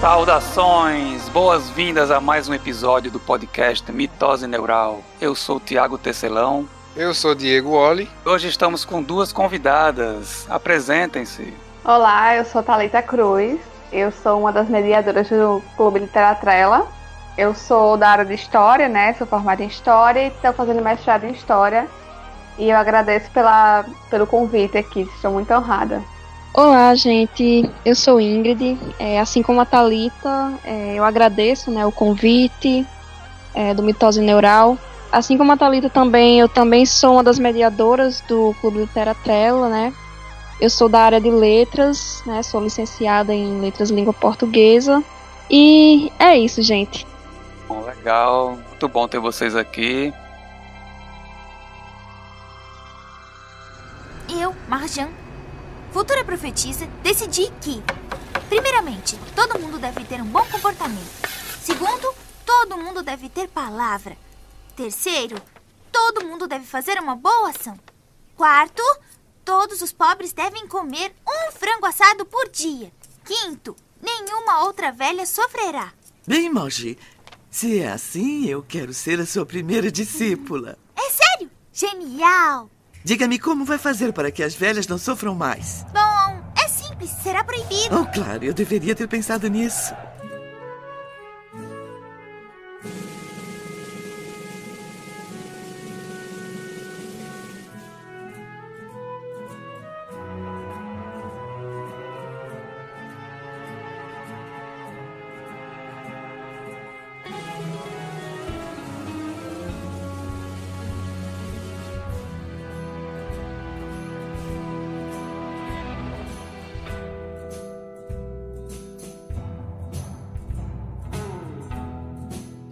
Saudações, boas-vindas a mais um episódio do podcast Mitose Neural. Eu sou o Tiago Tecelão. Eu sou Diego Oli. Hoje estamos com duas convidadas. Apresentem-se. Olá, eu sou Talita Cruz. Eu sou uma das mediadoras do Clube Literatrela. Eu sou da área de História, né? Sou formada em História e estou fazendo mestrado em História. E eu agradeço pela, pelo convite aqui, estou muito honrada. Olá, gente. Eu sou Ingrid. É, assim como a Talita, é, eu agradeço né, o convite é, do Mitose Neural. Assim como a Talita também, eu também sou uma das mediadoras do Clube Literatrela, né? Eu sou da área de letras, né? Sou licenciada em letras língua portuguesa. E é isso, gente. Bom, legal. Muito bom ter vocês aqui. Eu, Marjan, futura profetisa, decidi que, primeiramente, todo mundo deve ter um bom comportamento. Segundo, todo mundo deve ter palavra. Terceiro, todo mundo deve fazer uma boa ação. Quarto, todos os pobres devem comer um frango assado por dia. Quinto, nenhuma outra velha sofrerá. Bem, Moji, se é assim, eu quero ser a sua primeira discípula. É sério? Genial! Diga-me como vai fazer para que as velhas não sofram mais. Bom, é simples, será proibido. Oh, claro, eu deveria ter pensado nisso.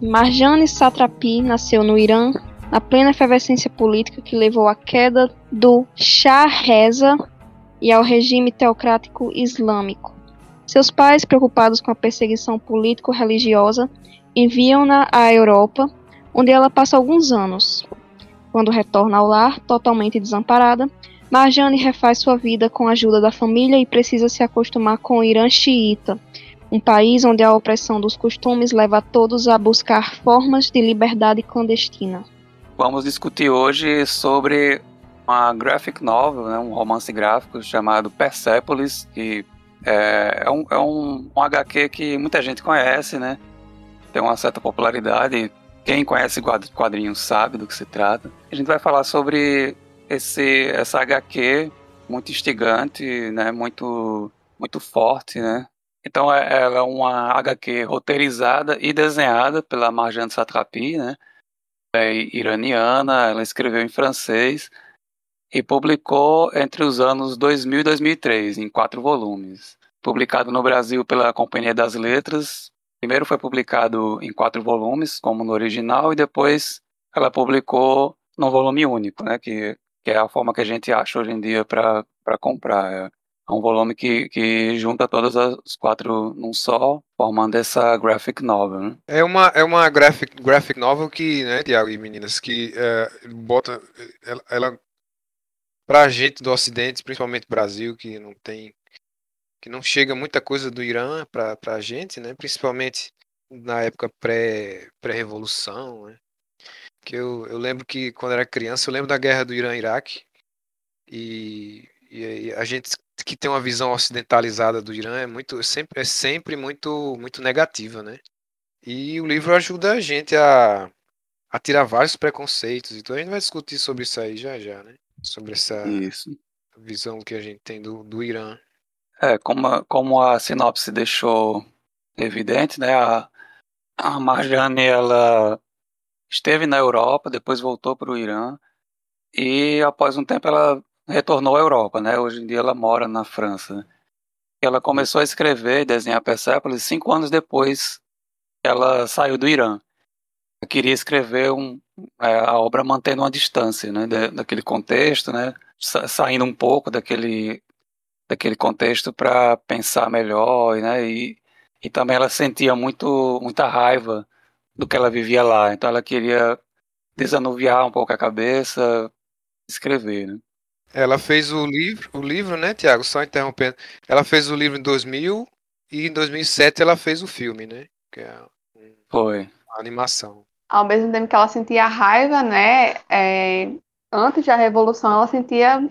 Marjane Satrapi nasceu no Irã na plena efervescência política que levou à queda do Shah Reza e ao regime teocrático islâmico. Seus pais, preocupados com a perseguição político-religiosa, enviam-na à Europa, onde ela passa alguns anos. Quando retorna ao lar, totalmente desamparada, Marjane refaz sua vida com a ajuda da família e precisa se acostumar com o Irã xiita, um país onde a opressão dos costumes leva todos a buscar formas de liberdade clandestina. Vamos discutir hoje sobre uma graphic novel, né, um romance gráfico chamado Persepolis, que é, é, um, é um, um HQ que muita gente conhece, né? Tem uma certa popularidade. Quem conhece quadrinhos sabe do que se trata. A gente vai falar sobre esse, essa HQ muito instigante, né? Muito, muito forte, né? Então é, ela é uma HQ roteirizada e desenhada pela Marjane Satrapi, né? É iraniana, ela escreveu em francês e publicou entre os anos 2000 e 2003 em quatro volumes. Publicado no Brasil pela Companhia das Letras, primeiro foi publicado em quatro volumes, como no original, e depois ela publicou num volume único, né? Que, que é a forma que a gente acha hoje em dia para comprar. É um volume que, que junta todas as quatro num só, formando essa graphic novel. Né? É uma, é uma graphic, graphic novel que, né, Tiago e meninas, que é, bota ela, ela pra gente do Ocidente, principalmente Brasil, que não tem que não chega muita coisa do Irã pra, pra gente, né? Principalmente na época pré, pré-revolução, né? Que eu, eu lembro que quando era criança, eu lembro da guerra do Irã-Iraque e, e a gente que tem uma visão ocidentalizada do Irã é muito sempre é sempre muito muito negativa, né? E o livro ajuda a gente a, a tirar vários preconceitos. Então a gente vai discutir sobre isso aí já já, né? Sobre essa isso. visão que a gente tem do, do Irã. É, como a, como a sinopse deixou evidente, né? A, a Marjane ela esteve na Europa, depois voltou para o Irã e após um tempo ela retornou à Europa, né? Hoje em dia ela mora na França. Ela começou a escrever e desenhar Persepolis cinco anos depois ela saiu do Irã. Queria escrever um, é, a obra mantendo uma distância, né? daquele contexto, né? Saindo um pouco daquele daquele contexto para pensar melhor, né? E, e também ela sentia muito muita raiva do que ela vivia lá, então ela queria desanuviar um pouco a cabeça, escrever, né? Ela fez o livro, o livro, né, Tiago? Só interrompendo. Ela fez o livro em 2000 e em 2007 ela fez o filme, né? Que é Foi. a animação. Ao mesmo tempo que ela sentia raiva, né? é, antes da revolução, ela sentia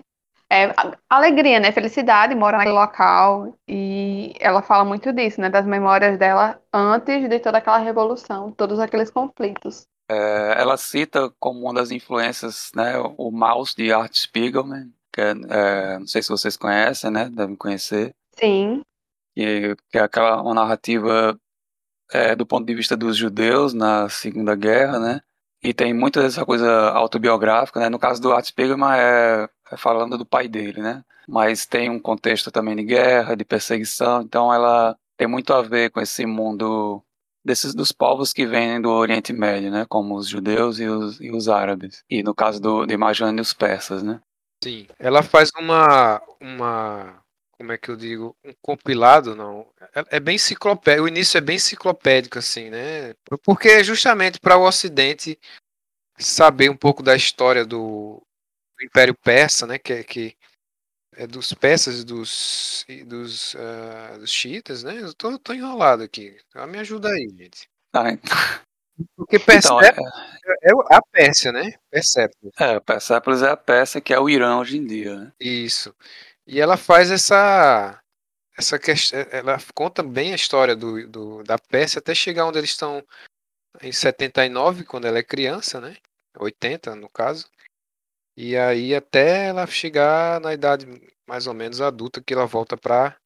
é, alegria, né? Felicidade, mora naquele local. E ela fala muito disso, né? Das memórias dela antes de toda aquela revolução, todos aqueles conflitos. É, ela cita como uma das influências, né, o Maus de Art Spiegelman, que é, é, não sei se vocês conhecem, né, devem conhecer, Sim, que, que é aquela uma narrativa é, do ponto de vista dos judeus na Segunda Guerra, né, e tem muita dessa coisa autobiográfica, né, no caso do Art Spiegelman é, é falando do pai dele, né, mas tem um contexto também de guerra, de perseguição, então ela tem muito a ver com esse mundo desses dos povos que vêm do Oriente Médio, né, como os judeus e os, e os árabes. E no caso do, de Majane, os persas, né? Sim. Ela faz uma. uma como é que eu digo? Um compilado, não. É, é bem enciclopédico. O início é bem enciclopédico, assim, né? Porque é justamente para o Ocidente saber um pouco da história do, do Império Persa, né? Que, é- que é dos persas e dos, dos, ah, dos xiitas, né? Eu tô, tô enrolado aqui. Ah, Me ajuda aí, gente. Ah, então, Porque então Persépolis é, é a Pérsia, né? Persépolis. é, Persépolis é a Pérsia que é o Irã hoje em dia, né? Isso. E ela faz essa essa questão, ela conta bem a história do, do da Pérsia até chegar onde eles estão em 79, quando ela é criança, né? 80 no caso. E aí até ela chegar na idade mais ou menos adulta que ela volta para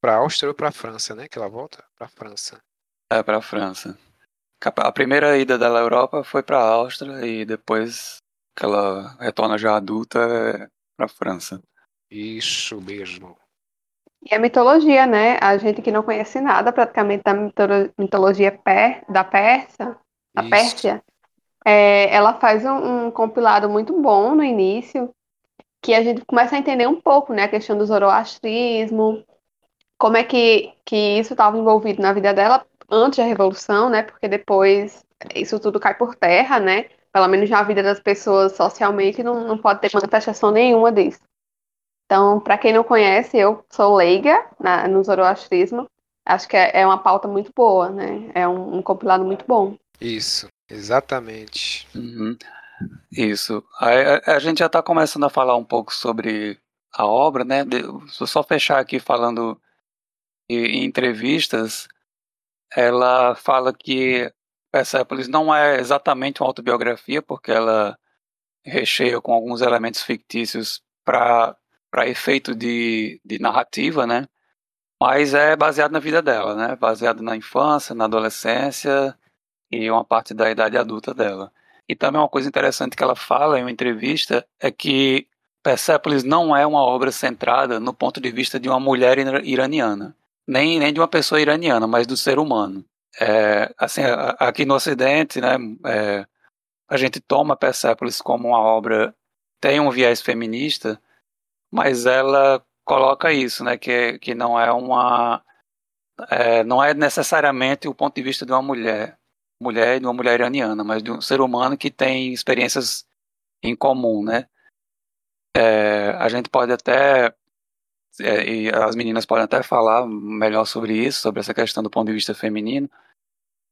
para Áustria ou para França, né? Que ela volta para França. É para a França. A primeira ida dela à Europa foi para a Áustria e depois que ela retorna já adulta é para a França. Isso mesmo. E a mitologia, né? A gente que não conhece nada praticamente da mitolo- mitologia per- da Pérsia, da Isso. Pérsia, é, ela faz um, um compilado muito bom no início, que a gente começa a entender um pouco, né? A questão do zoroastrismo, como é que, que isso estava envolvido na vida dela antes da Revolução, né? Porque depois isso tudo cai por terra, né? Pelo menos na vida das pessoas socialmente não, não pode ter manifestação nenhuma disso. Então, para quem não conhece, eu sou leiga na, no zoroastrismo. Acho que é, é uma pauta muito boa, né? É um, um compilado muito bom. Isso, exatamente. Uhum. Isso. Aí, a, a gente já está começando a falar um pouco sobre a obra, né? De- só fechar aqui falando em entrevistas, ela fala que Persepolis não é exatamente uma autobiografia, porque ela recheia com alguns elementos fictícios para para efeito de, de narrativa, né? Mas é baseado na vida dela, né? Baseado na infância, na adolescência e uma parte da idade adulta dela. E também uma coisa interessante que ela fala em uma entrevista é que Persepolis não é uma obra centrada no ponto de vista de uma mulher ira- iraniana, nem, nem de uma pessoa iraniana, mas do ser humano. É, assim, aqui no Ocidente, né, é, a gente toma Persepolis como uma obra tem um viés feminista, mas ela coloca isso, né, que, que não é uma é, não é necessariamente o ponto de vista de uma mulher, mulher e de uma mulher iraniana, mas de um ser humano que tem experiências em comum, né? É, a gente pode até é, e as meninas podem até falar melhor sobre isso, sobre essa questão do ponto de vista feminino,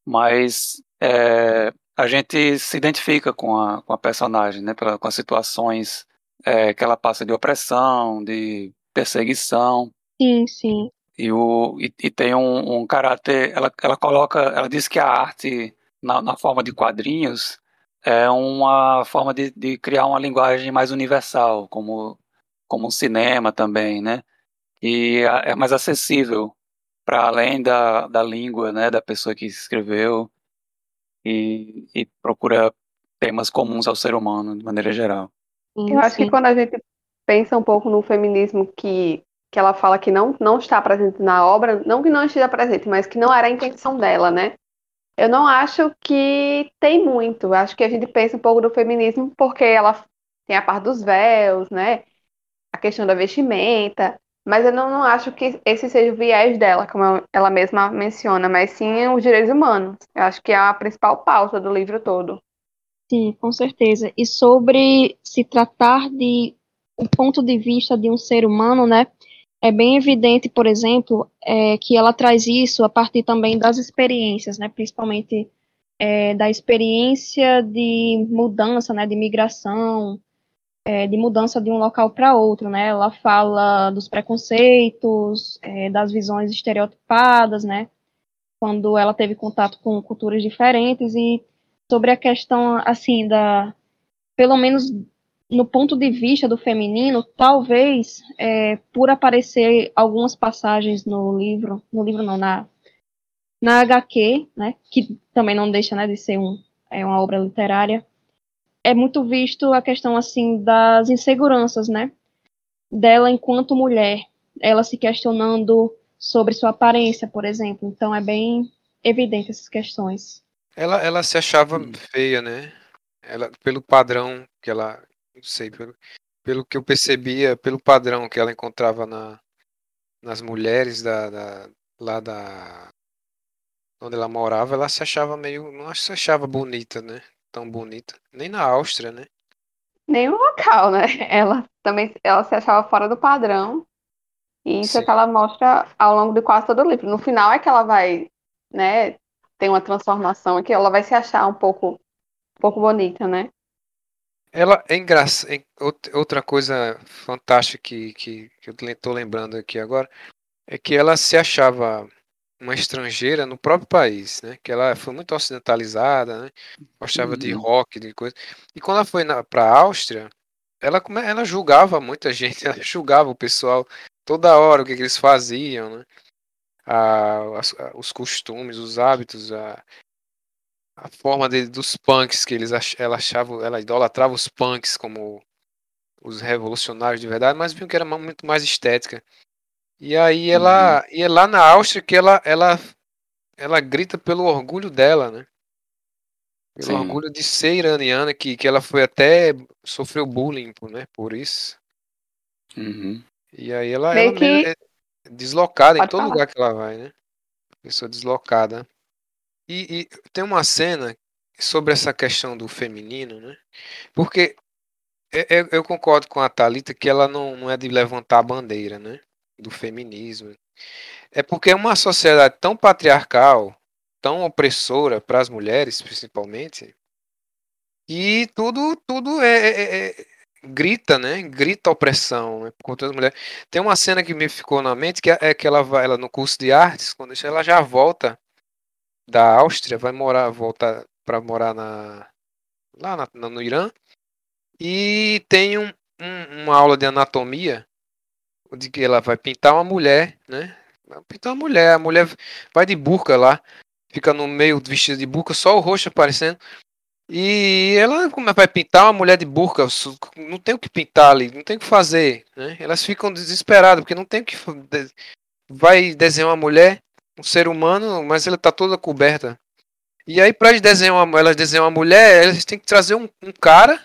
mas é, a gente se identifica com a, com a personagem, né? Com as situações é, que ela passa de opressão, de perseguição, Sim, sim. E, o, e, e tem um, um caráter. Ela, ela coloca. Ela diz que a arte, na, na forma de quadrinhos, é uma forma de, de criar uma linguagem mais universal, como, como um cinema também, né? E a- é mais acessível para além da, da língua, né? Da pessoa que escreveu e, e procura temas comuns ao ser humano, de maneira geral. sim, Eu acho sim. que quando a gente pensa um pouco no feminismo que, que ela fala que não, não está presente na obra, não que não esteja presente, mas que não era a intenção dela, né? Eu não acho que tem muito. Acho que a gente pensa um pouco do feminismo porque ela tem a parte dos véus, né? A questão da vestimenta. Mas eu não, não acho que esse seja o viés dela, como ela mesma menciona, mas sim os direitos humanos. Eu acho que é a principal pauta do livro todo. Sim, com certeza. E sobre se tratar de um ponto de vista de um ser humano, né? É bem evidente, por exemplo, é, que ela traz isso a partir também das experiências, né, principalmente é, da experiência de mudança, né, de migração, é, de mudança de um local para outro, né? Ela fala dos preconceitos, é, das visões estereotipadas, né? Quando ela teve contato com culturas diferentes e sobre a questão, assim, da, pelo menos no ponto de vista do feminino, talvez é, por aparecer algumas passagens no livro, no livro não, na, na HQ, né, que também não deixa né, de ser um, é uma obra literária, é muito visto a questão assim das inseguranças, né? Dela enquanto mulher, ela se questionando sobre sua aparência, por exemplo. Então é bem evidente essas questões. Ela, ela se achava hum. feia, né? Ela, pelo padrão que ela, não sei, pelo, pelo que eu percebia, pelo padrão que ela encontrava na, nas mulheres da, da, lá da onde ela morava, ela se achava meio, não se achava bonita, né? tão bonita. Nem na Áustria, né? Nem o local, né? Ela também ela se achava fora do padrão. E isso Sim. é que ela mostra ao longo de quase todo o livro. No final é que ela vai, né, tem uma transformação aqui, ela vai se achar um pouco, um pouco bonita, né? Ela é engraçada. Outra coisa fantástica que, que, que eu estou lembrando aqui agora é que ela se achava uma estrangeira no próprio país, né? Que ela foi muito ocidentalizada, né? Gostava uhum. de rock, de coisa. E quando ela foi para a Áustria, ela, ela julgava muita gente, ela julgava o pessoal toda hora, o que, que eles faziam, né? A, os costumes, os hábitos, a, a forma de, dos punks que eles ach, ela achava, ela idolatrava os punks como os revolucionários de verdade, mas viu que era muito mais estética. E aí ela. Uhum. E é lá na Áustria que ela, ela, ela grita pelo orgulho dela, né? Pelo Sim. orgulho de ser iraniana, que, que ela foi até. sofreu bullying, né? Por isso. Uhum. E aí ela, ela que... é deslocada Pode em todo falar. lugar que ela vai, né? Pessoa deslocada. E, e, tem uma cena sobre essa questão do feminino, né? Porque eu, eu concordo com a Thalita que ela não, não é de levantar a bandeira, né? do feminismo. É porque é uma sociedade tão patriarcal, tão opressora para as mulheres, principalmente, e tudo tudo é, é, é grita, né? Grita opressão né? contra as mulheres. Tem uma cena que me ficou na mente que é, é que ela vai, ela no curso de artes, quando ela já volta da Áustria, vai morar, volta para morar na lá na, no Irã e tem um, um, uma aula de anatomia de que ela vai pintar uma mulher, né? Pintar uma mulher, a mulher vai de burca lá, fica no meio vestida de burca, só o rosto aparecendo. E ela vai pintar uma mulher de burca, não tem o que pintar ali, não tem o que fazer, né? Elas ficam desesperadas porque não tem o que vai desenhar uma mulher, um ser humano, mas ela tá toda coberta. E aí para desenhar uma, elas desenham uma mulher, elas têm que trazer um, um cara,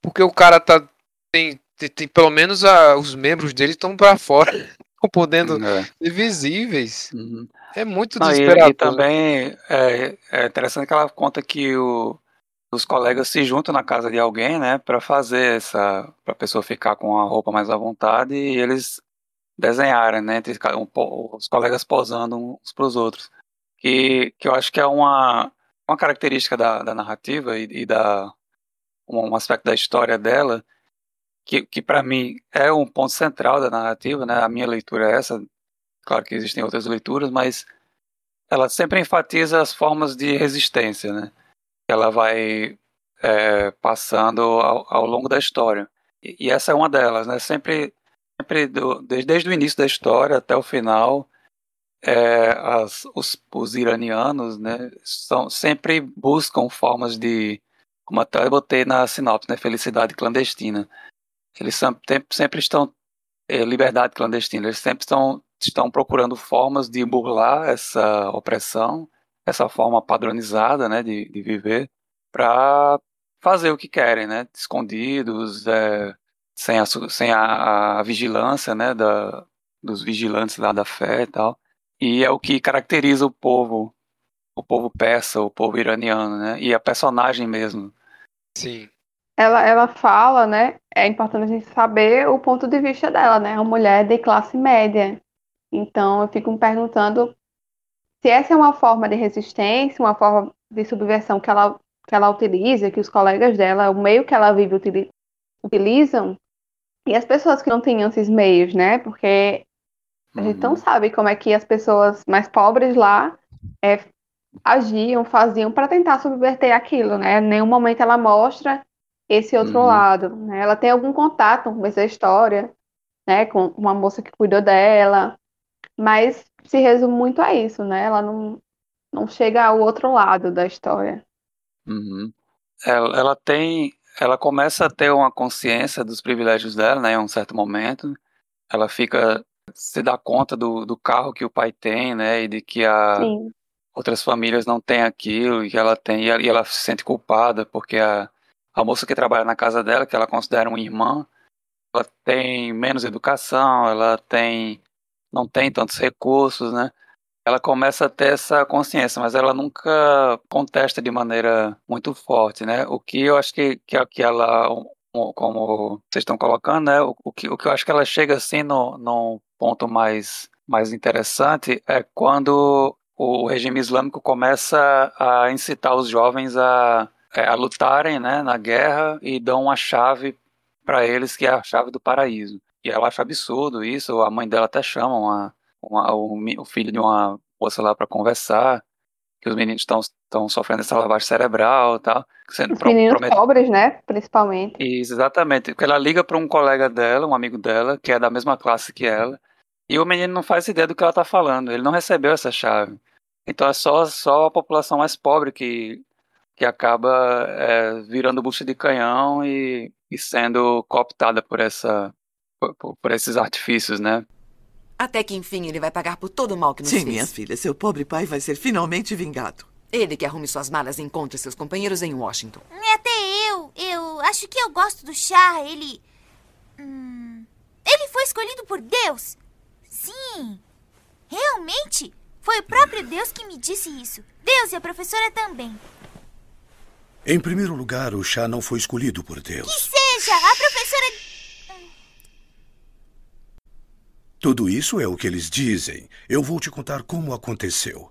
porque o cara tá tem tem, tem, pelo menos a, os membros dele estão para fora, estão podendo é. ser visíveis. Uhum. É muito Não, desesperador. E, e também é, é, interessante que ela conta que o, os colegas se juntam na casa de alguém, né, para fazer essa, para a pessoa ficar com a roupa mais à vontade e eles desenharem, né, entre os colegas posando uns para os outros. Que, que eu acho que é uma, uma característica da, da narrativa e, e da um, um aspecto da história dela que, que para mim é um ponto central da narrativa, né? A minha leitura é essa. Claro que existem outras leituras, mas ela sempre enfatiza as formas de resistência, né? Ela vai é, passando ao, ao, longo da história. E, e, essa é uma delas, né? Sempre, sempre do, desde, desde o início da história até o final, é, as, os, os, iranianos, né? São, sempre buscam formas de, como até eu botei na sinopse, né? Felicidade clandestina eles sempre estão é, liberdade clandestina, eles sempre estão, estão procurando formas de burlar essa opressão, essa forma padronizada, né, de, de viver, para fazer o que querem, né, escondidos, é, sem, a, sem a, a, vigilância, né, da, dos vigilantes lá da fé e tal. E é o que caracteriza o povo, o povo persa, o povo iraniano, né, e a personagem mesmo. Sim. ela, ela fala, né? É importante a gente saber o ponto de vista dela, né? Uma mulher de classe média. Então, eu fico me perguntando se essa é uma forma de resistência, uma forma de subversão que ela, que ela utiliza, que os colegas dela, o meio que ela vive utilizam, e as pessoas que não têm esses meios, né? Porque a gente não Uhum. sabe como é que as pessoas mais pobres lá é, agiam, faziam para tentar subverter aquilo, né? Em nenhum momento ela mostra esse outro Uhum. lado, né? Ela tem algum contato com essa história, né? Com uma moça que cuidou dela, mas se resume muito a isso, né? Ela não, não chega ao outro lado da história. Uhum. Ela, ela tem, ela começa a ter uma consciência dos privilégios dela, né, em um certo momento. Ela fica se dá conta do, do carro que o pai tem, né, e de que a Sim, outras famílias não têm aquilo e que ela tem e ela, e ela se sente culpada porque a a moça que trabalha na casa dela, que ela considera uma irmã, ela tem menos educação, ela tem não tem tantos recursos, né? Ela começa a ter essa consciência, mas ela nunca contesta de maneira muito forte, né? O que eu acho que, que, que ela, como vocês estão colocando, né? O, o, que, o que eu acho que ela chega assim no, no ponto mais, mais interessante é quando o regime islâmico começa a incitar os jovens a, é, a lutarem né, na guerra e dão uma chave para eles que é a chave do paraíso. E ela acha absurdo isso, a mãe dela até chama uma, uma, o, o, filho de uma moça lá para conversar, que os meninos estão sofrendo essa lavagem cerebral e tal. Sendo os meninos promet... pobres, né? Principalmente. Isso, exatamente. Porque ela liga para um colega dela, um amigo dela, que é da mesma classe que ela, e o menino não faz ideia do que ela está falando, ele não recebeu essa chave. Então é só, só a população mais pobre que, que acaba é, virando bucha de canhão e, e sendo cooptada por, essa, por, por esses artifícios, né? Até que enfim ele vai pagar por todo o mal que nos Sim, fez. minha filha, seu pobre pai vai ser finalmente vingado. Ele que arrume suas malas e encontre seus companheiros em Washington. Até eu. Eu acho que eu gosto do chá. Ele. Hum, ele foi escolhido por Deus. Sim. Realmente. Foi o próprio Deus que me disse isso. Deus e a professora também. Em primeiro lugar, o chá não foi escolhido por Deus. Que seja! A professora. Tudo isso é o que eles dizem. Eu vou te contar como aconteceu.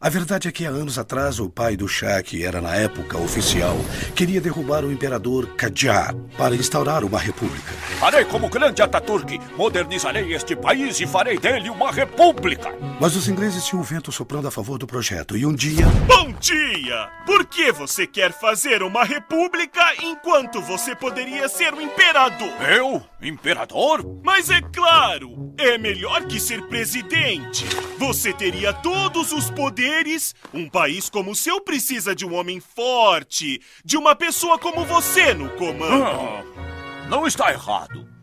A verdade é que há anos atrás o pai do Shah, que era na época oficial, queria derrubar o imperador Qajar para instaurar uma república. Farei como grande Ataturk, modernizarei este país e farei dele uma república. Mas os ingleses tinham o vento soprando a favor do projeto e um dia... Bom dia! Por que você quer fazer uma república enquanto você poderia ser o imperador? Eu? Imperador? Mas é claro! É melhor que ser presidente. Você teria todos os poderes um país como o seu precisa de um homem forte, de uma pessoa como você no comando. Ah, não está errado.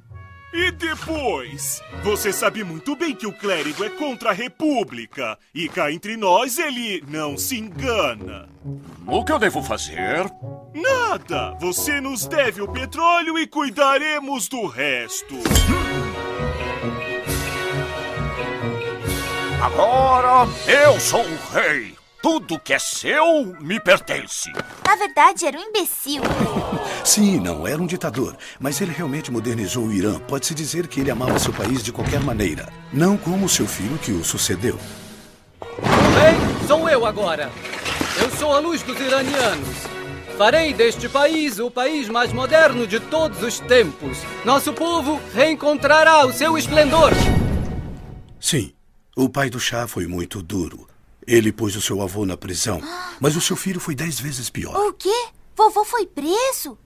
E depois? Você sabe muito bem que o clérigo é contra a república. E cá entre nós ele não se engana. O que eu devo fazer? Nada! Você nos deve o petróleo e cuidaremos do resto. Agora eu sou o rei. Tudo que é seu me pertence. Na verdade, era um imbecil. Sim, não era um ditador, mas ele realmente modernizou o Irã. Pode-se dizer que ele amava seu país de qualquer maneira, não como seu filho que o sucedeu. Bem, sou eu agora. Eu sou a luz dos iranianos. Farei deste país o país mais moderno de todos os tempos. Nosso povo reencontrará o seu esplendor. Sim, o pai do chá foi muito duro. Ele pôs o seu avô na prisão, mas o seu filho foi dez vezes pior. O quê? Vovô foi preso?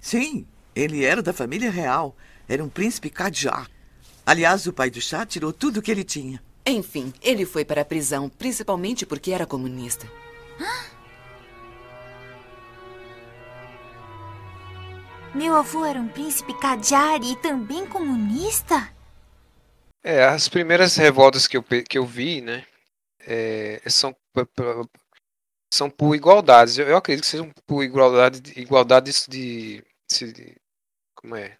Sim, ele era da família real. Era um príncipe Qajar. Aliás, o pai do chá tirou tudo que ele tinha. Enfim, ele foi para a prisão, principalmente porque era comunista. Meu avô era um príncipe Qajar e também comunista? É, as primeiras revoltas que eu, que eu vi, né, é, são, são por igualdades. Eu, eu, acredito que sejam por igualdade, igualdade de, de, de como é,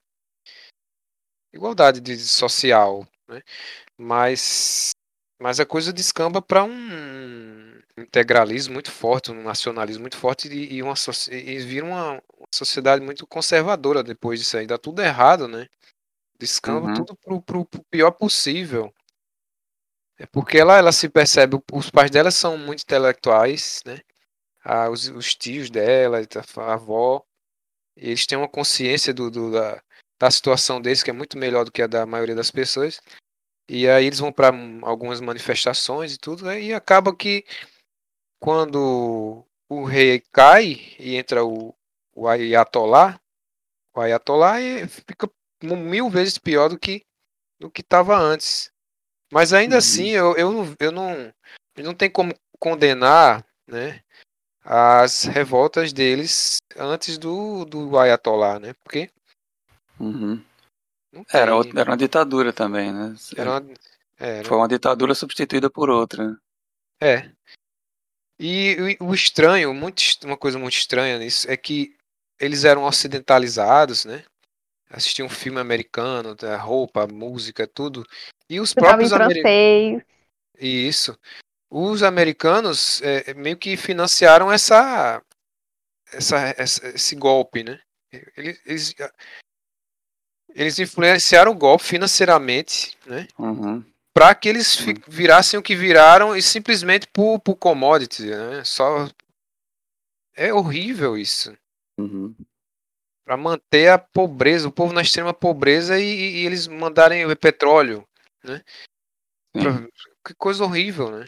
igualdade de social, né? Mas mas a coisa descamba para um integralismo muito forte, um nacionalismo muito forte e, e, uma, e vira uma, uma, sociedade muito conservadora depois disso aí. Dá tudo errado, né? Descamba uhum. tudo pro, pro, pro, pior possível. É porque ela, ela se percebe, os pais dela são muito intelectuais, né? Ah, os, os tios dela, a avó, eles têm uma consciência do, do da, da situação deles que é muito melhor do que a da maioria das pessoas. E aí eles vão para algumas manifestações e tudo, né? e acaba que quando o rei cai e entra o, o Ayatollah, o Ayatollah fica mil vezes pior do que do que estava antes. Mas ainda uhum. assim, eu, eu, não, eu não, não tem como condenar né, as revoltas deles antes do, do Ayatollah, né? Porque uhum. Era, era uma ditadura também, né? Era uma, era. Foi uma ditadura substituída por outra. É. E o, o estranho, muito, uma coisa muito estranha nisso, é que eles eram ocidentalizados, né? Assistiam um filme americano, a roupa, a música, tudo. E os próprios americanos. Isso. Os americanos é, meio que financiaram essa, essa, essa, esse golpe, né? Eles, eles eles influenciaram o golpe financeiramente, né? Uhum. Para que eles virassem o que viraram e simplesmente por, por commodity, né? Só é horrível isso. Uhum. Para manter a pobreza, o povo na extrema pobreza e, e eles mandarem o petróleo, né? Pra, que coisa horrível, né?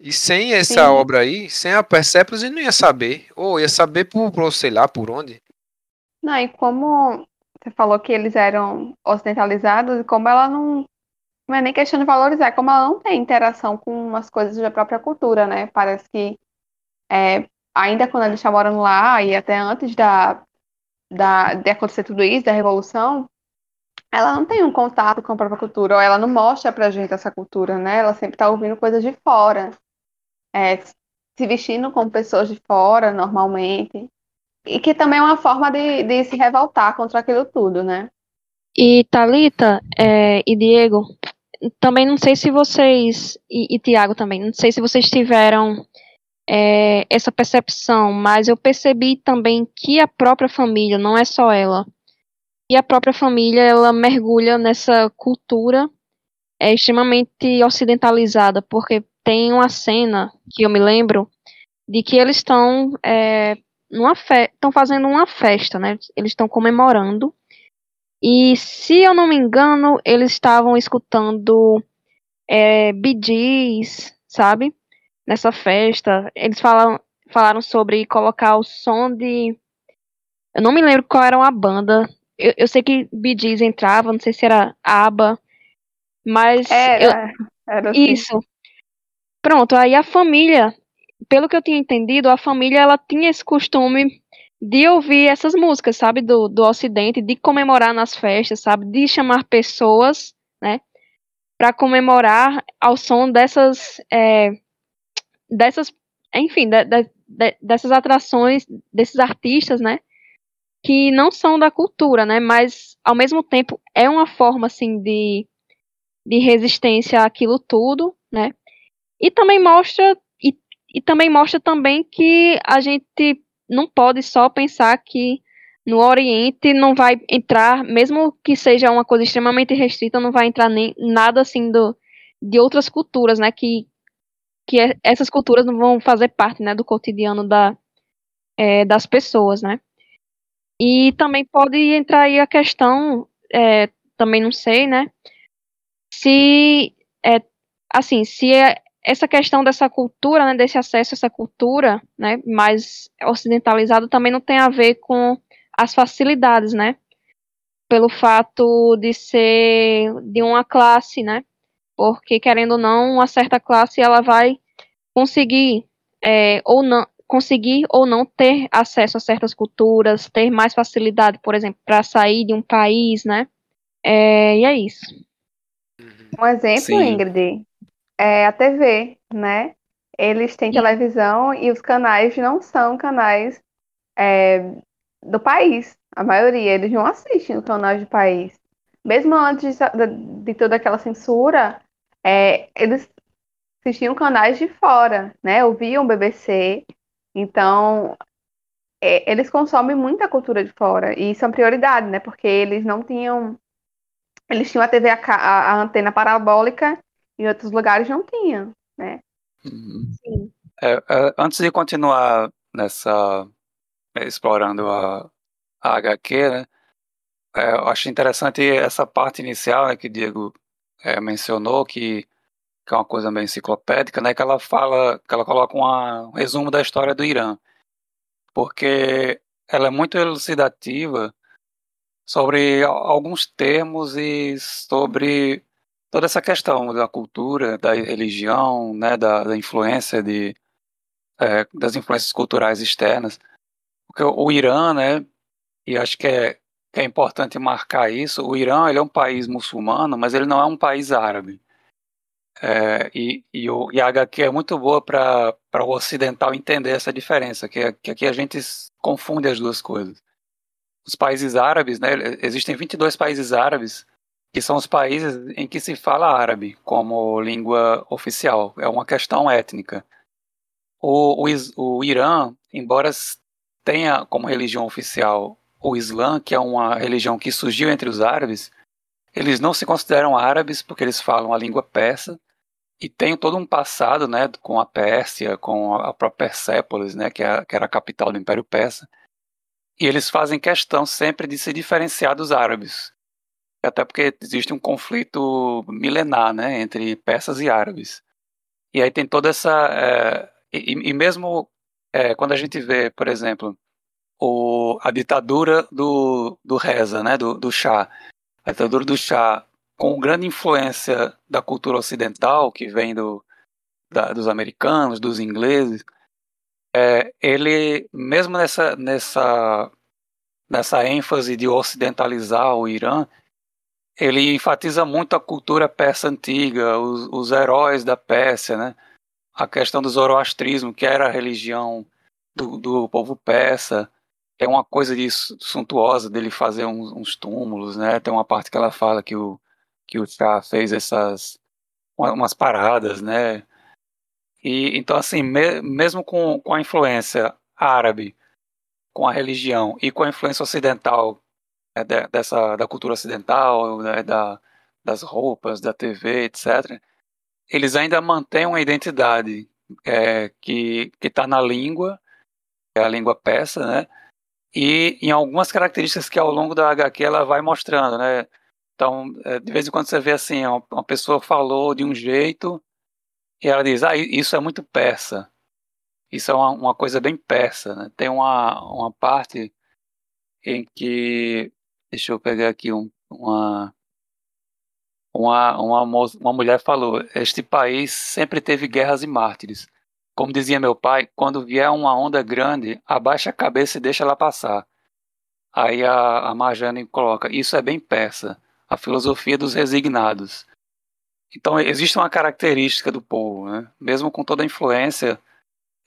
E sem essa Sim. obra aí, sem a Persepolis, ele não ia saber. Ou ia saber por, por, sei lá, por onde. Não, e como você falou que eles eram ocidentalizados, e como ela não. Não é nem questão de valorizar, é como ela não tem interação com as coisas da própria cultura, né? Parece que é, ainda quando eles estavam morando lá, e até antes da, da, de acontecer tudo isso, da Revolução, ela não tem um contato com a própria cultura, ou ela não mostra pra gente essa cultura, né? Ela sempre tá ouvindo coisas de fora, é, se vestindo como pessoas de fora, normalmente. E que também é uma forma de, de se revoltar contra aquilo tudo, né? E Talita é, e Diego, também não sei se vocês e, e Tiago também, não sei se vocês tiveram é, essa percepção, mas eu percebi também que a própria família, não é só ela, e a própria família ela mergulha nessa cultura é extremamente ocidentalizada, porque tem uma cena que eu me lembro de que eles estão é, numa estão fazendo uma festa, né? Eles estão comemorando. E se eu não me engano, eles estavam escutando é, Gees, sabe? Nessa festa. Eles falam, falaram sobre colocar o som de. Eu não me lembro qual era a banda. Eu, eu sei que Bee Gees entrava, não sei se era ABBA. Mas. Era, eu, era assim. Isso. Pronto, aí a família pelo que eu tinha entendido, a família ela tinha esse costume de ouvir essas músicas, sabe, do, do Ocidente, de comemorar nas festas, sabe, de chamar pessoas, né, para comemorar ao som dessas, é, dessas, enfim, de, de, de, dessas atrações, desses artistas, né, que não são da cultura, né, mas ao mesmo tempo é uma forma, assim, de, de resistência àquilo tudo, né, e também mostra e também mostra também que a gente não pode só pensar que no Oriente não vai entrar, mesmo que seja uma coisa extremamente restrita, não vai entrar nem nada assim do, de outras culturas, né? Que, que é, essas culturas não vão fazer parte, né, do cotidiano da, é, das pessoas, né? E também pode entrar aí a questão, é, também não sei, né? Se é, assim, se é, essa questão dessa cultura, né, desse acesso a essa cultura, né, mais ocidentalizada também não tem a ver com as facilidades, né, pelo fato de ser de uma classe, né, porque querendo ou não, uma certa classe ela vai conseguir é, ou não conseguir ou não ter acesso a certas culturas, ter mais facilidade, por exemplo, para sair de um país, né, é, e é isso. Um exemplo, Sim. Ingrid, é a TV, né? Eles têm televisão e os canais não são canais é, do país. A maioria, eles não assistem o canal de país. Mesmo antes de, de toda aquela censura, é, eles assistiam canais de fora, né? Ouviam BBC, então é, eles consomem muita cultura de fora e isso é uma prioridade, né? Porque eles não tinham, eles tinham a TV a, a, a antena parabólica e outros lugares não tinham, né? Uhum. É, é, antes de continuar nessa explorando a, a HQ, né? É, eu acho interessante essa parte inicial né, que o Diego é, mencionou, que, que, é uma coisa bem enciclopédica, né, que ela fala, que ela coloca uma, um resumo da história do Irã. Porque ela é muito elucidativa sobre alguns termos e sobre toda essa questão da cultura, da religião, né, da, da influência de, é, das influências culturais externas. Porque o Irã, né, e acho que é, que é importante marcar isso, o Irã ele é um país muçulmano, mas ele não é um país árabe. É, e, e, o, e a HQ é muito boa para o ocidental entender essa diferença, que, que aqui a gente confunde as duas coisas. Os países árabes, né, existem 22 países árabes, que são os países em que se fala árabe como língua oficial, é uma questão étnica. O, o, o Irã, embora tenha como religião oficial o Islã, que é uma religião que surgiu entre os árabes, eles não se consideram árabes porque eles falam a língua persa e tem todo um passado, né, com a Pérsia, com a própria Persépolis, né, que, é, que era a capital do Império Persa. E eles fazem questão sempre de se diferenciar dos árabes, até porque existe um conflito milenar, né, entre persas e árabes. E aí tem toda essa é, e, e, mesmo é, quando a gente vê, por exemplo, o, a ditadura do, do Reza, né, do, do Shah. A ditadura do Shah, com grande influência da cultura ocidental, que vem do, da, dos americanos, dos ingleses, é, ele, mesmo nessa, nessa, nessa ênfase de ocidentalizar o Irã, ele enfatiza muito a cultura persa antiga, os, os heróis da Pérsia, né? a questão do zoroastrismo, que era a religião do, do povo persa, tem uma coisa de suntuosa dele fazer uns, uns, túmulos, né? Tem uma parte que ela fala que o que o Chá fez essas umas paradas, né? E então assim, me, mesmo com, com a influência árabe, com a religião e com a influência ocidental né, de, dessa da cultura ocidental, né, da, das roupas, da TV, etc. Eles ainda mantêm uma identidade é, que que está na língua, é a língua persa, né? E em algumas características que ao longo da HQ ela vai mostrando, né? Então, é, de vez em quando você vê assim, uma pessoa falou de um jeito e ela diz, ah, isso é muito persa. Isso é uma, uma coisa bem persa, né? Tem uma, uma parte em que, deixa eu pegar aqui um, uma, uma, uma, uma mulher falou, este país sempre teve guerras e mártires. Como dizia meu pai, quando vier uma onda grande, abaixa a cabeça e deixa ela passar. Aí a, a Marjane coloca: Isso é bem persa, a filosofia dos resignados. Então existe uma característica do povo, né? mesmo com toda a influência,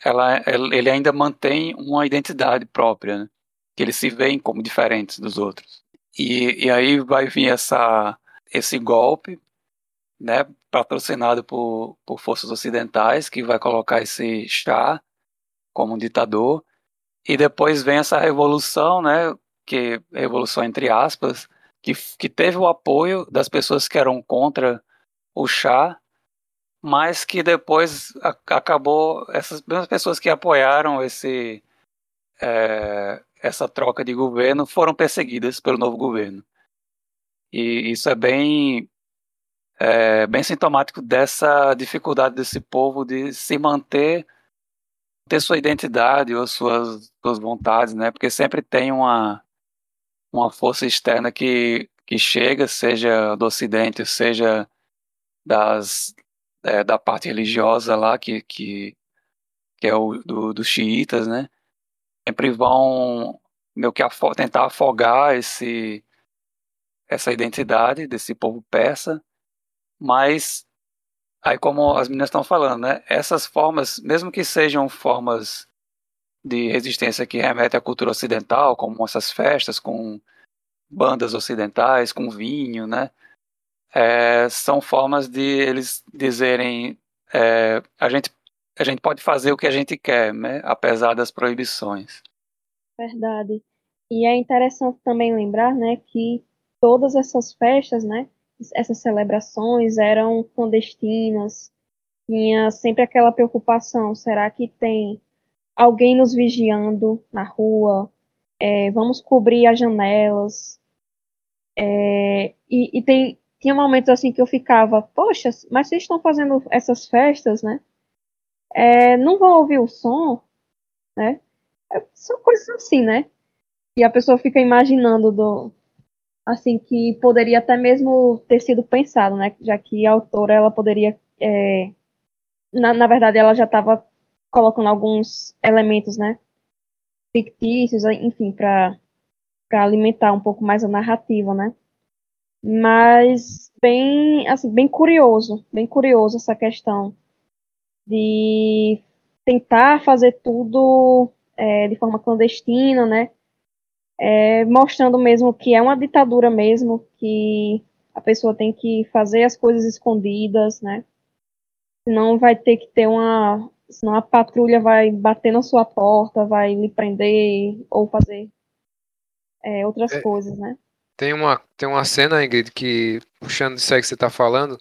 ela, ele ainda mantém uma identidade própria, né? que eles se veem como diferentes dos outros. E, e aí vai vir essa, esse golpe, né, patrocinado por, por forças ocidentais, que vai colocar esse chá como um ditador. E depois vem essa revolução, né, que revolução entre aspas, que, que teve o apoio das pessoas que eram contra o chá, mas que depois a, acabou essas mesmas pessoas que apoiaram esse é, essa troca de governo foram perseguidas pelo novo governo. E isso é bem é bem sintomático dessa dificuldade desse povo de se manter, ter sua identidade ou suas, suas vontades, né? Porque sempre tem uma, uma força externa que, que chega, seja do Ocidente, seja das, é, da parte religiosa lá, que, que, que é o do, dos xiitas, né? Sempre vão meio que afo tentar afogar esse, essa identidade desse povo persa mas aí como as meninas estão falando, né, essas formas, mesmo que sejam formas de resistência que remetem à cultura ocidental, como essas festas com bandas ocidentais, com vinho, né, é, são formas de eles dizerem é, a gente a gente pode fazer o que a gente quer, né, apesar das proibições. Verdade. E é interessante também lembrar, né, que todas essas festas, né, essas celebrações eram clandestinas. Tinha sempre aquela preocupação: será que tem alguém nos vigiando na rua? É, vamos cobrir as janelas. É, e, e tem, tinha momentos assim que eu ficava, poxa, mas vocês estão fazendo essas festas, né? É, não vão ouvir o som, né? É, são coisas assim, né? E a pessoa fica imaginando do, assim que poderia até mesmo ter sido pensado, né? Já que a autora ela poderia, é, na, na verdade, ela já estava colocando alguns elementos, né? Fictícios, enfim, para para alimentar um pouco mais a narrativa, né? Mas bem, assim, bem curioso, bem curioso essa questão de tentar fazer tudo é, de forma clandestina, né? É, mostrando mesmo que é uma ditadura mesmo, que a pessoa tem que fazer as coisas escondidas, né? Senão vai ter que ter uma. Senão a patrulha vai bater na sua porta, vai lhe prender ou fazer é, outras é, coisas, né? Tem uma, tem uma cena, Ingrid, que, puxando isso aí que você está falando,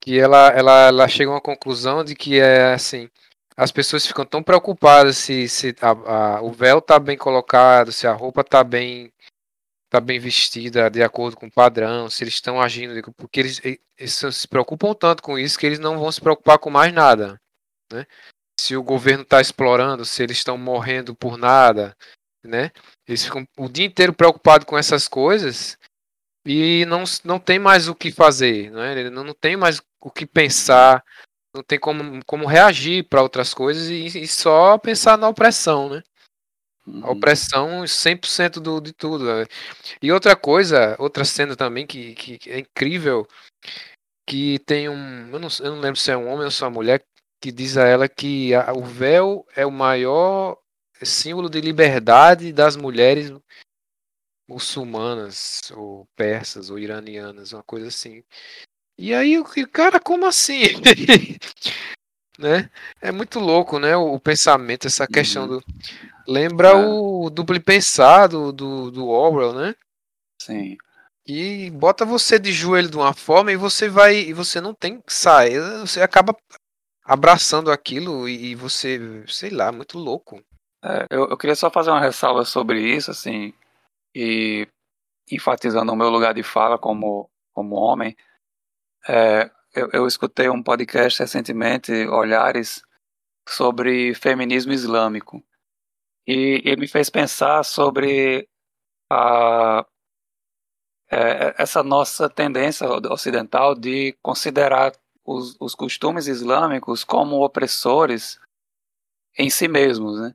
que ela, ela, ela chega a uma conclusão de que é assim, as pessoas ficam tão preocupadas se, se a, a, o véu está bem colocado, se a roupa está bem tá bem vestida de acordo com o padrão, se eles estão agindo, porque eles, eles, se preocupam tanto com isso que eles não vão se preocupar com mais nada, né? Se o governo está explorando, se eles estão morrendo por nada, né? Eles ficam o dia inteiro preocupados com essas coisas e não, não tem mais o que fazer, né? Não, não tem mais o que pensar, não tem como, como reagir para outras coisas e, e, só pensar na opressão, né? A uhum. opressão 100% do, de tudo. Né? E outra coisa, outra cena também que, que é incrível, que tem um, eu não, eu não lembro se é um homem ou se é uma mulher, que diz a ela que a, o véu é o maior símbolo de liberdade das mulheres muçulmanas, ou persas, ou iranianas, uma coisa assim. E aí o cara, como assim? né? É muito louco, né? O, o pensamento, essa questão uhum. do. Lembra é. o duplo pensado do, do Orwell, né? Sim. E bota você de joelho de uma forma e você vai. E você não tem que sair. Você acaba abraçando aquilo e, você, sei lá, muito louco. É, eu, eu queria só fazer uma ressalva sobre isso, assim, e enfatizando o meu lugar de fala como, como homem. É, eu, eu, escutei um podcast recentemente, Olhares, sobre feminismo islâmico. E ele me fez pensar sobre a, é, essa nossa tendência ocidental de considerar os, os costumes islâmicos como opressores em si mesmos, né?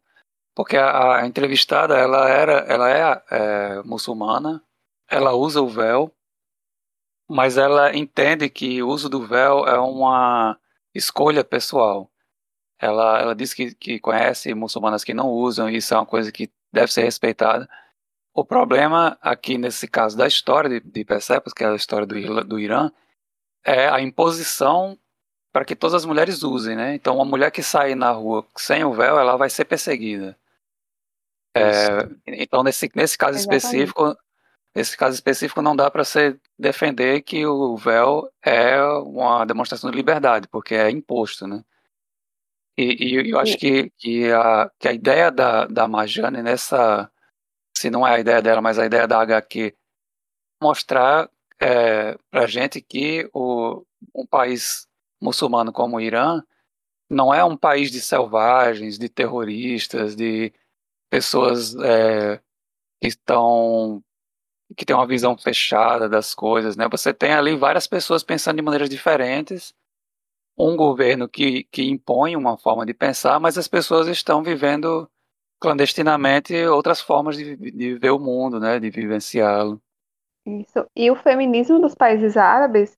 Porque a, a entrevistada ela era, ela é, é muçulmana, ela usa o véu, mas ela entende que o uso do véu é uma escolha pessoal. Ela, ela diz que, que conhece muçulmanas que não usam, e isso é uma coisa que deve ser respeitada. O problema aqui, nesse caso da história de, de Persepolis, que é a história do, do Irã, é a imposição para que todas as mulheres usem, né? Então, uma mulher que sair na rua sem o véu, ela vai ser perseguida. É, então, nesse, nesse caso Exatamente. específico, Nesse caso específico, não dá para você defender que o véu é uma demonstração de liberdade, porque é imposto, né? E, e eu acho que, que, a, que a ideia da, da Marjane nessa, se não é a ideia dela, mas a ideia da HQ, mostrar é, para gente que o, um país muçulmano como o Irã não é um país de selvagens, de terroristas, de pessoas é, que estão que tem uma visão fechada das coisas, né? Você tem ali várias pessoas pensando de maneiras diferentes, um governo que, que impõe uma forma de pensar, mas as pessoas estão vivendo clandestinamente outras formas de, de ver o mundo, né? De vivenciá-lo. Isso. E o feminismo dos países árabes,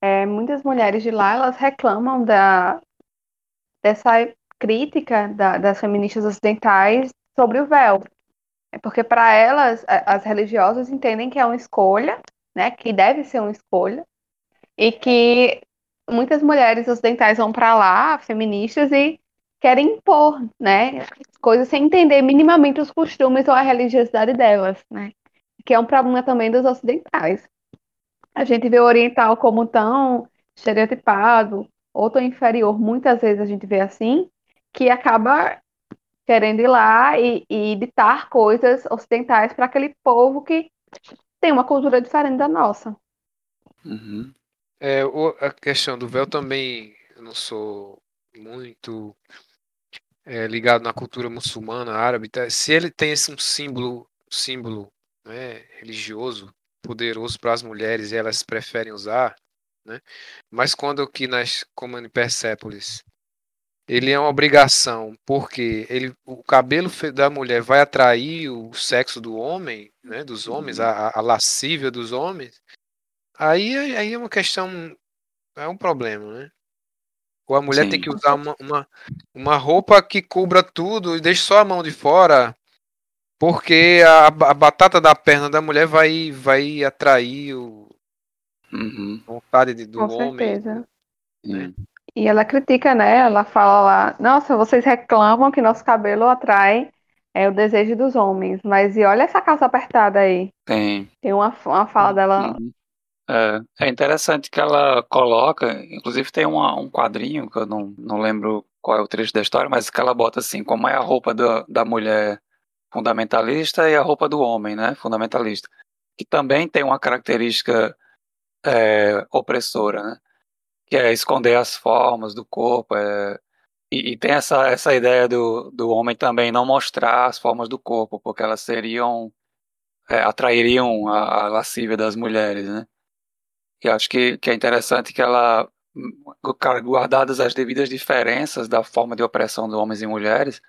é, muitas mulheres de lá elas reclamam da dessa crítica da, das feministas ocidentais sobre o véu, é porque para elas, as religiosas entendem que é uma escolha, né, que deve ser uma escolha, e que muitas mulheres ocidentais vão para lá, feministas, e querem impor, né, coisas sem entender minimamente os costumes ou a religiosidade delas, né, que é um problema também dos ocidentais. A gente vê o oriental como tão estereotipado ou tão inferior, muitas vezes a gente vê assim, que acaba querendo ir lá e, e ditar coisas ocidentais para aquele povo que tem uma cultura diferente da nossa. Uhum. É, a questão do véu também, eu não sou muito é, ligado na cultura muçulmana, árabe, tá? se ele tem esse um símbolo, símbolo né, religioso poderoso para as mulheres e elas preferem usar, né? Mas quando aqui nas como em Persépolis ele é uma obrigação, porque ele, o cabelo da mulher vai atrair o sexo do homem, né, dos homens, a, a lascívia dos homens, aí, aí é uma questão, é um problema, né? Ou a mulher Sim. tem que usar uma, uma, uma roupa que cubra tudo e deixe só a mão de fora, porque a, a batata da perna da mulher vai, vai atrair o uhum. vontade de, do Com homem. Certeza. Né? E ela critica, né? Ela fala lá, nossa, vocês reclamam que nosso cabelo atrai é, o desejo dos homens, mas e olha essa calça apertada aí. Tem. Tem uma, uma fala dela. Uhum. É, é interessante que ela coloca, inclusive tem uma, um quadrinho, que eu não, não lembro qual é o trecho da história, mas que ela bota assim, como é a roupa da, da mulher fundamentalista e a roupa do homem, né, fundamentalista, que também tem uma característica é, opressora, né, que é esconder as formas do corpo, é, e, e, tem essa, essa ideia do, do homem também não mostrar as formas do corpo, porque elas seriam, é, atrairiam a, a lascívia das mulheres, né, e acho que, que é interessante que ela, guardadas as devidas diferenças da forma de opressão de homens e mulheres,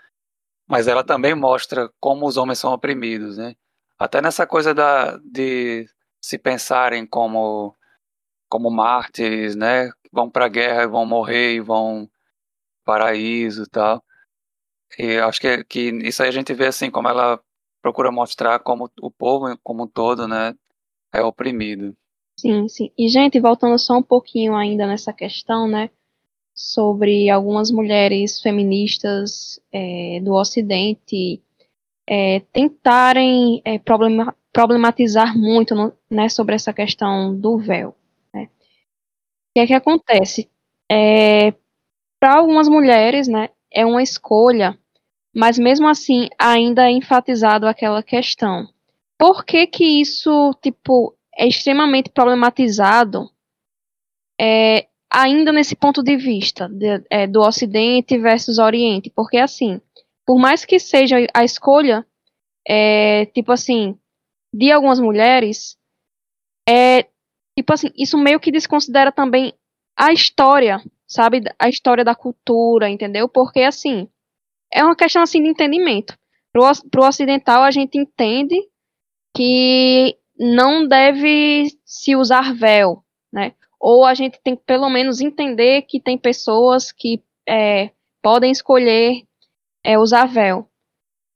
mas ela também mostra como os homens são oprimidos, né? Até nessa coisa da, de se pensarem como como mártires, né? Vão para a guerra, vão morrer e vão paraíso e tal. E acho que, que isso aí a gente vê assim como ela procura mostrar como o povo como um todo, né, é oprimido. Sim, sim. E gente, voltando só um pouquinho ainda nessa questão, né? sobre algumas mulheres feministas é, do Ocidente é, tentarem é, problema, problematizar muito no, né, sobre essa questão do véu. Que é que acontece? É, Para algumas mulheres, né, é uma escolha, mas mesmo assim ainda é enfatizado aquela questão. Por que que isso, tipo, é extremamente problematizado é, ainda nesse ponto de vista de, é, do Ocidente versus Oriente, porque assim, por mais que seja a escolha, é, tipo assim, de algumas mulheres, é tipo assim, isso meio que desconsidera também a história, sabe, a história da cultura, entendeu? Porque assim, é uma questão assim de entendimento. Pro, pro ocidental a gente entende que não deve se usar véu, né? ou a gente tem que pelo menos entender que tem pessoas que é, podem escolher é, usar véu.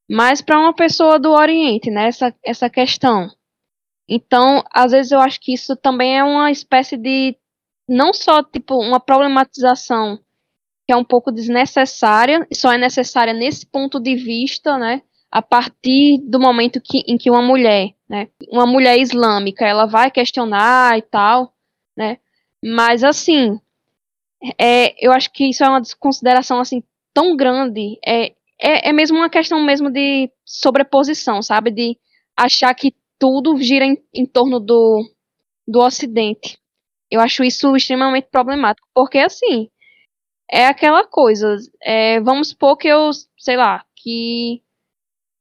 Mas para uma pessoa do Oriente, né, essa, essa questão. Então, às vezes eu acho que isso também é uma espécie de não só tipo uma problematização que é um pouco desnecessária, só é necessária nesse ponto de vista, né, a partir do momento que, em que uma mulher, né, uma mulher islâmica, ela vai questionar e tal, né, mas assim, é, eu acho que isso é uma desconsideração assim tão grande. É, é, é mesmo uma questão mesmo de sobreposição, sabe? De achar que tudo gira em, em torno do, do Ocidente. Eu acho isso extremamente problemático, porque assim, é aquela coisa, é, vamos supor que eu, sei lá, que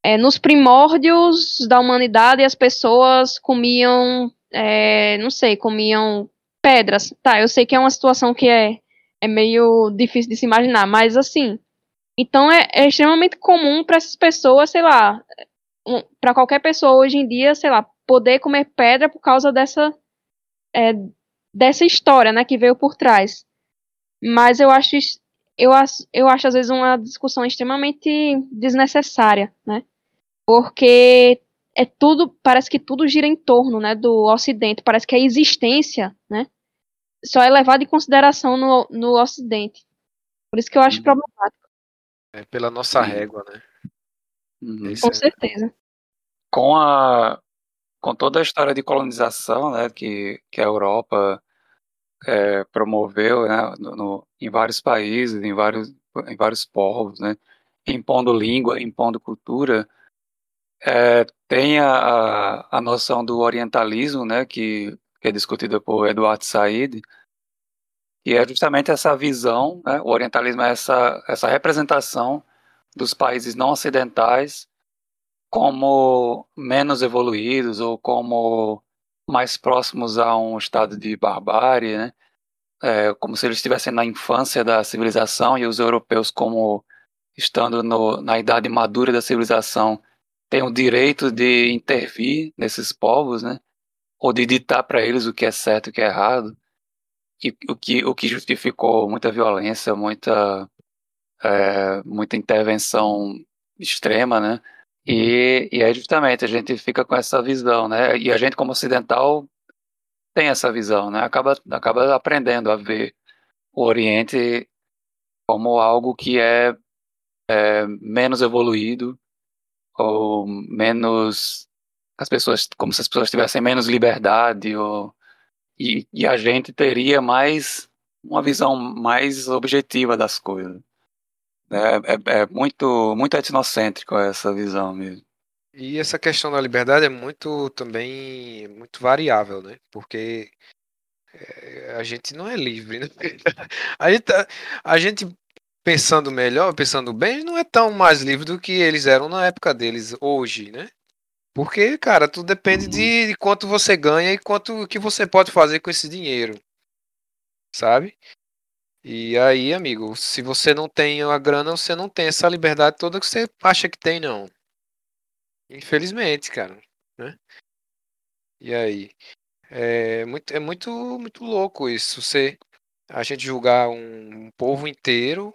é, nos primórdios da humanidade as pessoas comiam, é, não sei, comiam pedras. Tá, eu sei que é uma situação que é, é meio difícil de se imaginar, mas assim. Então é, é extremamente comum para essas pessoas, sei lá, para qualquer pessoa hoje em dia, sei lá, poder comer pedra por causa dessa é, dessa história, né, que veio por trás. Mas eu acho eu acho, eu acho às vezes uma discussão extremamente desnecessária, né? Porque é tudo, parece que tudo gira em torno, né, do Ocidente, parece que a existência, né, só é levado em consideração no, no Ocidente. Por isso que eu acho Uhum. problemático, É pela nossa régua, né? Uhum. Com é- certeza. Com a com toda a história de colonização né, que, que a Europa é, promoveu né, no, no- em vários países, em vários, em vários povos, né, impondo língua, impondo cultura, é, tem a, a, noção do orientalismo, né, que, que é discutida por Eduardo Said, que é justamente essa visão, né, o orientalismo é essa, essa representação dos países não ocidentais como menos evoluídos ou como mais próximos a um estado de barbárie, né? É, como se eles estivessem na infância da civilização e os europeus como estando no, na idade madura da civilização têm o direito de intervir nesses povos, né? Ou de ditar para eles o que é certo e o que é errado, e o que o que justificou muita violência, muita é, muita intervenção extrema, né? E, e é justamente, a gente fica com essa visão, né? E a gente, como ocidental, tem essa visão, né? Acaba, acaba aprendendo a ver o Oriente como algo que é, é menos evoluído ou menos as pessoas como se as pessoas tivessem menos liberdade ou e, e a gente teria mais uma visão mais objetiva das coisas é, é, é muito muito etnocêntrico essa visão mesmo E essa questão da liberdade é muito também muito variável, né? Porque é, a gente não é livre, né? A gente, tá- a gente pensando melhor, pensando bem, não é tão mais livre do que eles eram na época deles hoje, né? Porque, cara, tudo depende de, de quanto você ganha e quanto que você pode fazer com esse dinheiro, sabe? E aí, amigo, se você não tem a grana, você não tem essa liberdade toda que você acha que tem, não. Infelizmente, cara, né? E aí? É muito, é muito, muito louco isso. Você, a gente julgar um, um povo inteiro,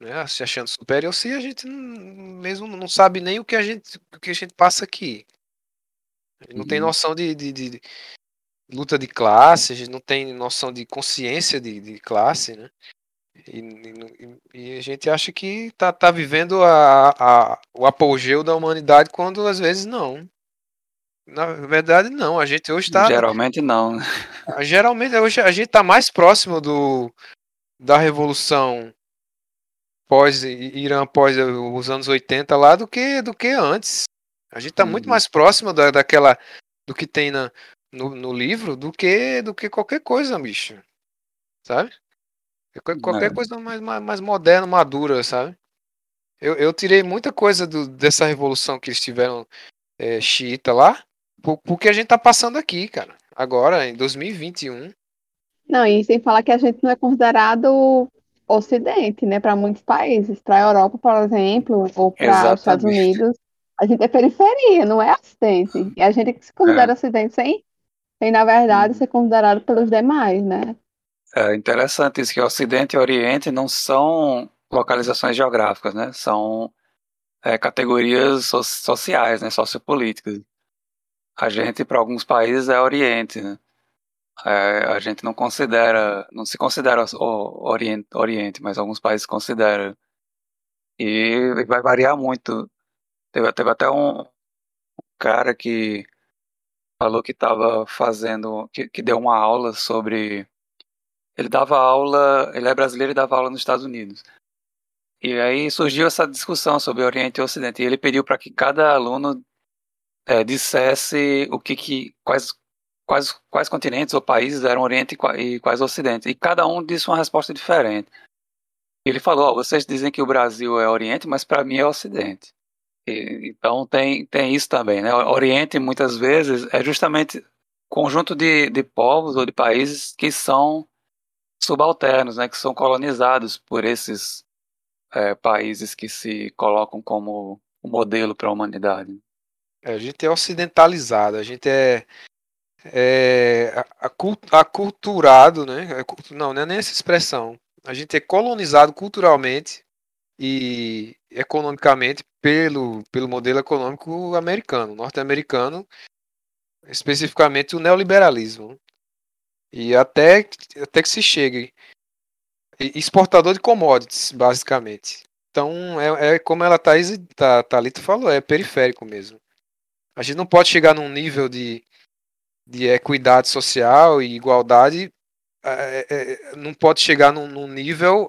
né, se achando superior, se a gente não- mesmo não sabe nem o que a gente, o que a gente passa aqui. Não tem Uhum. noção de, de, de luta de classe, a gente não tem noção de consciência de, de classe, né? E, e- e a gente acha que tá, tá vivendo a, a, o apogeu da humanidade quando às vezes não. Na verdade, não. A gente hoje está. geralmente não né? Geralmente, hoje a gente está mais próximo do, da revolução pós Irã pós os anos 80 lá do que do que antes. A gente está muito Uhum. mais próximo da, daquela do que tem na, no, no livro do que do que qualquer coisa, bicho. Sabe? Qualquer, qualquer É. coisa mais, mais, mais moderna, madura, sabe? Eu, eu tirei muita coisa do, dessa revolução que eles tiveram é, xiita lá, por, porque a gente tá passando aqui, cara. Agora, em 2021. Não, e sem falar que a gente não é considerado Ocidente, né, para muitos países. Para a Europa, por exemplo, ou para os Estados. Unidos, a gente é periferia, não é Ocidente. E a gente que se considera Ocidente sem, sem, na verdade, ser considerado pelos demais, né? É interessante isso, que Ocidente e Oriente não são localizações geográficas, né? São é, categorias so- sociais, né? Sociopolíticas. A gente, para alguns países, é Oriente, né? É, a gente não considera, não se considera o Oriente, Oriente, mas alguns países consideram. E vai variar muito. Teve, teve até um cara que falou que estava fazendo, que, que deu uma aula sobre. Ele dava aula, ele é brasileiro e dava aula nos Estados Unidos. E aí surgiu essa discussão sobre Oriente e Ocidente. E ele pediu para que cada aluno é, dissesse o que, que quais, quais, quais continentes ou países eram Oriente e qua- quais Ocidente. E cada um disse uma resposta diferente. Ele falou: ó, vocês dizem que o Brasil é Oriente, mas para mim é Ocidente. E- então tem, tem isso também, né? O Oriente muitas vezes é justamente conjunto de, de povos ou de países que são subalternos, né? Que são colonizados por esses é, países que se colocam como o modelo para a humanidade. É, a gente é ocidentalizado, a gente é, é aculturado, né? É Não, não é nem essa expressão. A gente é colonizado culturalmente e economicamente pelo, pelo modelo econômico americano, norte-americano, especificamente o neoliberalismo. E até, até que se chegue. Exportador de commodities, basicamente. Então, é, é como ela tá, tá, Thalita falou, é periférico mesmo. A gente não pode chegar num nível de, de equidade social e igualdade, é, é, não pode chegar num, num nível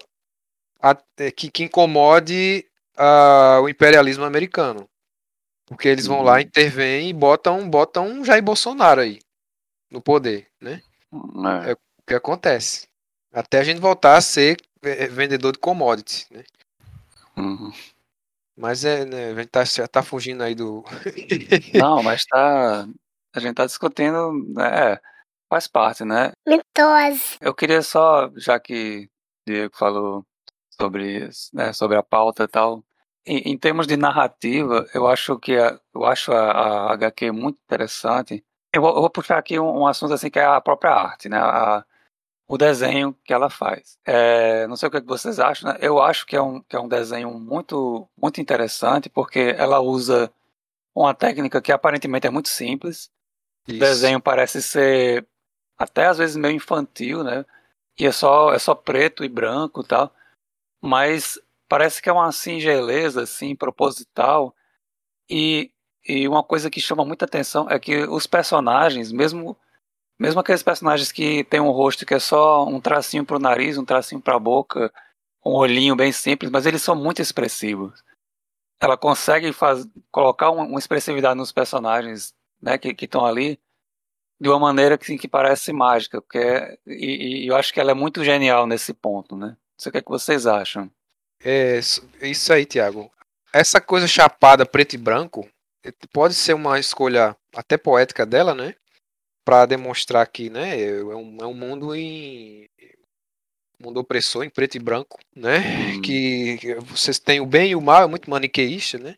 a, é, que, que incomode a, o imperialismo americano. Porque eles vão uhum. lá, intervêm e botam, botam Jair Bolsonaro aí no poder, né? É. é o que acontece. Até a gente voltar a ser é, vendedor de commodities, né? Uhum. Mas é, né, a gente tá, já tá fugindo aí do. Não, mas tá. A gente tá discutindo, né? Faz parte, né? Mitose. Eu queria só, já que o Diego falou sobre, né, sobre a pauta e tal, em, em, termos de narrativa, eu acho que a, eu acho a, a HQ muito interessante. Eu vou, eu vou puxar aqui um, um, assunto assim que é a própria arte, né? A, o desenho que ela faz. É, não sei o que vocês acham, né? Eu acho que é um, que é um desenho muito, muito interessante, porque ela usa uma técnica que aparentemente é muito simples. Isso. O desenho parece ser até às vezes meio infantil, né? E é só, é só preto e branco e tal. Mas parece que é uma singeleza, assim, proposital. E, e uma coisa que chama muita atenção é que os personagens, mesmo mesmo aqueles personagens que tem um rosto que é só um tracinho pro nariz, um tracinho pra boca, um olhinho bem simples, mas eles são muito expressivos. Ela consegue faz, colocar uma, uma expressividade nos personagens né, que estão ali de uma maneira que, que parece mágica, porque é, e, e, eu acho que ela é muito genial nesse ponto, né? Sei o que, é que vocês acham. É isso aí, Tiago. Essa coisa chapada preto e branco pode ser uma escolha até poética dela, né? para demonstrar que né, é, um, é um mundo em mundo opressor em preto e branco, né? Uhum. Que vocês têm o bem e o mal, é muito maniqueísta, né?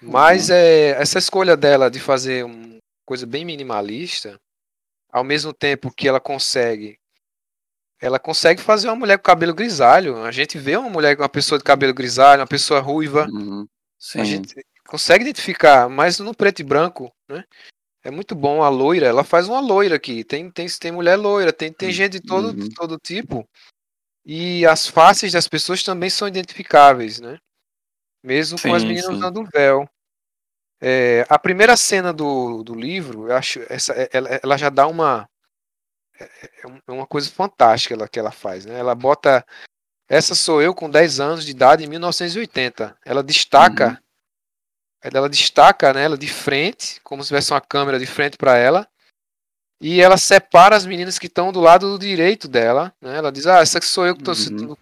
Mas uhum. é, essa escolha dela de fazer uma coisa bem minimalista, ao mesmo tempo que ela consegue ela consegue fazer uma mulher com cabelo grisalho. A gente vê uma mulher com uma pessoa de cabelo grisalho, uma pessoa ruiva. Uhum. A gente consegue identificar, mas no preto e branco, né? É muito bom a loira, ela faz uma loira aqui. Tem, tem, tem mulher loira, tem, tem gente de todo, uhum. todo tipo. E as faces das pessoas também são identificáveis, né? Mesmo sim, com as meninas sim. usando véu. É, a primeira cena do, do livro, eu acho, essa, ela, ela já dá uma. É, é uma coisa fantástica ela, que ela faz, né? Ela bota. Essa sou eu com 10 anos de idade em 1980. Ela destaca. Uhum ela destaca né, ela de frente, como se tivesse uma câmera de frente para ela. E ela separa as meninas que estão do lado direito dela. Né? Ela diz: Ah, essa que sou eu que estou uhum. no,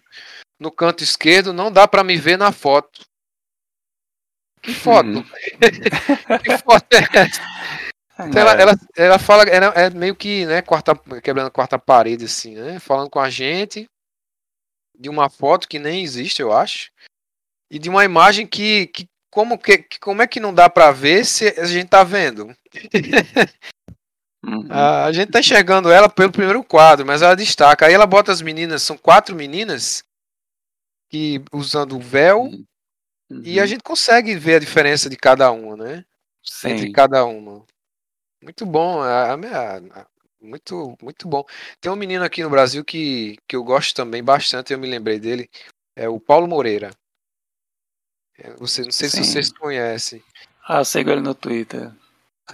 no, canto esquerdo, não dá para me ver na foto. Que foto? Uhum. que foto é essa? Então ela, ela, ela fala, ela é meio que né, quarta, quebrando a quarta parede, assim, né? Falando com a gente de uma foto que nem existe, eu acho. E de uma imagem que, que como, que, como é que não dá para ver se a gente tá vendo? Uhum. a gente tá enxergando ela pelo primeiro quadro, mas ela destaca. Aí ela bota as meninas, são quatro meninas que usando o véu uhum. e a uhum. gente consegue ver a diferença de cada uma, né? Sim. Entre cada uma. Muito bom, a, a, a, muito muito bom. Tem um menino aqui no Brasil que, que eu gosto também bastante, eu me lembrei dele, é o Paulo Moreira. É, você, não sei Sim. se vocês conhecem. Ah, eu sigo ele no Twitter.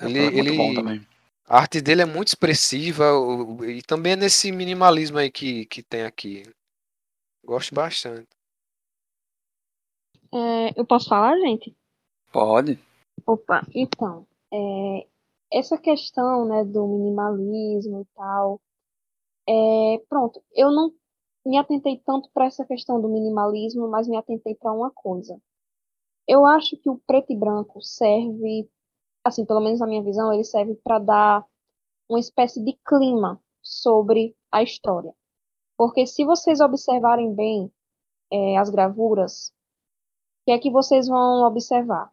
Ele, é ele, bom também. A arte dele é muito expressiva e também é nesse minimalismo aí que, que tem aqui. Gosto bastante. É, eu posso falar, gente? Pode. Opa, então, é, essa questão né, do minimalismo e tal, é, pronto, eu não me atentei tanto para essa questão do minimalismo, mas me atentei para uma coisa. Eu acho que o preto e branco serve, assim, pelo menos na minha visão, ele serve para dar uma espécie de clima sobre a história. Porque se vocês observarem bem é, as gravuras, o que é que vocês vão observar?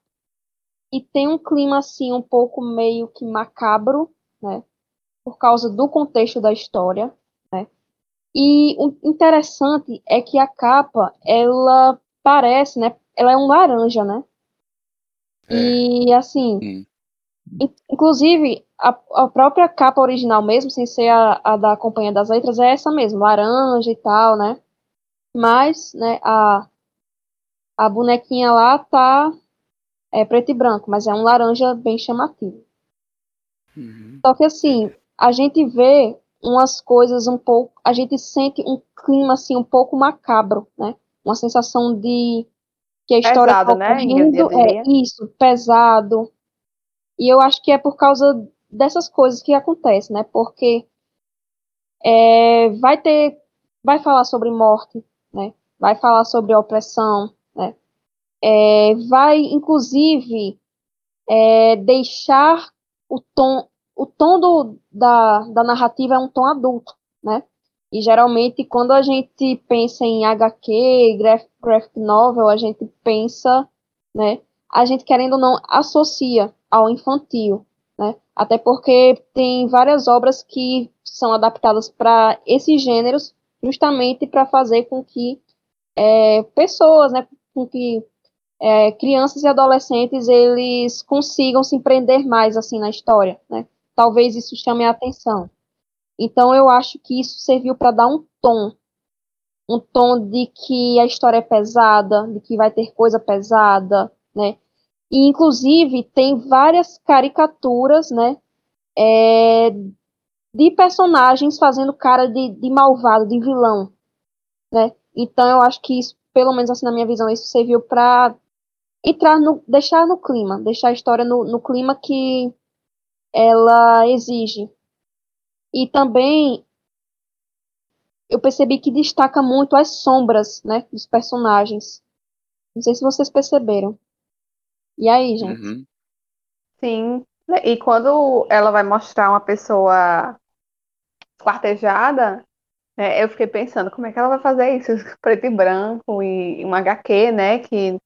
E tem um clima assim um pouco meio que macabro, né? Por causa do contexto da história, né? E o interessante é que a capa, ela parece, né? ela é um laranja, né? É. E assim, inclusive, a, a própria capa original mesmo, sem ser a, a da Companhia das Letras, é essa mesmo, laranja e tal, né? Mas, né, a, a bonequinha lá tá é preto e branco, mas é um laranja bem chamativo. Uhum. Só que assim, a gente vê umas coisas um pouco, a gente sente um clima assim um pouco macabro, né? Uma sensação de que a história pesado, tá né? ocorrendo, é isso, pesado. E eu acho que é por causa dessas coisas que acontecem, né? Porque é, vai ter, vai falar sobre morte, né? Vai falar sobre opressão, né? É, vai, inclusive, é, deixar o tom, o tom do, da, da narrativa é um tom adulto, né? E geralmente, quando a gente pensa em HQ, graphic, novel, a gente pensa, né? A gente, querendo ou não, associa ao infantil, né? Até porque tem várias obras que são adaptadas para esses gêneros, justamente para fazer com que é, pessoas, né, com que é, crianças e adolescentes eles consigam se empreender mais assim na história, né? Talvez isso chame a atenção. Então eu acho que isso serviu para dar um tom, um tom de que a história é pesada, de que vai ter coisa pesada, né? E, inclusive, tem várias caricaturas, né? É, de personagens fazendo cara de, de malvado, de vilão, né? Então, eu acho que isso, pelo menos assim na minha visão, isso serviu para entrar no, deixar no clima, deixar a história no, no clima que ela exige. E também eu percebi que destaca muito as sombras, né, dos personagens. Não sei se vocês perceberam. E aí, gente? Uhum. Sim. E quando ela vai mostrar uma pessoa quartejada, né, eu fiquei pensando, como é que ela vai fazer isso? Preto e branco e um HQ, né? Que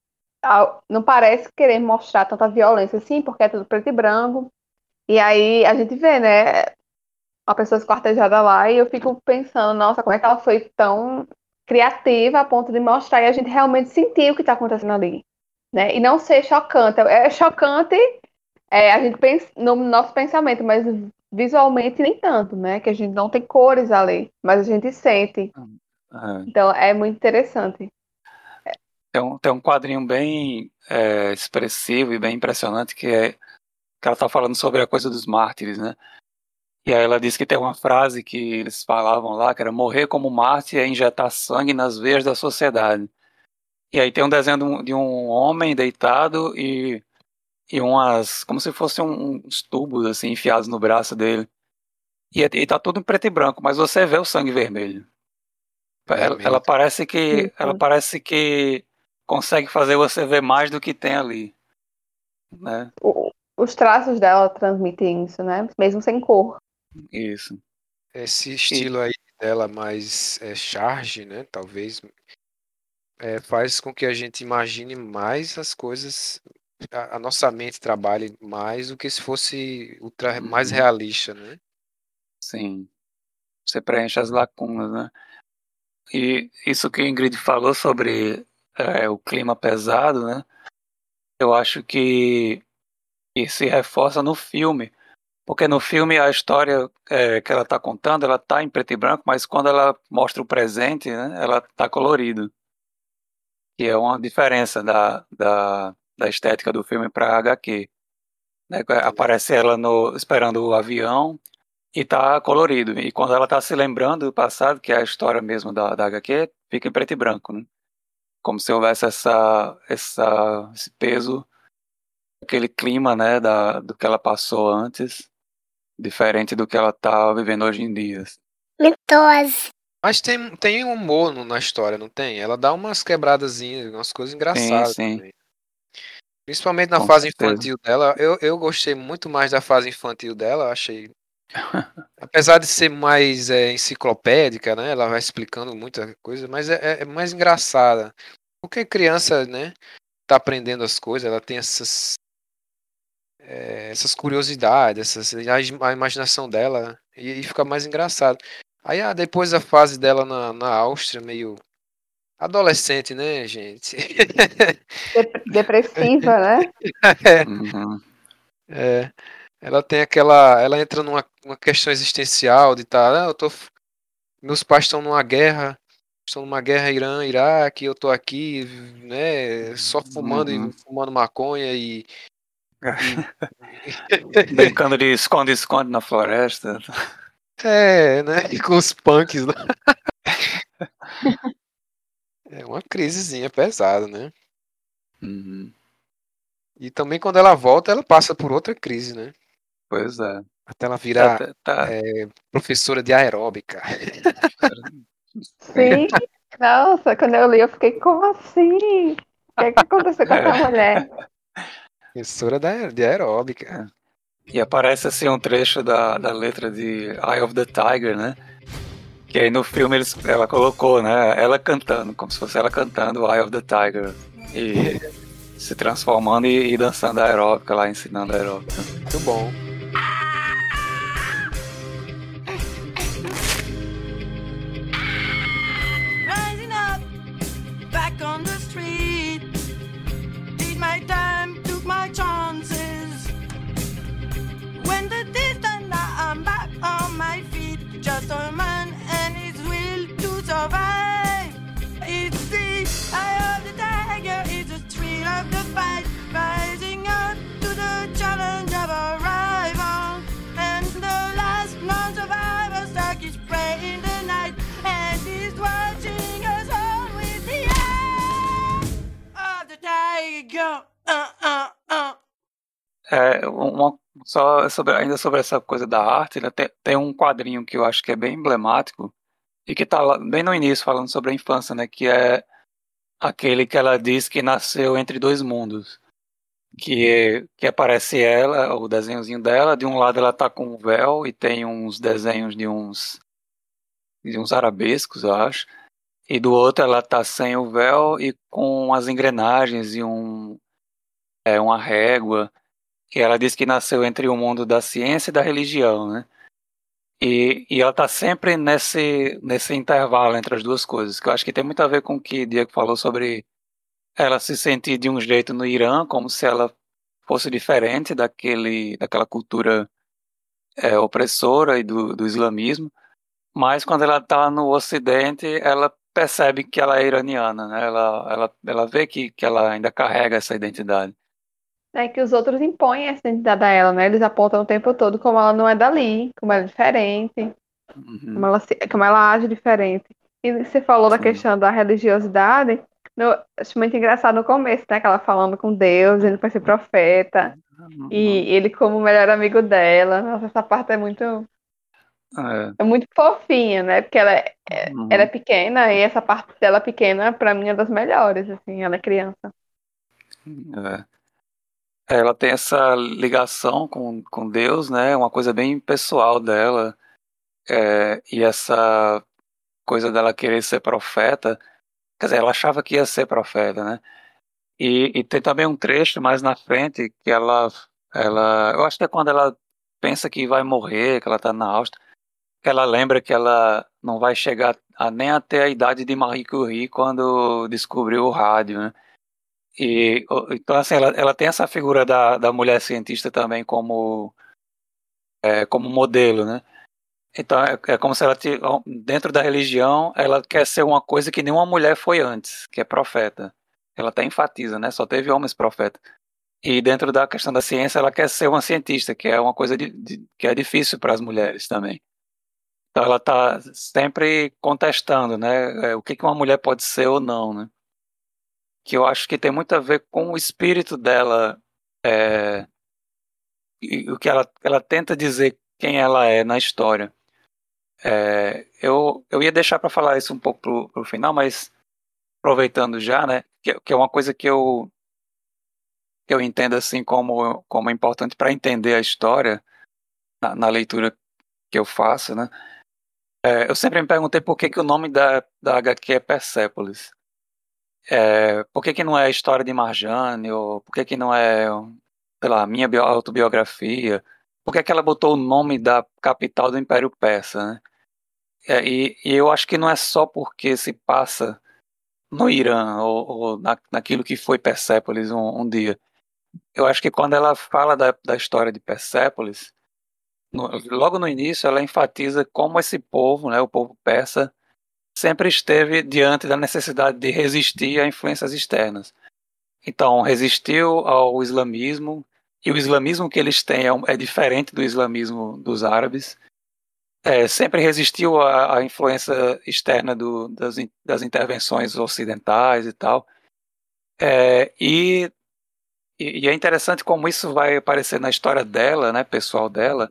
não parece querer mostrar tanta violência assim, porque é tudo preto e branco. E aí a gente vê, né? Uma pessoa esquartejada lá e eu fico pensando, nossa, como é que ela foi tão criativa a ponto de mostrar e a gente realmente sentir o que está acontecendo ali né? E não ser chocante. É chocante é, a gente pensa no nosso pensamento, mas visualmente nem tanto, né? Que a gente não tem cores ali, mas a gente sente. É. Então é muito interessante. Tem um, tem um quadrinho bem é, expressivo e bem impressionante que é que ela está falando sobre a coisa dos mártires, né? E aí ela diz que tem uma frase que eles falavam lá, que era morrer como mártir é injetar sangue nas veias da sociedade. E aí tem um desenho de um, um homem deitado e, e umas. como se fossem uns tubos assim enfiados no braço dele. E, e tá tudo em preto e branco, mas você vê o sangue vermelho. É ela, ela, parece que. Ela parece que consegue fazer você ver mais do que tem ali. Né? os traços dela transmitem isso, né? Mesmo sem cor. Isso. Esse estilo aí dela mais é, charge, né? Talvez é, faz com que a gente imagine mais as coisas, a, a nossa mente trabalhe mais do que se fosse ultra, mais uhum. realista, né? Sim. Você preenche as lacunas, né? E isso que a Ingrid falou sobre é, o clima pesado, né? Eu acho que, que se reforça no filme. Porque no filme a história é, que ela está contando, ela está em preto e branco, mas quando ela mostra o presente, né, ela está colorido que é uma diferença da, da, da estética do filme para HQ. Né? Aparece ela no, esperando o avião e tá colorido. E quando ela tá se lembrando do passado, que é a história mesmo da, da HQ, fica em preto e branco, né? Como se houvesse essa, essa, esse peso, aquele clima, né, da, do que ela passou antes, diferente do que ela tá vivendo hoje em dia. Mitose. Mas tem, tem humor na história, não tem? Ela dá umas quebradazinhas, umas coisas engraçadas sim, sim. Principalmente na Com fase certeza. infantil dela. Eu, eu gostei muito mais da fase infantil dela, achei. Apesar de ser mais é, enciclopédica, né? Ela vai explicando muita coisa, mas é, é, é mais engraçada. Porque criança, né? Tá aprendendo as coisas, ela tem essas. É, essas curiosidades, essas, a, a imaginação dela e, e fica mais engraçado. Aí ah, depois a fase dela na, na Áustria, meio adolescente, né, gente? Depressiva, né? É. Uhum. é. Ela tem aquela. Ela entra numa uma questão existencial de estar. Tá, ah, eu tô, meus pais estão numa guerra, estão numa guerra Irã-Iraque, eu tô aqui, né, só fumando uhum. e fumando maconha e. e... Brincando de esconde-esconde na floresta. É, né? E com os punks. Né? É uma crisezinha pesada, né? Uhum. E também quando ela volta, ela passa por outra crise, né? Pois é. Até ela virar tá, tá. É, professora de aeróbica. Sim. Nossa, quando eu li, eu fiquei, como assim? O que, é que aconteceu com essa mulher? Professora de aeróbica. E aparece assim um trecho da, da letra de Eye of the Tiger, né? Que aí no filme eles, ela colocou, né? Ela cantando, como se fosse ela cantando Eye of the Tiger. E se transformando e, e dançando aeróbica lá, ensinando aeróbica. Muito bom. just a man and his will to survive. It's the eye of the tiger, it's the thrill of the fight, rising up to the challenge of arrival. And the last non survivor stuck his prey in the night, and he's watching us all with the eye of the tiger. Uh, uh, uh. uh uma só sobre, ainda sobre essa coisa da arte, né, tem, tem, um quadrinho que eu acho que é bem emblemático e que está bem no início falando sobre a infância, né, que é aquele que ela diz que nasceu entre dois mundos, que que aparece ela, o desenhozinho dela, de um lado ela tá com um véu e tem uns desenhos de uns de uns arabescos, eu acho, e do outro ela tá sem o véu e com as engrenagens e um é uma régua que ela diz que nasceu entre o mundo da ciência e da religião, né? E, e ela está sempre nesse, nesse intervalo entre as duas coisas, que eu acho que tem muito a ver com o que Diego falou sobre ela se sentir de um jeito no Irã, como se ela fosse diferente daquele, daquela cultura é, opressora e do, do islamismo, mas quando ela está no Ocidente, ela percebe que ela é iraniana, né? ela, ela, ela vê que, que ela ainda carrega essa identidade. É que os outros impõem essa identidade a ela, né? Eles apontam o tempo todo como ela não é dali, como ela é diferente, uhum. como, ela se, como ela age diferente. E você falou Sim. da questão da religiosidade, no, acho muito engraçado no começo, né? Que ela falando com Deus, ele vai ser profeta, uhum. e ele como o melhor amigo dela. Nossa, essa parte é muito. É, é muito fofinha, né? Porque ela é, é uhum. ela é pequena e essa parte dela pequena, pra mim, é das melhores, assim, ela é criança. É. Ela tem essa ligação com, com Deus, né? Uma coisa bem pessoal dela. É, e essa coisa dela querer ser profeta. Quer dizer, ela achava que ia ser profeta, né? E, e tem também um trecho mais na frente que ela, ela. Eu acho que é quando ela pensa que vai morrer, que ela tá na Áustria, ela lembra que ela não vai chegar a, nem até a idade de Marie Curie quando descobriu o rádio, né? E, então, assim, ela, ela tem essa figura da, da mulher cientista também como, é, como modelo, né? Então, é, é como se ela, dentro da religião, ela quer ser uma coisa que nenhuma mulher foi antes, que é profeta. Ela até enfatiza, né? Só teve homens profetas. E dentro da questão da ciência, ela quer ser uma cientista, que é uma coisa de, de, que é difícil para as mulheres também. Então, ela está sempre contestando, né? É, o que, que uma mulher pode ser ou não, né? Que eu acho que tem muito a ver com o espírito dela, é, e o que ela, ela tenta dizer quem ela é na história. É, eu, eu ia deixar para falar isso um pouco pro, pro final, mas aproveitando já, né, que, que é uma coisa que eu eu entendo assim como como importante para entender a história na, na, leitura que eu faço, né? É, eu sempre me perguntei por que, que o nome da, da HQ é Persepolis. É, por que, que não é a história de Marjane, ou por que, que não é, sei lá, minha autobiografia? Por que, que ela botou o nome da capital do Império Persa, né? É, e, e, eu acho que não é só porque se passa no Irã, ou, ou na, naquilo que foi Persépolis um, um, dia, eu acho que quando ela fala da, da história de Persépolis, no, logo no início ela enfatiza como esse povo, né, o povo persa, sempre esteve diante da necessidade de resistir a influências externas. Então, resistiu ao islamismo, e o islamismo que eles têm é, é diferente do islamismo dos árabes. É, sempre resistiu à, à influência externa do, das, das, intervenções ocidentais e tal. É, e, e, é interessante como isso vai aparecer na história dela, né, pessoal dela,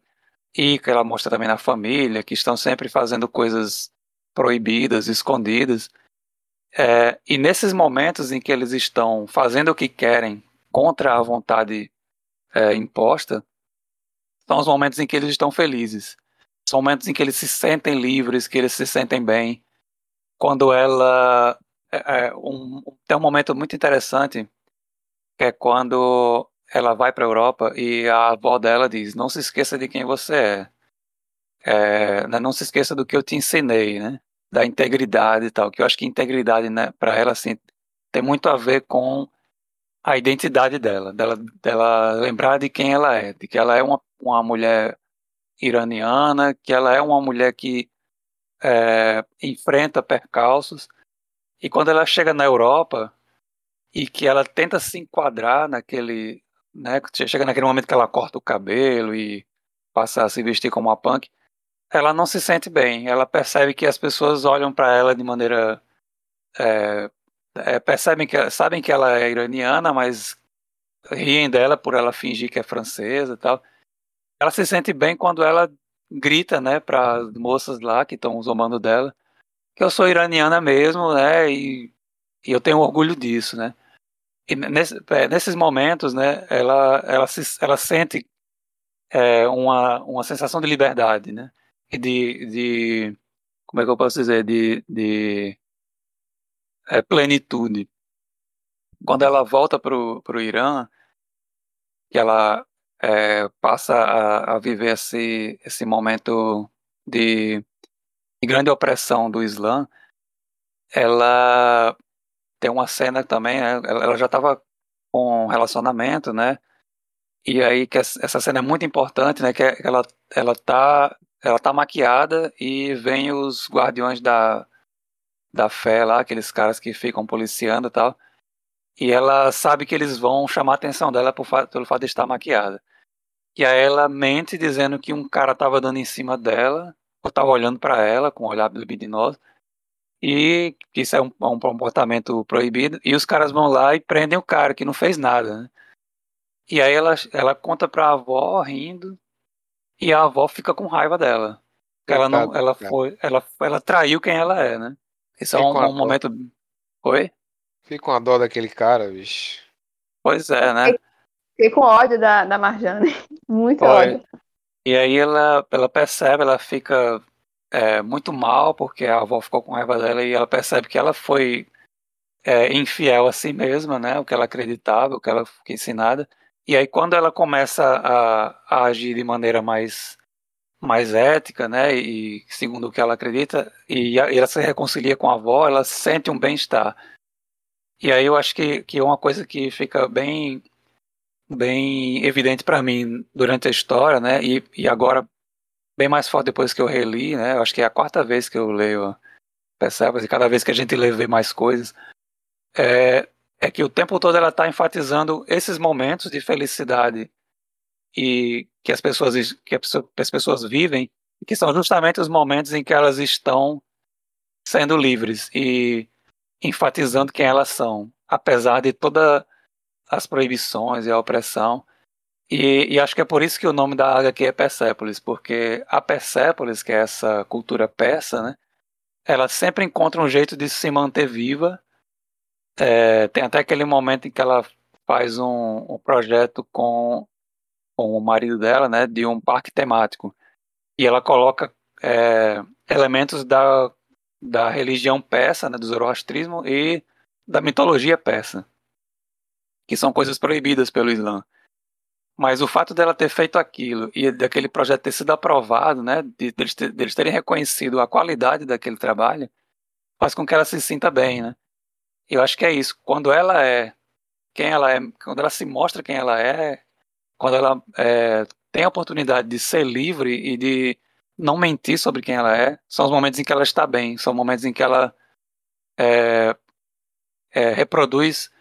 e que ela mostra também na família, que estão sempre fazendo coisas proibidas, escondidas. É, e nesses momentos em que eles estão fazendo o que querem contra a vontade é, imposta, são os momentos em que eles estão felizes. São momentos em que eles se sentem livres, que eles se sentem bem. Quando ela. É, é um, tem um momento muito interessante, que é quando ela vai para a Europa e a avó dela diz: Não se esqueça de quem você é. É né, não se esqueça do que eu te ensinei, né? da integridade e tal, que eu acho que integridade, né, para ela assim, tem muito a ver com a identidade dela, dela, dela lembrar de quem ela é, de que ela é uma, uma mulher iraniana, que ela é uma mulher que é, enfrenta percalços, e quando ela chega na Europa e que ela tenta se enquadrar naquele, né, chega naquele momento que ela corta o cabelo e passa a se vestir como uma punk, ela não se sente bem. Ela percebe que as pessoas olham para ela de maneira. É, é, percebem que sabem que ela é iraniana, mas riem dela por ela fingir que é francesa e tal. Ela se sente bem quando ela grita, né, para as moças lá que estão zombando dela, que eu sou iraniana mesmo, né, e, e eu tenho orgulho disso, né. E nesse, é, nesses momentos, né, ela, ela, se, ela sente é, uma, uma sensação de liberdade, né de, de como é que eu posso dizer, de, de é, plenitude. Quando ela volta para o Irã, que ela é, passa a, a, viver esse, esse momento de, de grande opressão do Islã, ela tem uma cena também, né, ela já estava com um relacionamento, né? E aí que essa cena é muito importante, né? Que ela ela tá ela tá maquiada e vem os guardiões da, da fé lá, aqueles caras que ficam policiando e tal. E ela sabe que eles vão chamar a atenção dela por pelo fato de estar maquiada. E aí ela mente dizendo que um cara tava dando em cima dela, ou tava olhando para ela com um olhar libidinoso, e que isso é um, um, comportamento proibido. E os caras vão lá e prendem o cara que não fez nada. Né? E aí ela, ela conta pra avó rindo e a avó fica com raiva dela. Ela não, ela foi, ela, ela traiu quem ela é, né? Isso é um, um momento. Oi? Fica com a dó daquele cara, bicho. Pois é, né? Fiquei com ódio da, da Marjane. Muito Foi. ódio. E aí ela, ela percebe, ela fica é, muito mal, porque a avó ficou com raiva dela e ela percebe que ela foi é, infiel a si mesma, né? O que ela acreditava, o que ela foi ensinada. E aí quando ela começa a, a agir de maneira mais mais ética, né, e segundo o que ela acredita, e, a, e ela se reconcilia com a avó, ela sente um bem-estar. E aí eu acho que, que é uma coisa que fica bem bem evidente para mim durante a história, né, e, e agora bem mais forte depois que eu reli, né, eu acho que é a quarta vez que eu leio Percebas, e cada vez que a gente lê vê mais coisas, é, é que o tempo todo ela está enfatizando esses momentos de felicidade e que as pessoas que as pessoas vivem, que são justamente os momentos em que elas estão sendo livres e enfatizando quem elas são, apesar de todas as proibições e a opressão. E, e, acho que é por isso que o nome da HQ é Persépolis, porque a Persépolis, que é essa cultura persa, né, ela sempre encontra um jeito de se manter viva é, tem até aquele momento em que ela faz um, um projeto com, com o marido dela, né, de um parque temático. E ela coloca é, elementos da, da religião persa, né, do zoroastrismo e da mitologia persa, que são coisas proibidas pelo Islã. Mas o fato dela ter feito aquilo e daquele projeto ter sido aprovado, né, de, deles, deles terem reconhecido a qualidade daquele trabalho, faz com que ela se sinta bem, né? Eu acho que é isso. Quando ela é quem ela é, quando ela se mostra quem ela é, quando ela é, tem a oportunidade de ser livre e de não mentir sobre quem ela é, são os momentos em que ela está bem, são momentos em que ela é, é, reproduz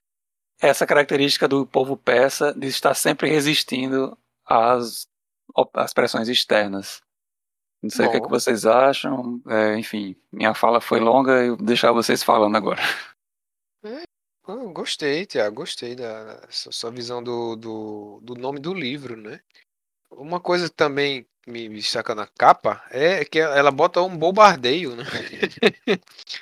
essa característica do povo persa de estar sempre resistindo às, às pressões externas. Não sei Bom. o que, é que vocês acham. É, enfim, minha fala foi longa e vou deixar vocês falando agora. É, gostei, Tiago, gostei da, da sua visão do, do, do, nome do livro, né? Uma coisa que também me destaca na capa é que ela bota um bombardeio, né?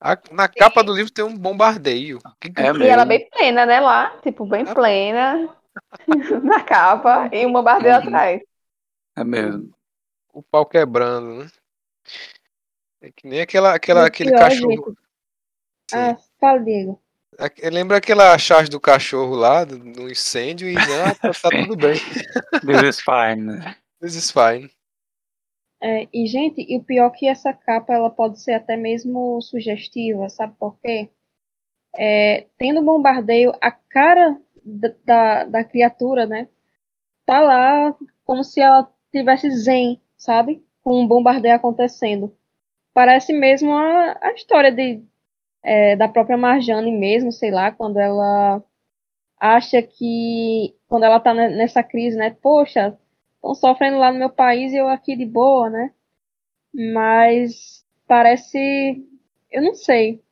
A, na capa do livro tem um bombardeio. Que que é e ela bem plena, né? Lá, tipo, bem é. plena na capa e um bombardeio é. atrás. É mesmo. O pau quebrando, né? É que nem aquela, aquela, aquele pior, cachorro. Ah, fala, Diego. Lembra aquela charge do cachorro lá, do, do incêndio, e ah, tá, tá tudo bem. This is fine. This is fine. É, e, gente, e o pior é que essa capa ela pode ser até mesmo sugestiva, sabe por quê? É, tendo bombardeio, a cara da, da, da, criatura, né? Tá lá como se ela tivesse zen, sabe? Com um bombardeio acontecendo. Parece mesmo a, a história de, é, da própria Marjane mesmo, sei lá, quando ela acha que. Quando ela tá nessa crise, né? Poxa, estão sofrendo lá no meu país e eu aqui de boa, né? Mas parece, eu não sei.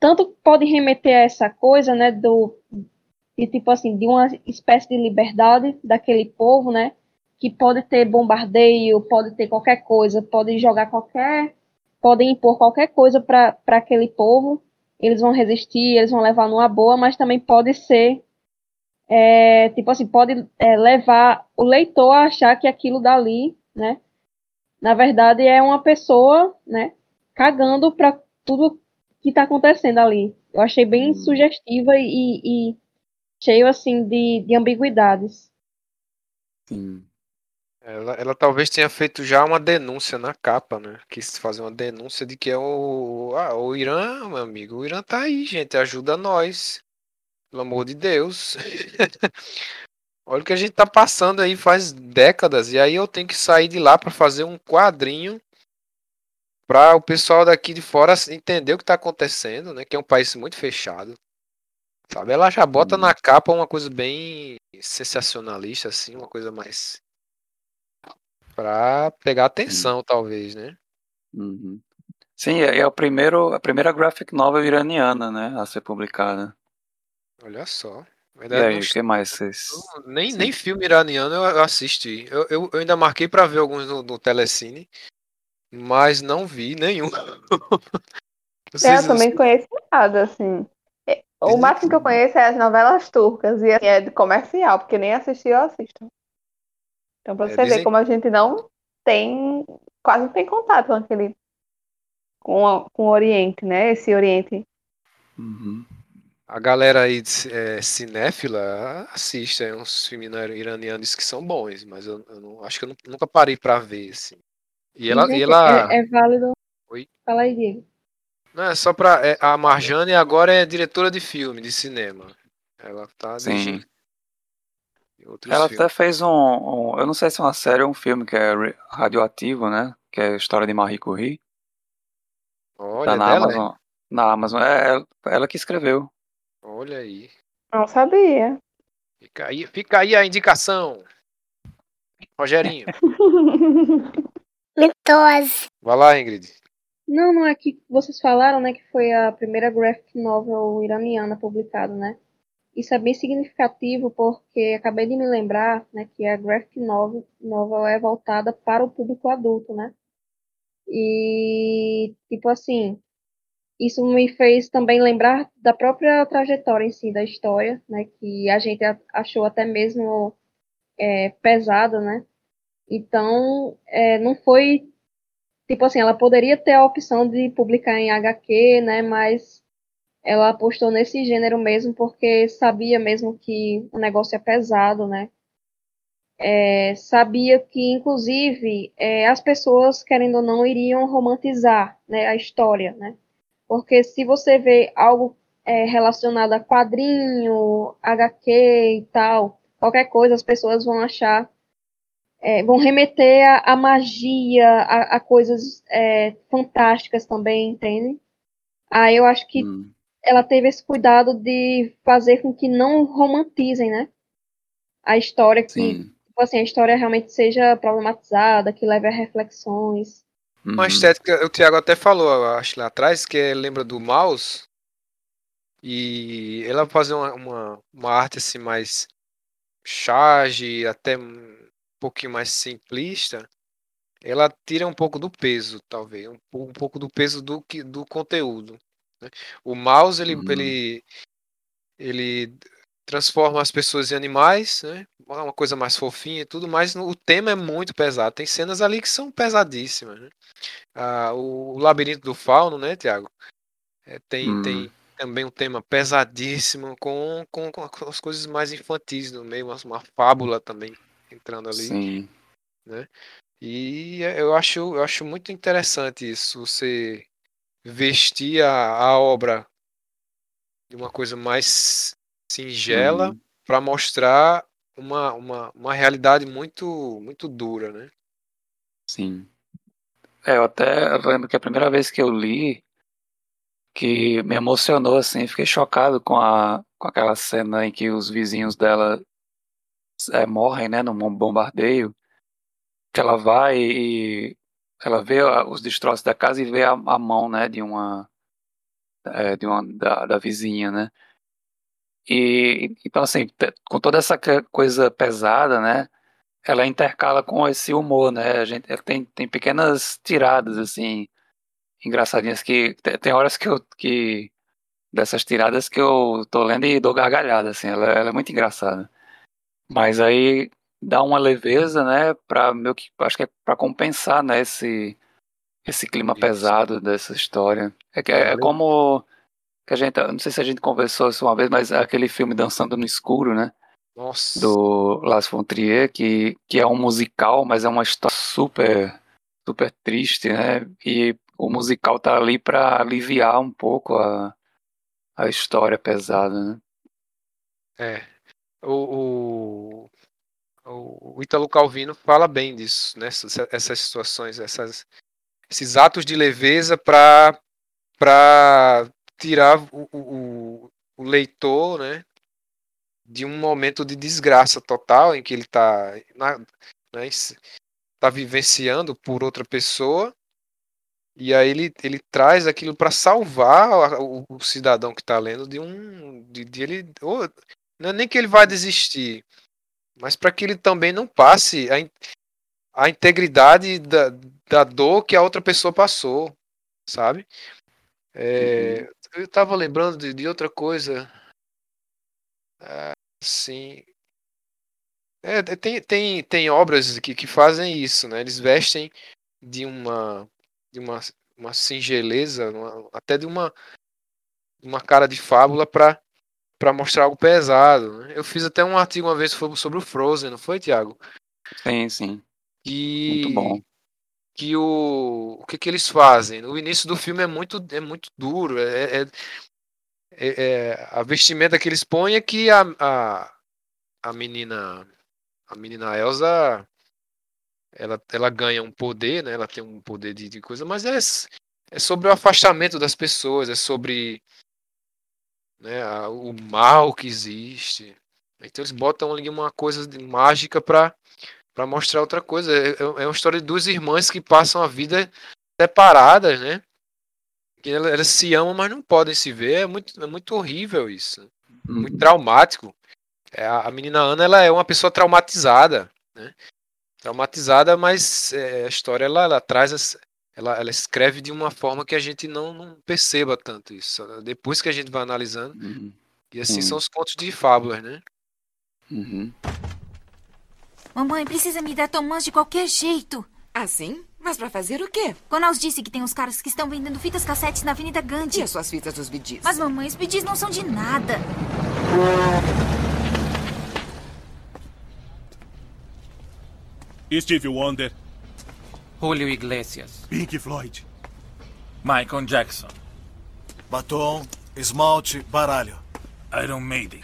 Tanto pode remeter a essa coisa, né, do de tipo assim, de uma espécie de liberdade daquele povo, né? Que pode ter bombardeio, pode ter qualquer coisa, pode jogar qualquer, podem impor qualquer coisa para aquele povo. Eles vão resistir, eles vão levar numa boa, mas também pode ser é, tipo assim, pode é, levar o leitor a achar que aquilo dali, né, na verdade é uma pessoa, né, cagando para tudo que está acontecendo ali. Eu achei bem hum. sugestiva e, e, cheio, assim, de, de ambiguidades. Sim. Ela, ela, talvez tenha feito já uma denúncia na capa, né? Quis fazer uma denúncia de que é o. Ah, o Irã, meu amigo. O Irã tá aí, gente. Ajuda nós. Pelo amor de Deus. Olha o que a gente tá passando aí faz décadas. E aí eu tenho que sair de lá para fazer um quadrinho para o pessoal daqui de fora entender o que tá acontecendo, né? Que é um país muito fechado. Sabe? Ela já bota na capa uma coisa bem sensacionalista, assim, uma coisa mais. Pra pegar atenção, talvez, né? Uhum. Sim, é, é o primeiro, a primeira graphic novel iraniana, né? A ser publicada. Olha só. Verdade, e aí, o que mais vocês. Nem, nem filme iraniano eu assisti. Eu, eu, eu ainda marquei para ver alguns no, no, Telecine, mas não vi nenhum. vocês... Eu também conheço nada, assim. É, o máximo que eu conheço é as novelas turcas, e assim, é de comercial, porque nem assisti eu assisto. Então, pra é, você é, dizem... ver como a gente não tem, quase não tem contato com aquele, com, a, com o Oriente, né? Esse Oriente. Uhum a galera aí é, cinéfila assiste aí uns filmes iranianos que são bons, mas eu, eu não, acho que eu nunca parei para ver, assim. E ela. E ela... É, é, válido. Oi? Fala aí, Diego. Não, é só pra. É, a Marjane agora é diretora de filme, de cinema. Ela tá Sim. Ela filmes. até fez um, um, Eu não sei se é uma série ou um filme que é radioativo, né? Que é a história de Marie Curie. Olha, tá na dela, Amazon. É? Na Amazon. É ela, ela que escreveu. Olha aí. Não sabia. Fica aí, fica aí a indicação. Rogerinho. Mitose. Vai lá, Ingrid. Não, não é que vocês falaram, né, que foi a primeira graphic novel iraniana publicada, né? Isso é bem significativo porque acabei de me lembrar, né, que a graphic novel, novel é voltada para o público adulto, né? E tipo assim, isso me fez também lembrar da própria trajetória em si da história, né, que a gente achou até mesmo é, pesada, né? Então, é, não foi tipo assim, ela poderia ter a opção de publicar em HQ, né? Mas ela apostou nesse gênero mesmo porque sabia mesmo que o negócio é pesado, né? É, sabia que, inclusive, é, as pessoas, querendo ou não, iriam romantizar né, a história, né? Porque se você vê algo é, relacionado a quadrinho, HQ e tal, qualquer coisa, as pessoas vão achar, é, vão remeter a, a magia, a, a coisas é, fantásticas também, entende? Aí eu acho que Hum. Ela teve esse cuidado de fazer com que não romantizem, né? A história que, Sim. tipo assim, a história realmente seja problematizada, que leve a reflexões. Uma Uhum. estética, o Thiago até falou, acho lá atrás, que é- lembra do mouse. E ela fazer uma, uma, uma arte assim mais charge, até um pouquinho mais simplista, ela tira um pouco do peso, talvez, um, um pouco do peso do, que- do conteúdo. Né? O mouse ele, Uhum. ele, ele transforma as pessoas em animais, né? É uma coisa mais fofinha e tudo, mas o tema é muito pesado. Tem cenas ali que são pesadíssimas, né? Ah, o, labirinto do fauno, né, Tiago? tem, Hum. tem também um tema pesadíssimo com, com, com as coisas mais infantis no meio, uma, uma fábula também entrando ali, Sim. né? E eu acho, eu acho muito interessante isso, você vestir a, a obra de uma coisa mais singela Uhum. para mostrar uma, uma, uma realidade muito muito dura, né? Sim. É, eu até lembro que a primeira vez que eu li, que me emocionou, assim, fiquei chocado com, a, com aquela cena em que os vizinhos dela é, morrem, né, num bombardeio, que ela vai e ela vê os destroços da casa e vê a, a mão, né, de uma, é, de uma da, da vizinha, né, e então assim, com toda essa coisa pesada, né, ela intercala com esse humor, né, a gente ela tem, tem pequenas tiradas, assim, engraçadinhas que te- tem horas que eu que dessas tiradas que eu tô lendo e dou gargalhada, assim, ela, ela é muito engraçada. Mas aí dá uma leveza, né, para meio que acho que é para compensar, né, esse esse clima pesado dessa história. É que é, é como que a gente, não sei se a gente conversou isso uma vez, mas é aquele filme Dançando no Escuro, né, Nossa. do Lars von Trier, que que é um musical, mas é uma história super super triste, né? E o musical tá ali para aliviar um pouco a a história pesada, né? É. O, o, o Ítalo Calvino fala bem disso, né? Essas, essas situações, essas, esses atos de leveza para para tirar o, o, o leitor, né? De um momento de desgraça total em que ele está né, tá vivenciando por outra pessoa e aí ele, ele traz aquilo para salvar o, o, cidadão que está lendo de um de, de ele ou, não é nem que ele vai desistir, mas para que ele também não passe a, a integridade da, da dor que a outra pessoa passou, sabe? É, uhum. Eu estava lembrando de, de, outra coisa, assim, é, tem, tem, tem obras que, que fazem isso, né? Eles vestem de uma de uma, uma singeleza, uma, até de uma uma cara de fábula para para mostrar algo pesado. Né? Eu fiz até um artigo uma vez sobre o Frozen, não foi, Tiago? Sim, sim. Que, muito bom. Que o, o que, que eles fazem? O início do filme é muito, é muito duro. É, é, é, é a vestimenta que eles põem é que a, a, a menina a menina Elsa ela, ela ganha um poder, né? Ela tem um poder de, de coisa, mas é, é sobre o afastamento das pessoas, é sobre né, o mal que existe. Então eles botam ali uma coisa de, mágica para para mostrar outra coisa. É, é, uma história de duas irmãs que passam a vida separadas, né? Que elas, se amam, mas não podem se ver. É muito, é muito horrível isso. Muito traumático. É, a menina Ana ela é uma pessoa traumatizada, né? Traumatizada, mas é, a história ela, ela traz as, ela, ela escreve de uma forma que a gente não, não perceba tanto isso. Depois que a gente vai analisando. Uhum. E assim Uhum. são os contos de fábulas, né? Uhum. Mamãe precisa me dar Tomás de qualquer jeito. Assim? Mas para fazer o quê? Conaus disse que tem uns caras que estão vendendo fitas cassetes na Avenida Gandhi. E as suas fitas dos bidis? Mas, mamãe, os bidis não são de nada. Steve Wonder. Julio Iglesias. Pink Floyd. Michael Jackson. Batom. esmalte, baralho. Iron Maiden.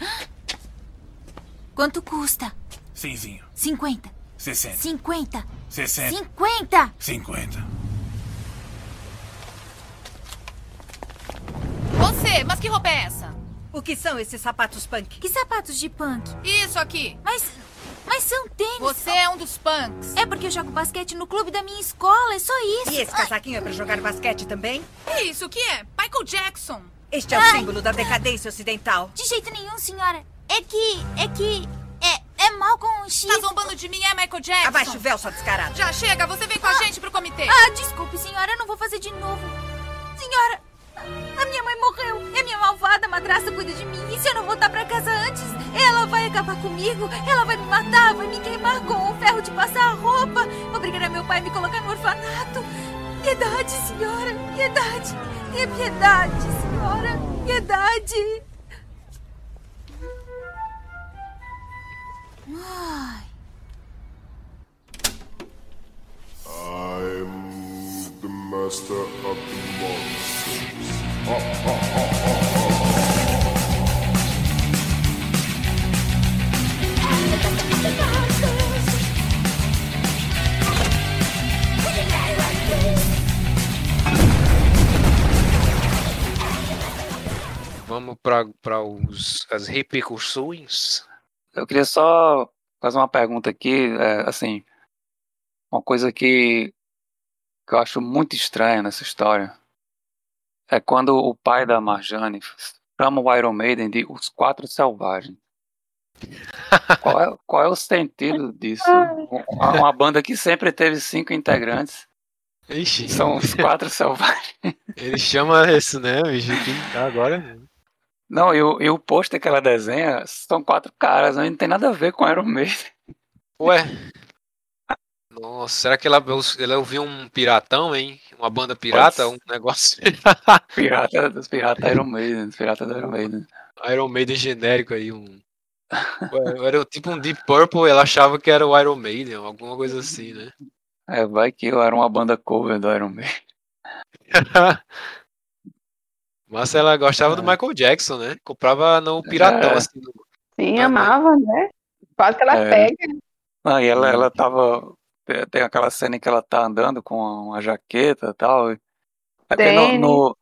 Quanto custa? Cenzinho. 50. 60. 50. 60. 50. 50. Você, mas que roupa é essa? O que são esses sapatos punk? Que sapatos de punk? Isso aqui. Mas. Mas são tênis. Você é um dos punks. É porque eu jogo basquete no clube da minha escola, é só isso. E esse casaquinho é pra jogar basquete também? Isso, o que é? Michael Jackson. Este é o símbolo da decadência ocidental. De jeito nenhum, senhora. É que. É que. É, é Malcolm X. Tá zombando de mim, é Michael Jackson? Abaixa o véu, sua descarada. Já chega, você vem com a gente pro comitê. Ah, desculpe, senhora, eu não vou fazer de novo. Senhora, a minha mãe morreu. E a minha malvada madrasta cuida de mim. E se eu não voltar pra casa antes, ela vai acabar comigo. Ela vai me matar, vai me queimar com o ferro de passar a roupa. Obrigará meu pai a me colocar no orfanato. Piedade, senhora, piedade. Tenha piedade, senhora, piedade. Ai. I'm the master of the monsters. Vamos para as repercussões. Eu queria só fazer uma pergunta aqui, é, assim, uma coisa que, que eu acho muito estranha nessa história é quando o pai da Marjane chama o Iron Maiden de Os Quatro Selvagens. Qual é, qual é o sentido disso? Uma, uma banda que sempre teve cinco integrantes. Ixi. São os quatro selvagens. Ele chama isso, né, bicho? Agora. Não, e o, e o pôster que ela desenha são quatro caras, né? não tem nada a ver com Iron Maiden. Ué. Nossa, será que ela, ela ouviu um piratão, hein? Uma banda pirata? Um negócio. pirata dos piratas Iron Maiden, dos piratas do Iron Maiden. Iron Maiden genérico aí, um. Era tipo um Deep Purple, ela achava que era o Iron Maiden, alguma coisa assim, né? É, vai que eu era uma banda cover do Iron Maiden. Mas ela gostava é. do Michael Jackson, né? Comprava no piratão, é. assim. No... Sim, amava, né? Quase que ela É. pega. Ah, e ela, ela tava. Tem aquela cena em que ela tá andando com uma jaqueta e tal. É no, no,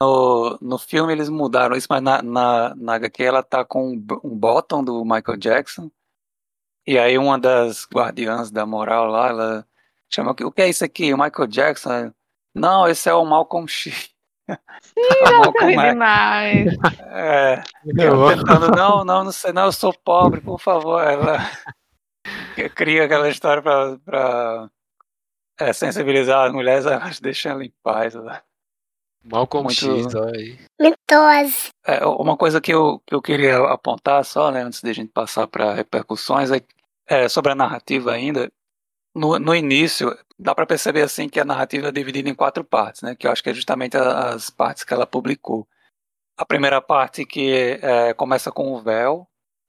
no, no filme eles mudaram isso, mas na, na, na HQ ela tá com um um bottom do Michael Jackson. E aí uma das guardiãs da moral lá, ela chama o que é isso aqui? O Michael Jackson? Não, esse é o Malcolm X. Sim, A Malcolm X. demais. É, ela tentando, não, não, não sei, não, eu sou pobre, por favor. Ela cria aquela história pra, pra é, sensibilizar as mulheres, elas deixam ela em paz. né? Malcolm Muito- X, olha aí. Mitose. É, uma coisa que eu, que eu queria apontar só, né, antes de a gente passar para repercussões, é, é sobre a narrativa ainda. No, no início, dá para perceber assim que a narrativa é dividida em quatro partes, né, que eu acho que é justamente a- as partes que ela publicou. A primeira parte que é, começa com o véu,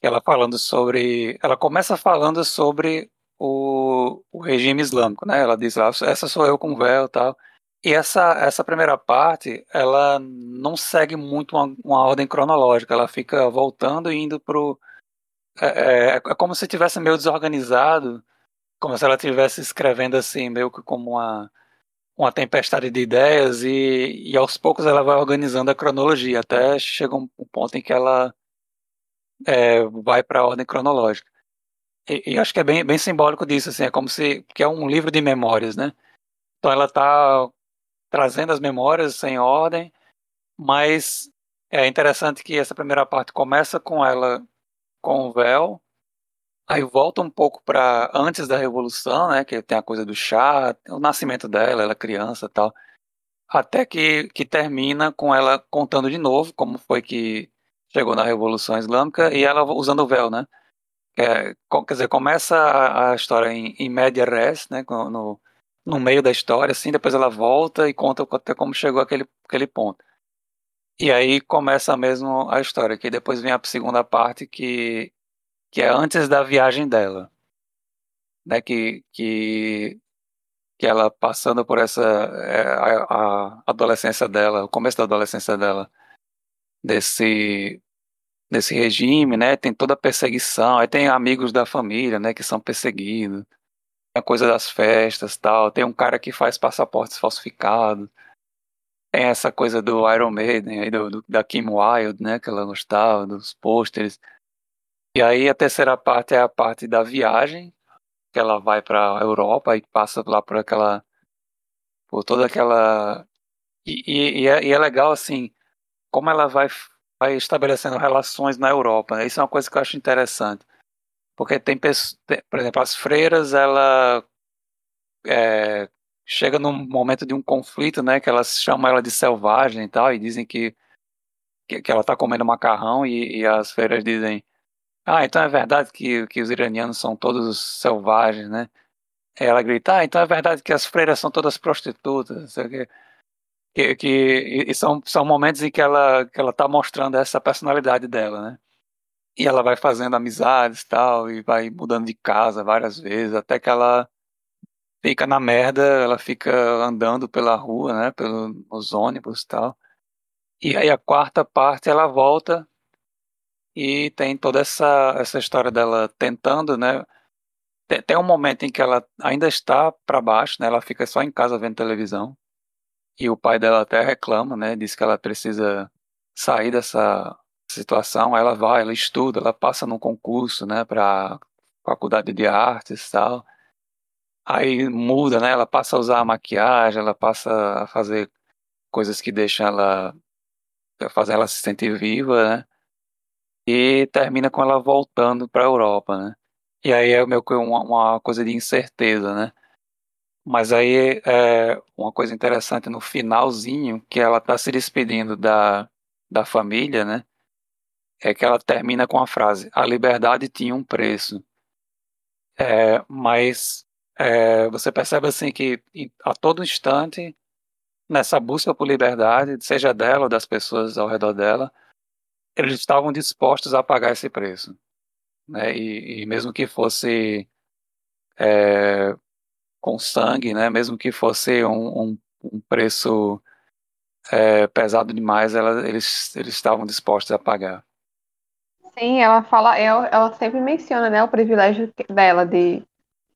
ela falando sobre, ela começa falando sobre o, o regime islâmico, né? Ela diz lá, essa sou eu com véu, e tal. E essa, essa primeira parte, ela não segue muito uma, uma ordem cronológica, ela fica voltando e indo pro. É, é, é como se tivesse meio desorganizado, como se ela estivesse escrevendo assim, meio que como uma, uma tempestade de ideias, e, e aos poucos ela vai organizando a cronologia, até chega um, um ponto em que ela é, vai para a ordem cronológica. E, e acho que é bem, bem simbólico disso, assim, é como se. que é um livro de memórias, né? Então ela está trazendo as memórias sem ordem, mas é interessante que essa primeira parte começa com ela com o véu, aí volta um pouco para antes da revolução, né, que tem a coisa do chá, o nascimento dela, ela criança, e tal, até que que termina com ela contando de novo como foi que chegou na revolução islâmica e ela usando o véu, né? É, quer dizer, começa a, a história em, em média res, né, no, no meio da história, assim, depois ela volta e conta até como chegou aquele, aquele ponto. E aí começa mesmo a história, que depois vem a segunda parte que, que é antes da viagem dela, né, que, que, que ela passando por essa, é, a, a adolescência dela, o começo da adolescência dela, desse desse regime, né? Tem toda a perseguição, aí tem amigos da família, né, que são perseguidos. Tem a coisa das festas, tal. Tem um cara que faz passaportes falsificados. Tem essa coisa do Iron Maiden, aí do, do, da Kim Wilde, né, que ela gostava, dos pôsteres. E aí a terceira parte é a parte da viagem, que ela vai para Europa e passa lá por aquela por toda aquela e, e, e, é, e, é, legal assim como ela vai vai estabelecendo relações na Europa. Né? Isso é uma coisa que eu acho interessante. Porque tem, pessoas, por exemplo, as freiras, ela é, chega num momento de um conflito, né, que elas chamam ela de selvagem e tal, e dizem que, que, que ela está comendo macarrão, e, e, as freiras dizem, ah, então é verdade que, que os iranianos são todos selvagens, né? Ela grita, ah, então é verdade que as freiras são todas prostitutas, sei o quê que, que e são, são momentos em que ela que ela tá mostrando essa personalidade dela, né? E ela vai fazendo amizades tal e vai mudando de casa várias vezes até que ela fica na merda, ela fica andando pela rua, né, pelos ônibus tal. E aí a quarta parte ela volta e tem toda essa essa história dela tentando, né? Tem, tem um momento em que ela ainda está para baixo, né? Ela fica só em casa vendo televisão e o pai dela até reclama, né? Diz que ela precisa sair dessa situação. Ela vai, ela estuda, ela passa num concurso, né? Para faculdade de artes e tal. Aí muda, né? Ela passa a usar a maquiagem, ela passa a fazer coisas que deixam ela fazer ela se sentir viva, né? E termina com ela voltando para a Europa, né? E aí é meio que uma, uma coisa de incerteza, né? Mas aí é uma coisa interessante no finalzinho, que ela está se despedindo da, da família, né? É que ela termina com a frase: A liberdade tinha um preço. É, mas é, você percebe assim que a todo instante, nessa busca por liberdade, seja dela ou das pessoas ao redor dela, eles estavam dispostos a pagar esse preço. Né? E, e mesmo que fosse é, com sangue, né? Mesmo que fosse um, um, um preço é, pesado demais, ela, eles, eles estavam dispostos a pagar. Sim, ela fala, ela, ela sempre menciona, né, o privilégio dela de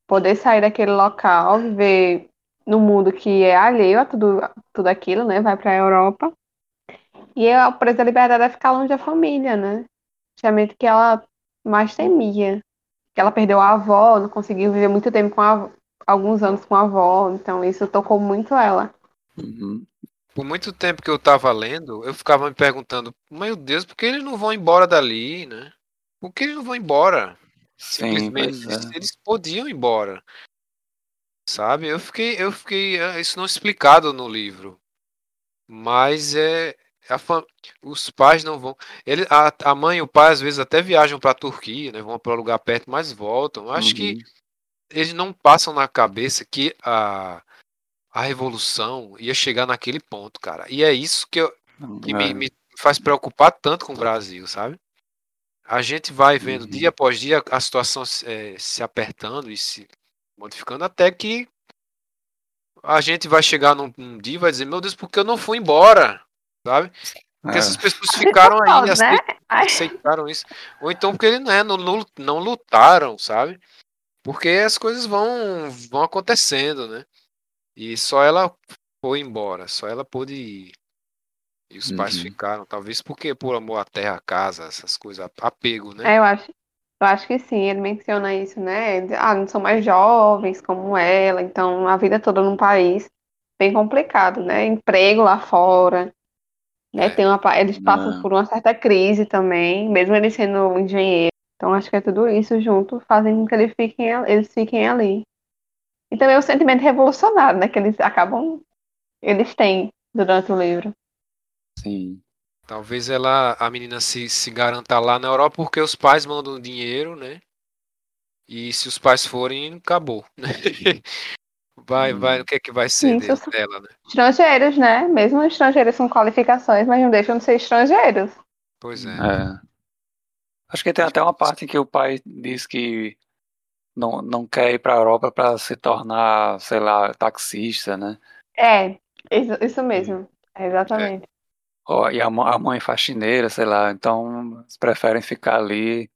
poder sair daquele local, viver no mundo que é alheio a tudo, tudo aquilo, né? Vai para a Europa. E o preço da liberdade é ficar longe da família, né? Justamente que ela mais temia. Que ela perdeu a avó, não conseguiu viver muito tempo com a, alguns anos com a avó, então isso tocou muito ela. Uhum. Por muito tempo que eu tava lendo, eu ficava me perguntando, meu Deus, por que eles não vão embora dali, né? Por que eles não vão embora? Sim, Simplesmente é. eles podiam ir embora. Sabe? Eu fiquei, eu fiquei, ah, isso não é explicado no livro. Mas é a fam... os pais não vão. Ele, a, a mãe e o pai às vezes até viajam para a Turquia, né? Vão para lugar perto, mas voltam. Eu Acho que Uhum. Eles não passam na cabeça que a, a revolução ia chegar naquele ponto, cara. E é isso que, eu, que me, É. me faz preocupar tanto com o Brasil, sabe? A gente vai vendo dia após dia a situação eh, se apertando e se modificando até que a gente vai chegar num, num dia e vai dizer, meu Deus, por que eu não fui embora? Sabe? Porque É. essas pessoas ficaram aí, Né? aceit- Ai. aceitaram isso. Ou então porque eles né, não, não, não lutaram, sabe? Porque as coisas vão, vão acontecendo, né? E só ela foi embora, só ela pôde ir. E os pais Uhum. ficaram, talvez porque por amor à terra, à casa, essas coisas, apego, né? É, eu acho, eu acho que sim, ele menciona isso, né? Ah, não são mais jovens como ela, então a vida toda num país bem complicado, né? Emprego lá fora, né? Tem uma, eles passam É. por uma certa crise também, mesmo eles sendo engenheiros. Então acho que é tudo isso junto fazem com que eles fiquem, eles fiquem ali. E também o sentimento revolucionário, né? Que eles acabam, eles têm durante o livro. Sim. Talvez ela, a menina se, se garanta lá na Europa porque os pais mandam dinheiro, né? E se os pais forem, acabou, né? Vai, vai, o que é que vai ser dele- são dela, né? estrangeiros, né? Mesmo estrangeiros com qualificações, mas não deixam de ser estrangeiros. Pois é. É. Acho que tem até uma parte em que o pai diz que não, não quer ir para a Europa para se tornar, sei lá, taxista, né? É, isso, isso mesmo. É, exatamente. ó, e a, a mãe faxineira, sei lá, então preferem ficar ali.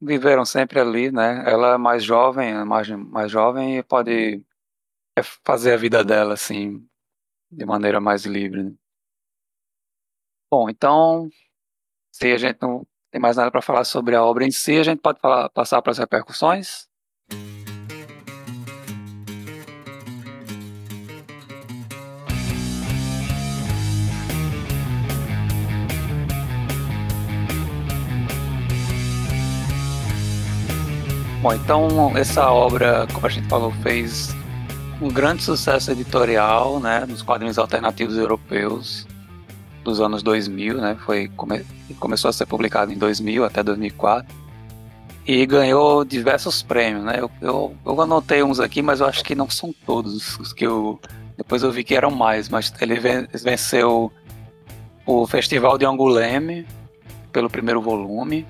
Viveram sempre ali, né? Ela é mais jovem, é mais, mais jovem e pode é, fazer a vida dela assim, de maneira mais livre. né? Bom, então, se a gente não tem mais nada para falar sobre a obra em si, a gente pode falar- passar para as repercussões. Bom, então essa obra, como a gente falou, fez um grande sucesso editorial, né, nos quadrinhos alternativos europeus dos anos 2000, né, foi come- começou a ser publicado em 2000 até 2004 e ganhou diversos prêmios, né. Eu, eu, eu anotei uns aqui, mas eu acho que não são todos os que eu depois eu vi que eram mais, mas ele ven- venceu o Festival de Angoulême pelo primeiro volume.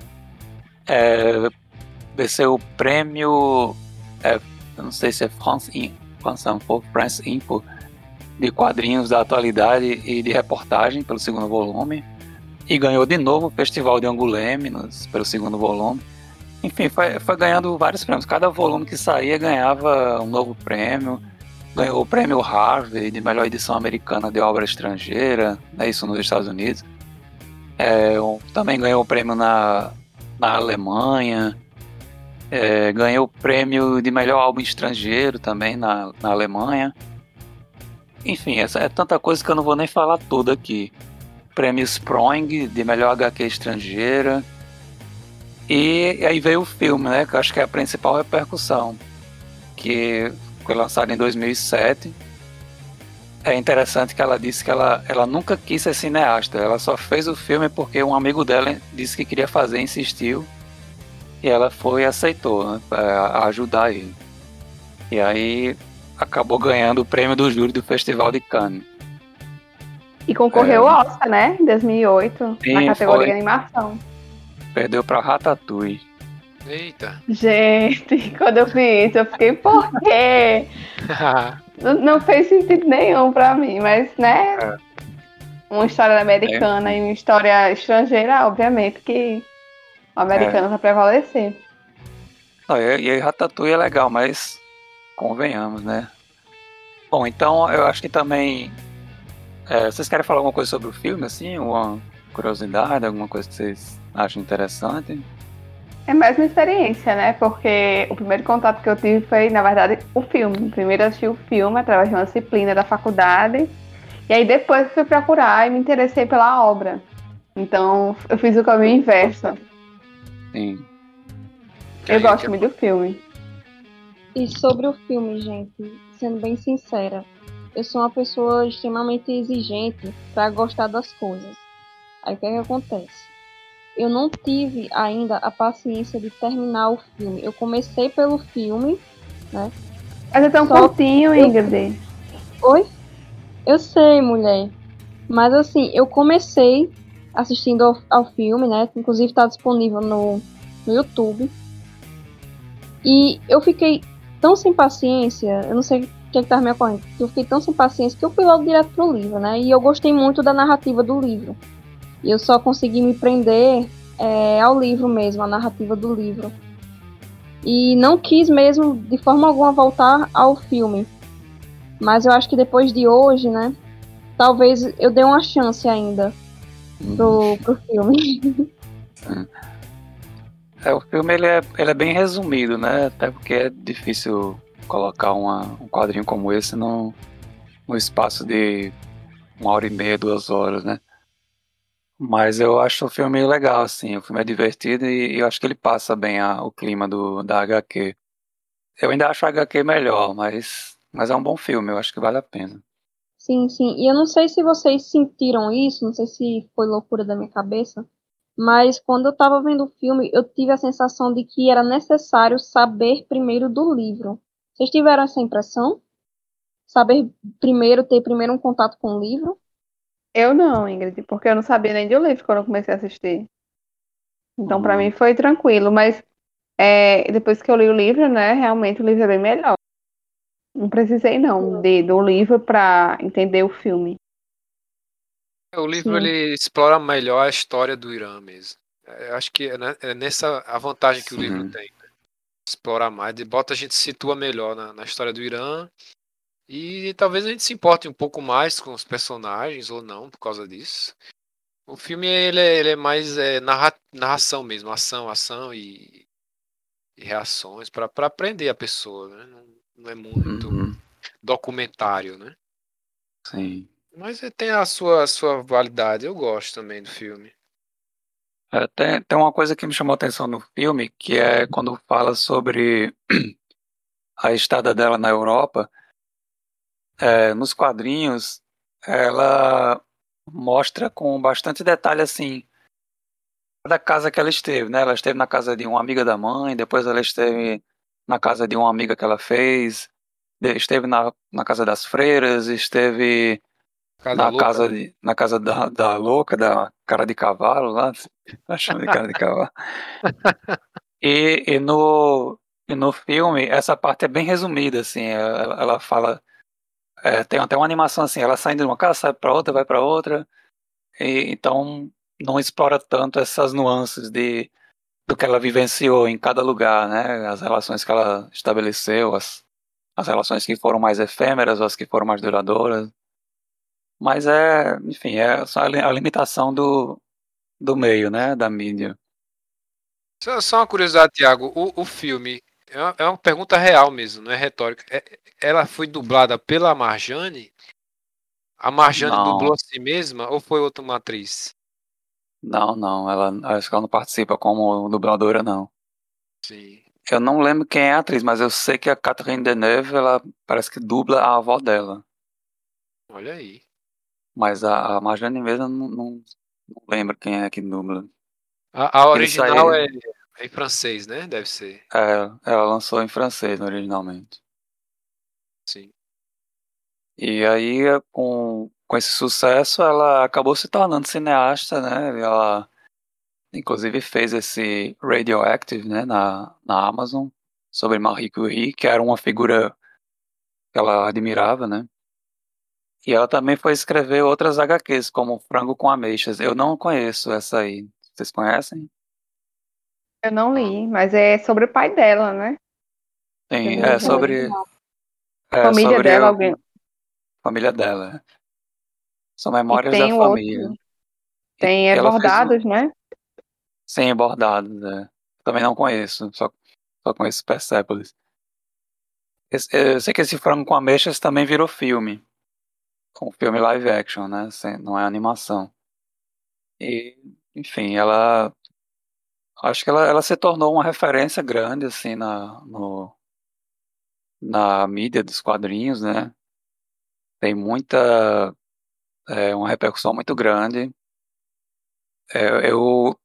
É, venceu o prêmio, é, não sei se é France, In, France Info, France Info, de quadrinhos da atualidade e de reportagem pelo segundo volume. E ganhou de novo o Festival de Angoulême pelo segundo volume. Enfim, foi, foi ganhando vários prêmios. Cada volume que saía ganhava um novo prêmio. Ganhou o prêmio Harvey de melhor edição americana de obra estrangeira, né, isso nos Estados Unidos. É, também ganhou o prêmio na, na Alemanha. É, ganhou o prêmio de melhor álbum estrangeiro também na, na Alemanha. Enfim, essa é tanta coisa que eu não vou nem falar tudo aqui. Prêmio Sproing de melhor HQ estrangeira. E aí veio o filme, né? Que eu acho que é a principal repercussão. Que foi lançado em 2007. É interessante que ela disse que ela, ela nunca quis ser cineasta. Ela só fez o filme porque um amigo dela disse que queria fazer, insistiu. E ela foi e aceitou, né? Pra ajudar ele. E aí acabou ganhando o prêmio do júri do Festival de Cannes. E concorreu É. ao Oscar, né? Em 2008, Sim, na categoria foi. animação. Perdeu pra Ratatouille. Eita. Gente, quando eu vi isso, eu fiquei, por quê? Não, fez sentido nenhum pra mim, mas, né? É. Uma história americana e uma história estrangeira, obviamente que o americano É. vai prevalecer. Não, e, e aí Ratatouille é legal, mas convenhamos, né? Bom, então eu acho que também. é, vocês querem falar alguma coisa sobre o filme, assim? Uma curiosidade, alguma coisa que vocês acham interessante? É mais uma experiência, né? Porque o primeiro contato que eu tive foi, na verdade, o filme. Primeiro eu assisti o filme através de uma disciplina da faculdade. E aí depois fui procurar e me interessei pela obra. Então eu fiz o caminho inverso. Sim. Eu gosto muito do filme. E sobre o filme, gente, sendo bem sincera, eu sou uma pessoa extremamente exigente pra gostar das coisas. Aí o que, é que acontece? Eu não tive ainda a paciência de terminar o filme. Eu comecei pelo filme, né? Mas é tão Só- curtinho, eu- Ingrid. Oi? Eu sei, mulher. Mas assim, eu comecei assistindo ao, ao filme, né? Inclusive tá disponível no, no YouTube. E eu fiquei tão sem paciência, eu não sei o que, é que tava me ocorrendo, eu fiquei tão sem paciência que eu fui logo direto pro livro, né? E eu gostei muito da narrativa do livro. E eu só consegui me prender é, ao livro mesmo, a narrativa do livro. E não quis mesmo, de forma alguma, voltar ao filme. Mas eu acho que depois de hoje, né? Talvez eu dê uma chance ainda pro, pro filme. É, o filme ele é, ele é bem resumido, né? Até porque é difícil colocar uma, um quadrinho como esse no, no espaço de uma hora e meia, duas horas, né? Mas eu acho o filme legal, assim. O filme é divertido e, eu acho que ele passa bem a- o clima do, da HQ. Eu ainda acho a HQ melhor, mas, mas é um bom filme, eu acho que vale a pena. Sim, sim. E eu não sei se vocês sentiram isso, não sei se foi loucura da minha cabeça, mas quando eu tava vendo o filme, eu tive a sensação de que era necessário saber primeiro do livro. Vocês tiveram essa impressão? Saber primeiro, ter primeiro um contato com o livro? Eu não, Ingrid, porque eu não sabia nem do livro quando eu comecei a assistir. Então, Uhum. mim foi tranquilo, mas é, depois que eu li o livro, né, realmente o livro é bem melhor. Não precisei, não, de, do livro pra entender o filme. O livro Sim. ele explora melhor a história do Irã mesmo. É, Eu acho que é, né, é nessa a vantagem que o livro Sim. tem. Né? Explorar mais, bota a gente se situa melhor na, na história do Irã. E talvez a gente se importe um pouco mais com os personagens ou não por causa disso. O filme ele é, ele é mais é, narra- narração mesmo, ação, ação e, e reações para aprender a pessoa, né? Não, não é muito Uhum. documentário, né? Sim. Mas ele tem a sua, a sua validade. Eu gosto também do filme. É, tem, tem uma coisa que me chamou a atenção no filme, que é quando fala sobre a estada dela na Europa. É, nos quadrinhos, ela mostra com bastante detalhe assim da casa que ela esteve, né? Ela esteve na casa de uma amiga da mãe, depois ela esteve na casa de uma amiga que ela fez, esteve na, na casa das freiras, esteve Casa na louca, casa né? de, na casa da, da louca, da cara de cavalo lá, achando de cara de cavalo. E, e no e no filme essa parte é bem resumida assim, ela, ela fala é, tem até uma animação assim, ela saindo de uma casa, sai para outra, vai para outra, e então não explora tanto essas nuances de do que ela vivenciou em cada lugar, né? As relações que ela estabeleceu, as, as relações que foram mais efêmeras, as que foram mais duradouras. Mas é, enfim, é só a li- a limitação do, do meio, né? Da mídia. Só, só uma curiosidade, Thiago. O, o filme é uma, é uma pergunta real mesmo, não é retórica. É- ela foi dublada pela Marjane? A Marjane Não. dublou a si mesma ou foi outra uma atriz? Não, não, ela acho que ela não participa como dubladora, não. Sim. Eu não lembro quem é a atriz, mas eu sei que a Catherine Deneuve, ela parece que dubla a avó dela. Olha aí. Mas a, a Marjane mesmo não, não, não lembro quem é que dubla. A, a original é, é em francês, né? Deve ser. É, ela lançou em francês originalmente. Sim. E aí, com, com esse sucesso, ela acabou se tornando cineasta, né? Ela, inclusive, fez esse Radioactive, né? Na, na Amazon, sobre Marie Curie, que era uma figura que ela admirava, né? E ela também foi escrever outras HQs, como Frango com Ameixas. Eu não conheço essa aí. Vocês conhecem? Eu não li, mas é sobre o pai dela, né? Sim, é sobre. É Família sobre dela, alguém. Família dela. São memórias da o outro. família. Tem é, ela fez bordados, né? Sim, bordados, é. Também não conheço, só, só conheço Persepolis. Eu sei que esse Frango com Ameixas também virou filme. Um filme live action, né? Sem- Não é animação. E, enfim, ela. Acho que ela, ela se tornou uma referência grande, assim, na, no, na mídia dos quadrinhos, né? Tem muita. É, uma repercussão muito grande. É, eu,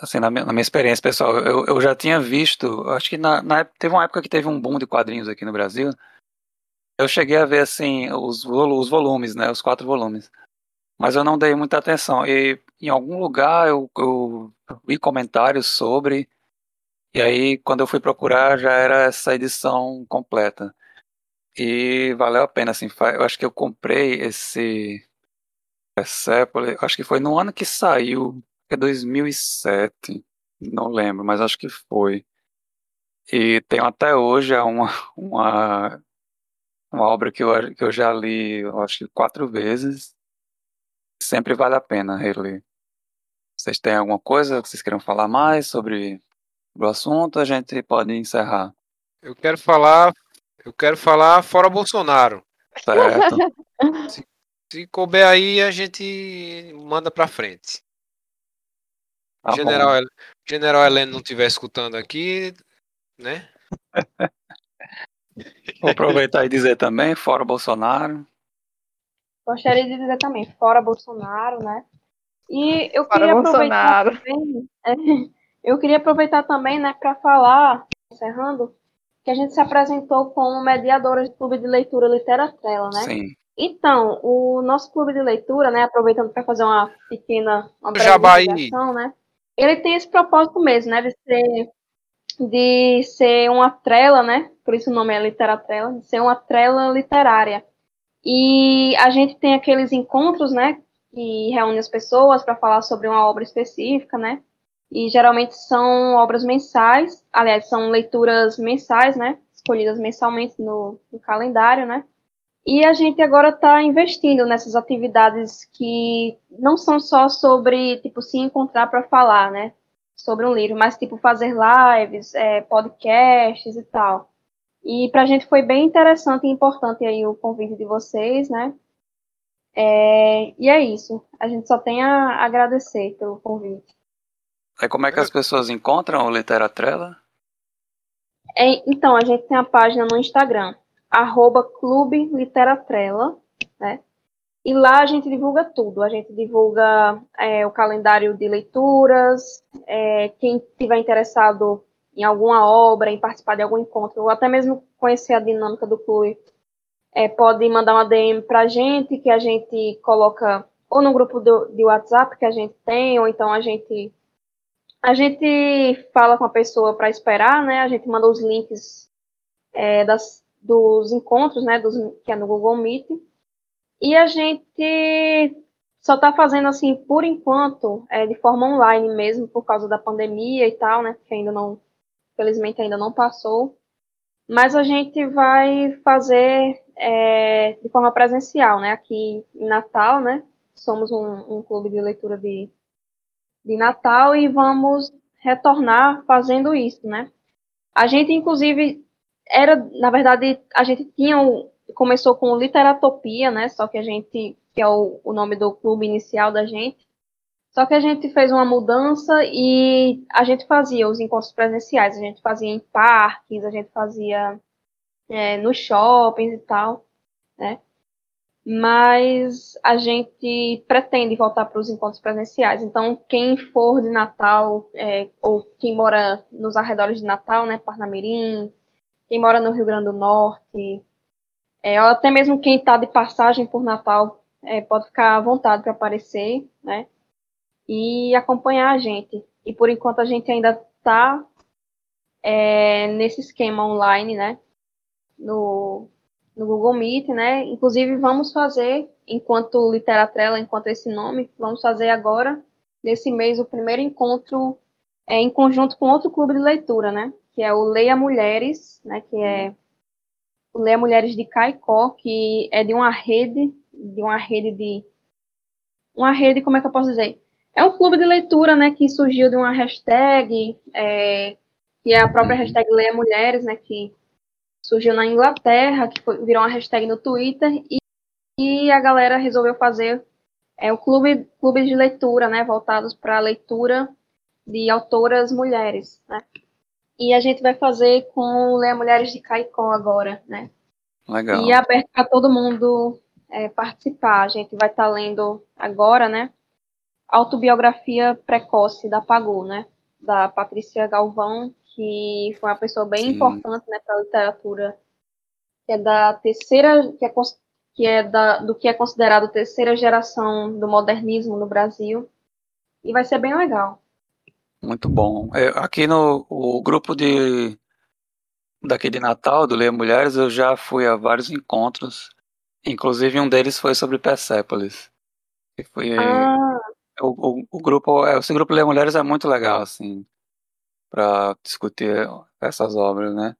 assim, na minha, na minha experiência pessoal, eu, eu já tinha visto, acho que na, na teve uma época que teve um boom de quadrinhos aqui no Brasil. Eu cheguei a ver, assim, os, os volumes, né, os quatro volumes. Mas eu não dei muita atenção. E em algum lugar eu, eu vi comentários sobre, e aí quando eu fui procurar já era essa edição completa. E valeu a pena, assim, eu acho que eu comprei esse Persepolis, acho que foi no ano que saiu, é 2007, não lembro, mas acho que foi. E tenho até hoje é uma, uma, uma obra que eu, que eu já li, eu acho que quatro vezes. Sempre vale a pena reler. Vocês têm alguma coisa que vocês queiram falar mais sobre o assunto? A gente pode encerrar. Eu quero falar. Eu quero falar fora Bolsonaro. Certo. Se, se couber aí, a gente manda pra frente. Tá bom. General, El- General Heleno não estiver escutando aqui, né? Vou aproveitar e dizer também, fora Bolsonaro. Gostaria de dizer também, fora Bolsonaro, né? E eu Fora queria aproveitar Bolsonaro. também, é, eu queria aproveitar também, né, para falar, encerrando, que a gente se apresentou como mediadora de clube de leitura Literatrela, né? Sim. Então, o nosso clube de leitura, né, aproveitando para fazer uma pequena, uma breve né? Ele tem esse propósito mesmo, né, de ser de ser uma trela, né? Por isso o nome é Literatrela, de ser uma trela literária. E a gente tem aqueles encontros, né? que reúne as pessoas para falar sobre uma obra específica, né? E geralmente são obras mensais, aliás, são leituras mensais, né? Escolhidas mensalmente no, no calendário, né? E a gente agora está investindo nessas atividades que não são só sobre, tipo, se encontrar para falar, né? Sobre um livro, mas, tipo, fazer lives, é, podcasts e tal. E para a gente foi bem interessante e importante aí o convite de vocês, né? É, e é isso. A gente só tem a agradecer pelo convite. Aí como é que as pessoas encontram o Literatrela? É, então, a gente tem a página no Instagram, arroba Clube Literatrela, né? E lá a gente divulga tudo. A gente divulga é, o calendário de leituras, é, quem tiver interessado em alguma obra, em participar de algum encontro, ou até mesmo conhecer a dinâmica do clube, é, pode mandar uma DM para a gente, que a gente coloca ou no grupo do, de WhatsApp que a gente tem, ou então a gente a gente fala com a pessoa para esperar, né? A gente manda os links é, das, dos encontros, né? Dos, que é no Google Meet. E a gente só está fazendo assim, por enquanto, é, de forma online mesmo, por causa da pandemia e tal, né? Que ainda não, felizmente ainda não passou. Mas a gente vai fazer é, de forma presencial, né? Aqui em Natal, né? Somos um, um clube de leitura de de Natal e vamos retornar fazendo isso, né? A gente, inclusive, era, na verdade, a gente tinha, começou com Literatopia, né? Só que a gente, que é o, o nome do clube inicial da gente, só que a gente fez uma mudança e a gente fazia os encontros presenciais, a gente fazia em parques, a gente fazia é, nos shoppings e tal, né? mas a gente pretende voltar para os encontros presenciais. Então, quem for de Natal, é, ou quem mora nos arredores de Natal, né, Parnamirim, quem mora no Rio Grande do Norte, é, até mesmo quem está de passagem por Natal, é, pode ficar à vontade para aparecer, né, e acompanhar a gente. E por enquanto a gente ainda está é, nesse esquema online, né, no, no Google Meet, né? Inclusive, vamos fazer, enquanto Literatrela, enquanto esse nome, vamos fazer agora, nesse mês, o primeiro encontro é, em conjunto com outro clube de leitura, né? Que é o Leia Mulheres, né? Que é Leia Mulheres de Caicó, que é de uma rede, de uma rede de. Uma rede, como é que eu posso dizer? É um clube de leitura, né? Que surgiu de uma hashtag, é, que é a própria hashtag Leia Mulheres, né? Que surgiu na Inglaterra, que foi, virou uma hashtag no Twitter, e, e a galera resolveu fazer é, o clube, clube de leitura, né, voltados para a leitura de autoras mulheres, né. E a gente vai fazer com Leia Mulheres de Caicó agora, né. Legal. E é aberto para todo mundo é, participar. A gente vai estar tá lendo agora, né, Autobiografia Precoce da Pagu, né, da Patrícia Galvão, que foi uma pessoa bem Sim. importante né, para a literatura, que é da terceira, que é, que é da, do que é considerado terceira geração do modernismo no Brasil. E vai ser bem legal. Muito bom. É, aqui no o grupo de daqui de Natal, do Leia Mulheres, eu já fui a vários encontros. Inclusive um deles foi sobre Persépolis. Que foi ah. o, o, o grupo, esse grupo Leia Mulheres é muito legal, assim para discutir essas obras, né?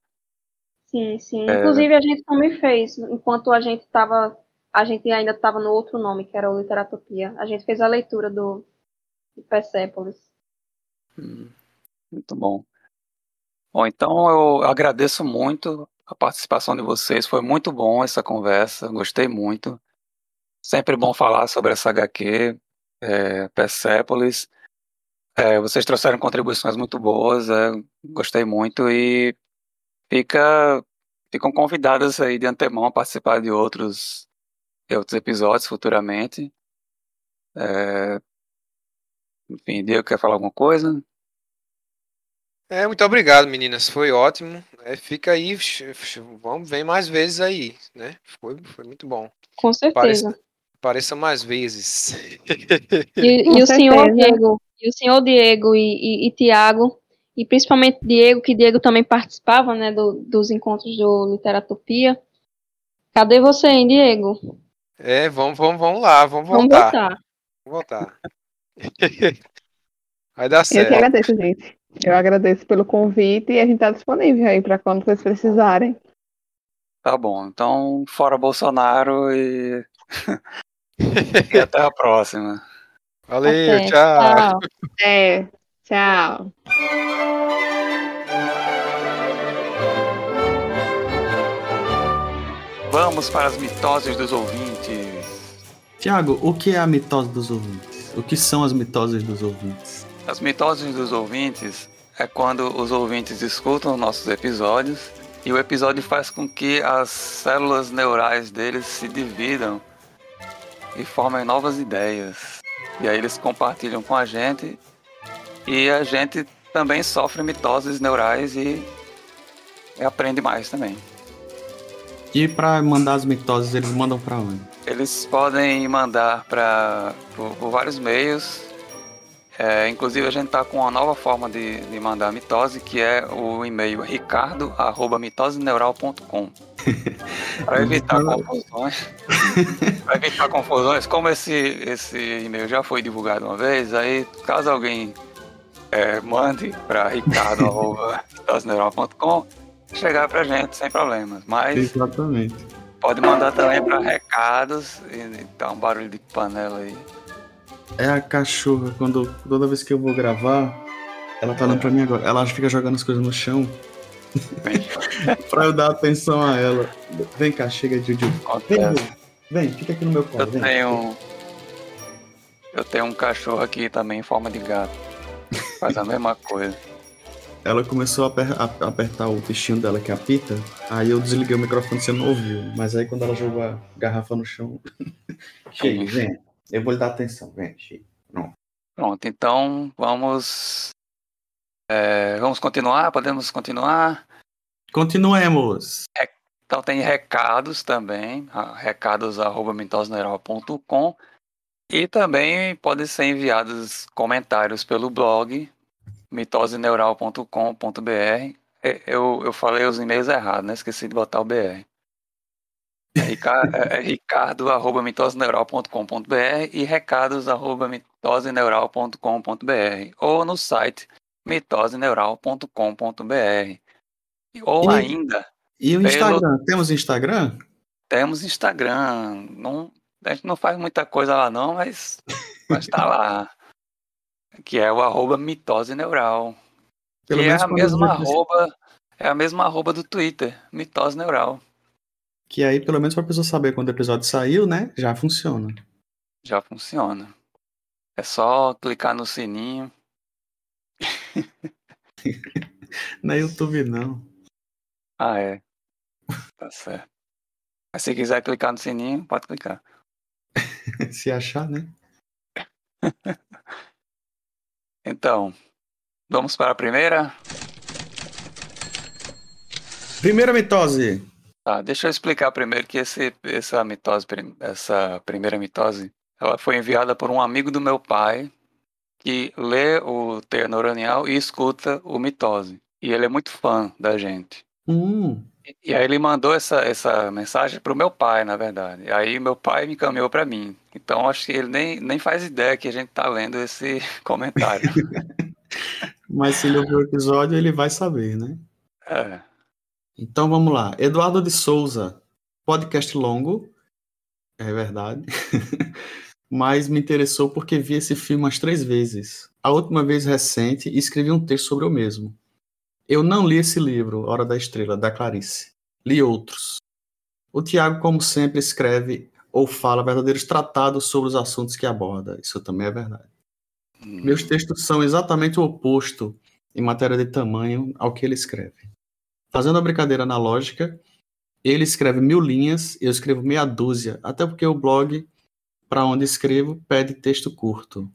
Sim, sim. É... Inclusive a gente também fez, enquanto a gente estava, a gente ainda estava no outro nome, que era o Literatopia. A gente fez a leitura do Persepolis. Muito bom. Bom, então eu agradeço muito a participação de vocês. Foi muito bom essa conversa, gostei muito. Sempre bom falar sobre essa HQ, é, Persepolis. É, vocês trouxeram contribuições muito boas, é, gostei muito e fica, ficam convidadas aí de antemão a participar de outros, de outros episódios futuramente. É, enfim, Diego quer falar alguma coisa? É, muito obrigado, meninas. Foi ótimo. É, fica aí, vamos, vem mais vezes aí, né? Foi, foi muito bom. Com certeza. Pareça, mais vezes. E, e o senhor Diego, e o senhor Diego e, e, e Tiago, e principalmente Diego, que Diego também participava, né, do, dos encontros do Literatopia. Cadê você, hein, Diego? É, vamos, vamos, vamos lá, vamos voltar. Vamos voltar. Vou voltar. Vai dar Eu que certo. agradeço, gente. Eu agradeço pelo convite e a gente tá disponível aí pra quando vocês precisarem. Tá bom, então fora Bolsonaro e. e até a próxima. Valeu, Até, tchau. É, tchau. Vamos para as mitoses dos ouvintes. Tiago, o que é a mitose dos ouvintes? O que são as mitoses dos ouvintes? As mitoses dos ouvintes é quando os ouvintes escutam nossos episódios e o episódio faz com que as células neurais deles se dividam e formem novas ideias. E aí eles compartilham com a gente e a gente também sofre mitoses neurais e, e aprende mais também. E pra mandar as mitoses, eles mandam pra onde? Eles podem mandar para por, por vários meios. É, inclusive a gente está com uma nova forma de, de mandar mitose, que é o e-mail ricardo@mitoseneural.com. Para evitar confusões, para evitar confusões, como esse esse e-mail já foi divulgado uma vez, aí caso alguém é, mande para ricardo@mitoseneural.com, chegar pra gente sem problemas. Mas Exatamente. Pode mandar também para recados e, dar um barulho de panela aí. É a cachorra, quando toda vez que eu vou gravar, ela tá olhando pra mim agora. Ela fica jogando as coisas no chão. pra eu dar atenção a ela. Vem cá, chega, Juju. Vem, vem, fica aqui no meu colo. Eu Vem. tenho. Eu tenho um cachorro aqui também em forma de gato. Faz a mesma coisa. Ela começou a, aper- a- apertar o bichinho dela que apita. Aí eu desliguei o microfone, você não ouviu. Mas aí quando ela jogou a garrafa no chão. chega, vem. Eu vou lhe dar atenção, vem, chega. Não. Pronto, então vamos. é, vamos continuar? Podemos continuar? Continuemos. Então tem recados também, recados.mitosneural.com e também podem ser enviados comentários pelo blog mitoseneural.com.br. Eu, eu falei os e-mails errados, né? Esqueci de botar o BR. É, é, é ricardo.mitoseneural.com.br e recados.mitoseneural.com.br ou no site mitoseneural.com.br ou E- ainda E o pelo- Instagram? Temos Instagram? temos Instagram. Não, a gente não faz muita coisa lá não, mas, mas tá lá. Que é o arroba mitose neural. Pelo que é a mesma a arroba, é a mesma arroba do Twitter, mitose neural. Que aí, pelo menos pra pessoa saber quando o episódio saiu, né? Já funciona. Já funciona. É só clicar no sininho. É YouTube, não. Ah, é. Tá certo. Mas se quiser clicar no sininho, pode clicar. Se achar, né? Então, vamos para a primeira? Primeira mitose. Tá, deixa eu explicar primeiro que esse, essa mitose, essa primeira mitose, ela foi enviada por um amigo do meu pai que lê o teia neuronial e escuta o mitose. E ele é muito fã da gente. Hum. E aí ele mandou essa, essa mensagem pro meu pai, na verdade. Aí meu pai me encaminhou para mim. Então acho que ele nem, nem faz ideia que a gente tá lendo esse comentário. Mas se ele ouvir o episódio, ele vai saber, né? É. Então vamos lá. Eduardo de Souza. Podcast longo. É verdade. Mas me interessou porque vi esse filme umas três vezes. A última vez recente escrevi um texto sobre o mesmo. Eu não li esse livro, Hora da Estrela, da Clarice. Li outros. O Tiago, como sempre, escreve ou fala verdadeiros tratados sobre os assuntos que aborda. Isso também é verdade. Meus textos são exatamente o oposto em matéria de tamanho ao que ele escreve. Fazendo a brincadeira analógica, ele escreve mil linhas e eu escrevo meia dúzia, até porque o blog para onde escrevo pede texto curto.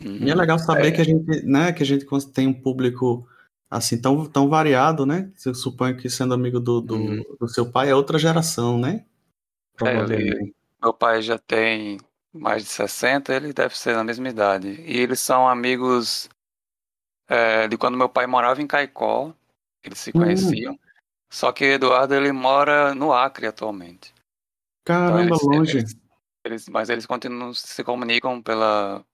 E é legal saber É. que a gente, né, que a gente tem um público assim tão, tão variado, né? Eu suponho que sendo amigo do, do, do seu pai é outra geração, né? É, ele- meu pai já tem mais de 60, ele deve ser na mesma idade. E eles são amigos é, de quando meu pai morava em Caicó, eles se Hum. conheciam. Só que Eduardo ele mora no Acre atualmente. Caramba, eles- longe. eles- Eles, mas eles continuam se comunicam pela,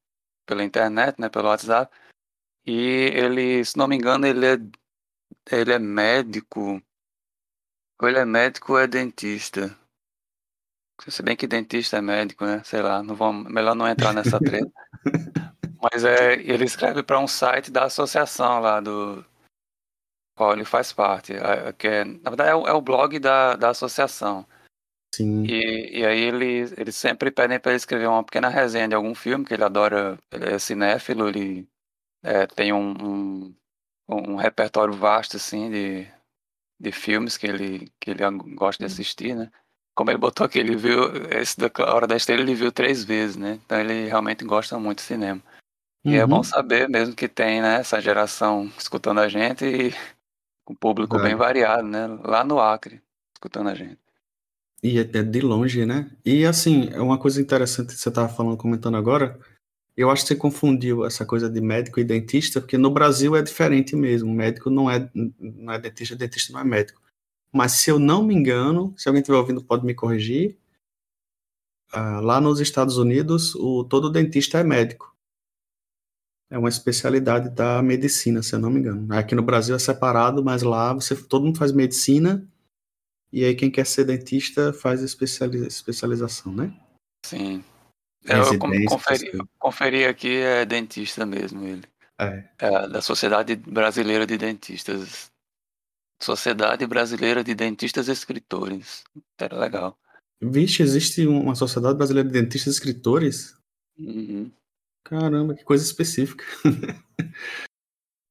pela internet, né, pelo WhatsApp. E ele, se não me engano, ele é, ele é médico. Ou ele é médico ou é dentista. Se bem que dentista é médico, né? Sei lá, não vamos, melhor não entrar nessa treta. Mas é, ele escreve para um site da associação lá do qual ele faz parte, que é, na verdade é o, é o blog da, da associação. Sim. E, e aí ele, eles sempre pedem para ele escrever uma pequena resenha de algum filme, que ele adora, ele é cinéfilo, ele é, tem um, um, um repertório vasto assim de, de filmes que ele, que ele gosta de assistir, né? Como ele botou aqui, ele viu esse da Hora da Estrela, ele viu três vezes, né? Então ele realmente gosta muito de cinema. E é bom Uhum. saber mesmo que tem, né, essa geração escutando a gente e com público É. bem variado, né? Lá no Acre, escutando a gente. E é é de longe, né? E assim, é uma coisa interessante que você estava falando, comentando agora. Eu acho que você confundiu essa coisa de médico e dentista, porque no Brasil é diferente mesmo. Médico não é, não é dentista, dentista não é médico. Mas se eu não me engano, se alguém estiver ouvindo pode me corrigir. ah, lá nos Estados Unidos, o, todo dentista é médico. É uma especialidade da medicina, se eu não me engano. Aqui no Brasil é separado, mas lá você, todo mundo faz medicina e aí quem quer ser dentista faz especiali- especialização, né? Sim. Eu conferi, conferi aqui, é dentista mesmo ele. É. É da Sociedade Brasileira de Dentistas. Sociedade Brasileira de Dentistas Escritores. Era legal. Vixe, existe uma Sociedade Brasileira de Dentistas e Escritores? Uhum. Caramba, que coisa específica.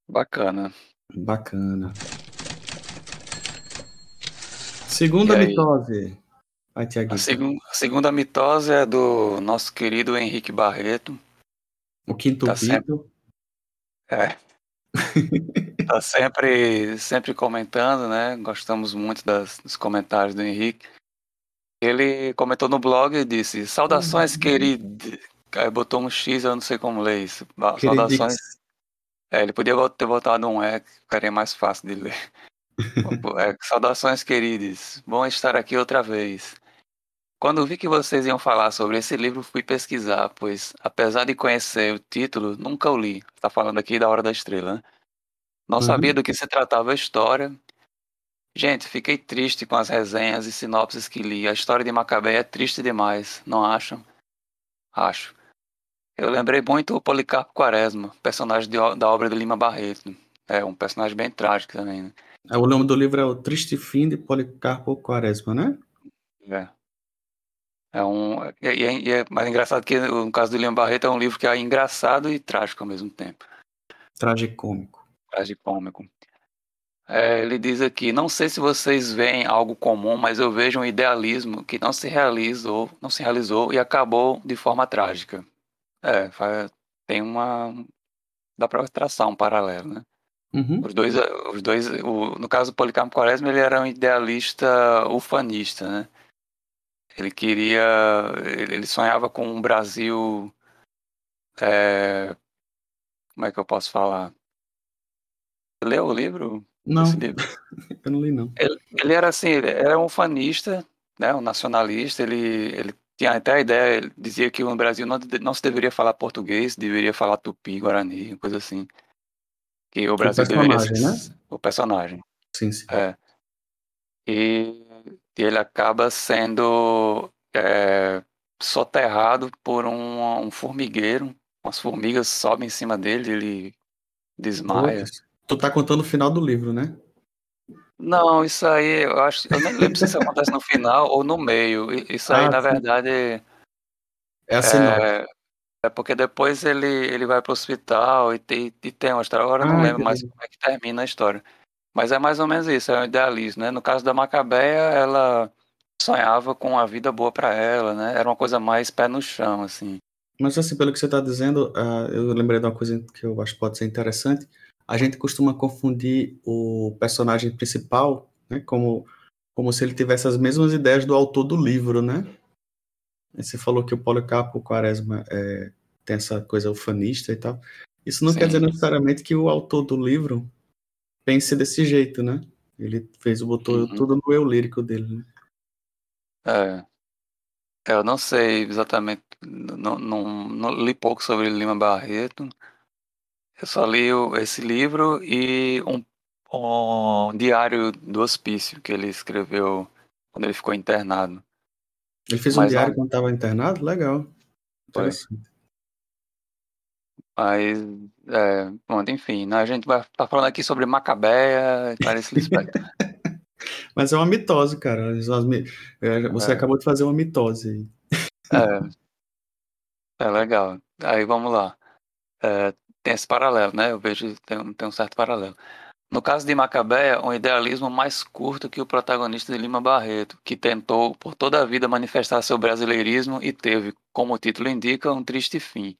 Bacana. Bacana. Segunda mitose. Vai, A, segun- a segunda mitose é do nosso querido Henrique Barreto. O quinto Tá sempre, é, tá sempre, sempre comentando, né? Gostamos muito das, dos comentários do Henrique. Ele comentou no blog e disse: Saudações, querido. Aí botou um X, eu não sei como ler isso. Saudações. É, ele podia ter botado um E, que ficaria mais fácil de ler. É, saudações, queridos. Bom estar aqui outra vez. Quando vi que vocês iam falar sobre esse livro, fui pesquisar, pois, apesar de conhecer o título, nunca o li. Está falando aqui da Hora da Estrela, né? Não Uhum. sabia do que se tratava a história. Gente, fiquei triste com as resenhas e sinopses que li. A história de Macabeia é triste demais, não acham? Acho. Eu lembrei muito o Policarpo Quaresma, personagem de da obra de Lima Barreto. É um personagem bem trágico também, né? É, O nome do livro é O Triste Fim de Policarpo Quaresma, né? É. É um. E, e- e é mais engraçado que no caso do Lima Barreto é um livro que é engraçado e trágico ao mesmo tempo. Tragicômico. Tragicômico. É, ele diz aqui: Não sei se vocês veem algo comum, mas eu vejo um idealismo que não se realizou, não se realizou e acabou de forma trágica. É, tem uma. Dá para traçar um paralelo, né? Uhum. Os dois, os dois o- no caso do Policarpo Quaresma, ele era um idealista ufanista, né? Ele queria, ele sonhava com um Brasil, é, como é que eu posso falar? Você leu o livro? Não, livro? eu não li não. Ele, ele era assim, ele era um ufanista, né? Um nacionalista. Ele, ele tinha até a ideia, ele dizia que no Brasil não, não se deveria falar português, deveria falar tupi, guarani, coisa assim. Que o O Brasil deveria personagem, ser né? o personagem. Sim, sim. É. E ele acaba sendo é, soterrado por um, um formigueiro. Umas formigas sobem em cima dele, ele desmaia. Tu tá contando o final do livro, né? Não, isso aí eu acho, eu nem lembro se isso acontece no final ou no meio. Isso aí, Ah, na sim. verdade, É a sinopse. é, é porque depois ele, ele vai pro hospital e tem, e tem uma história. Agora eu não Ah, lembro mais como é que termina a história. Mas é mais ou menos isso, é um idealismo, né? No caso da Macabeia, ela sonhava com uma vida boa para ela, né? Era uma coisa mais pé no chão, assim. Mas assim, pelo que você está dizendo, ah, eu lembrei de uma coisa que eu acho que pode ser interessante. A gente costuma confundir o personagem principal, né, como, como se ele tivesse as mesmas ideias do autor do livro, né? Você falou que o Policarpo Quaresma é, tem essa coisa ufanista e tal. Isso não quer dizer Sim. necessariamente que o autor do livro pense desse jeito, né? Ele fez, botou Uhum. tudo no eu lírico dele, né? É. Eu não sei exatamente, não, não, não li pouco sobre Lima Barreto. Eu só li esse livro e um, um diário do hospício que ele escreveu quando ele ficou internado. Ele fez um Mas diário não- quando estava internado? Legal. Interessante. Mas, é, pronto, enfim, né, a gente vai estar falando aqui sobre Macabeia e Clarice Lispector. Mas é uma mitose, cara. É, Você É. acabou de fazer uma mitose aí. É, é legal. Aí vamos lá. É, tem esse paralelo, né? Eu vejo tem, tem um certo paralelo. No caso de Macabeia, um idealismo mais curto que o protagonista de Lima Barreto, que tentou por toda a vida manifestar seu brasileirismo e teve, como o título indica, um triste fim.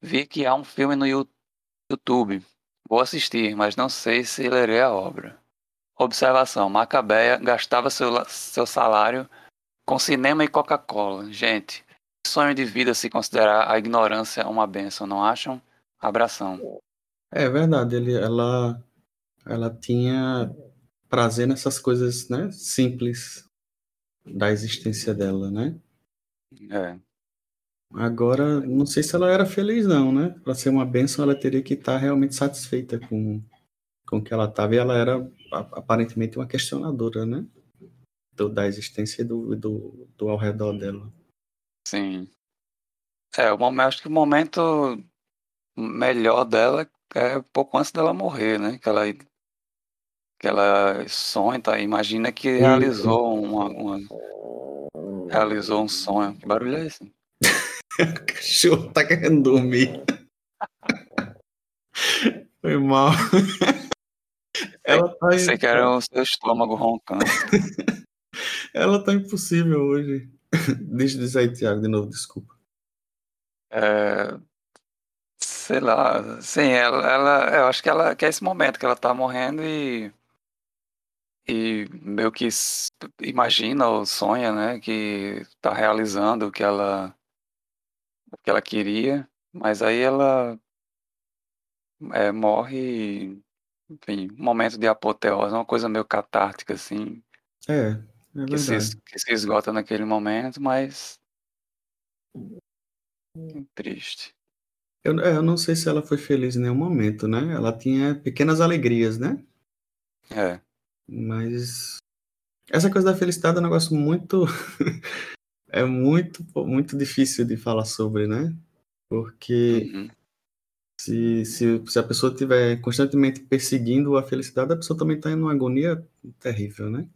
Vi que há um filme no YouTube. Vou assistir, mas não sei se lerei a obra. Observação: Macabeia gastava seu, seu salário com cinema e Coca-Cola. Gente, que sonho de vida se considerar a ignorância uma benção, não acham? Abração. É verdade, ele, ela, ela tinha prazer nessas coisas, né, simples da existência dela, né? É. Agora, não sei se ela era feliz não, né? Para ser uma bênção, ela teria que estar realmente satisfeita com, com o que ela estava. E ela era aparentemente uma questionadora, né? Do, da existência e do, do, do ao redor dela. Sim. É, momento, acho que o momento melhor dela é pouco antes dela morrer, né? Que ela, que ela sonha, tá? Imagina que Isso. realizou uma, uma- realizou um sonho. Que barulho é esse? O cachorro tá querendo dormir. Foi mal. Ela tá, Pensei que era o seu estômago roncando. ela tá impossível hoje. Deixa eu dizer aí, Thiago, de novo, desculpa. É, sei lá, sim, ela, ela, eu acho que ela que é esse momento que ela tá morrendo e e meio que imagina ou sonha, né, que tá realizando o que ela o que ela queria, mas aí ela é, morre, enfim, um momento de apoteose, uma coisa meio catártica assim, É, é que se, que se esgota naquele momento, mas triste. Eu, é, eu não sei se ela foi feliz em nenhum momento, né? Ela tinha pequenas alegrias, né? É. Mas essa coisa da felicidade é um negócio muito. é muito, muito difícil de falar sobre, né? Porque Uhum. se, se, se a pessoa estiver constantemente perseguindo a felicidade, a pessoa também está em uma agonia terrível, né?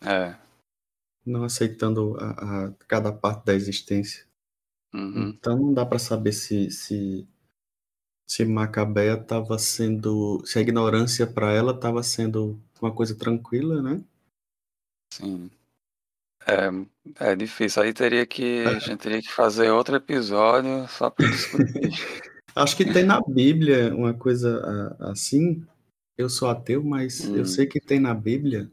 É. Não aceitando a, a cada parte da existência. Uhum. Então não dá para saber se, se, se Macabeia estava sendo. Se a ignorância para ela estava sendo uma coisa tranquila, né? Sim. É, é difícil. Aí teria que. A gente teria que fazer outro episódio só para discutir. Acho que tem na Bíblia uma coisa assim. Eu sou ateu, mas eu Hum. sei que tem na Bíblia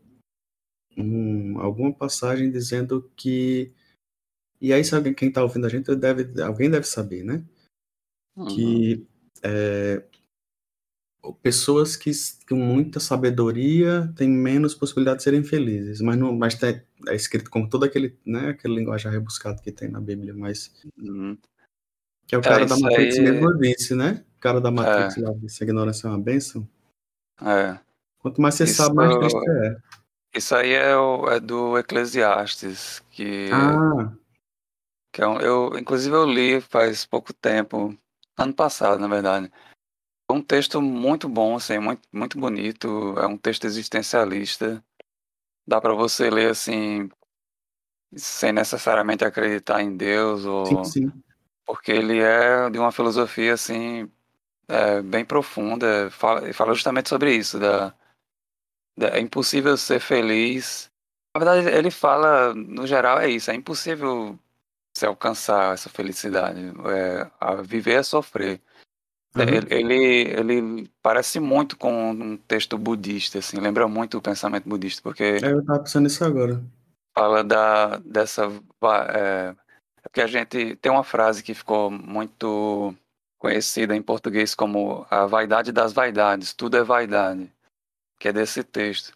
um- alguma passagem dizendo que. E aí, se alguém, quem está ouvindo a gente, deve, alguém deve saber, né? Uhum. Que é, pessoas que com muita sabedoria têm menos possibilidade de serem felizes. Mas, não, mas tem- é escrito com todo aquele, né, aquele linguagem rebuscado que tem na Bíblia, mas. Uhum. Que é o É, cara da isso Matrix aí- mesmo disse, né? O cara da Matrix É. lá disse: a ignorância é uma bênção. É. Quanto mais você Isso- sabe, mais triste é. Isso aí é, o- é do Eclesiastes, que, Ah, que é um, eu, inclusive eu li faz pouco tempo, ano passado, na verdade. É um texto muito bom, assim, muito, muito bonito. É um texto existencialista. Dá para você ler assim, sem necessariamente acreditar em Deus ou sim, sim. porque ele é de uma filosofia assim é, bem profunda fala, fala justamente sobre isso da, da- é impossível ser feliz na verdade ele fala no geral é isso é impossível se alcançar essa felicidade é, a viver é sofrer Aham. ele, ele ele parece muito com um texto budista assim lembra muito o pensamento budista porque É, eu tava pensando nisso agora. fala da dessa é, porque a gente tem uma frase que ficou muito conhecida em português como a vaidade das vaidades, tudo é vaidade, que é desse texto.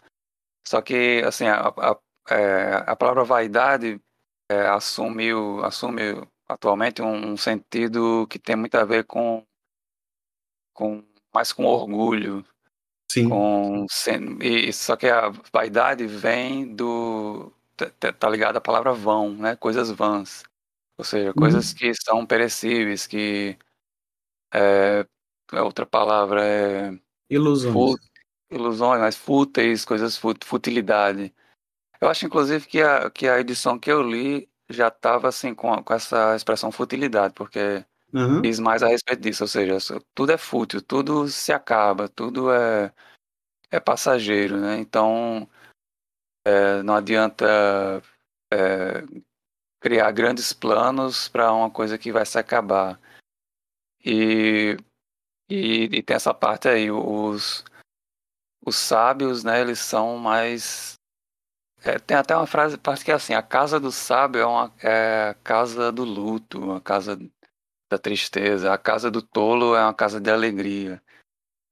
Só que assim a, a, é, a palavra vaidade é, assume, o- assume atualmente um, um sentido que tem muito a ver com, com mais com orgulho, Sim. com e, só que a vaidade vem do tá- tá tá ligado à palavra vão, né? Coisas vãs, ou seja, coisas que são perecíveis, que é, a outra palavra é Ilusões. ilusões, mas fúteis, coisas fut, futilidade. Eu acho, inclusive, que a, que a edição que eu li já estava assim com, com essa expressão futilidade, porque Aham. diz mais a respeito disso, ou seja, tudo é fútil, tudo se acaba, tudo é, é passageiro, né? Então, é, não adianta é, criar grandes planos para uma coisa que vai se acabar. E, e, e tem essa parte aí, os, os sábios, né, eles são mais. é, tem até uma frase, parte que é assim, a casa do sábio é, uma, é a casa do luto, a casa da tristeza, a casa do tolo é uma casa de alegria.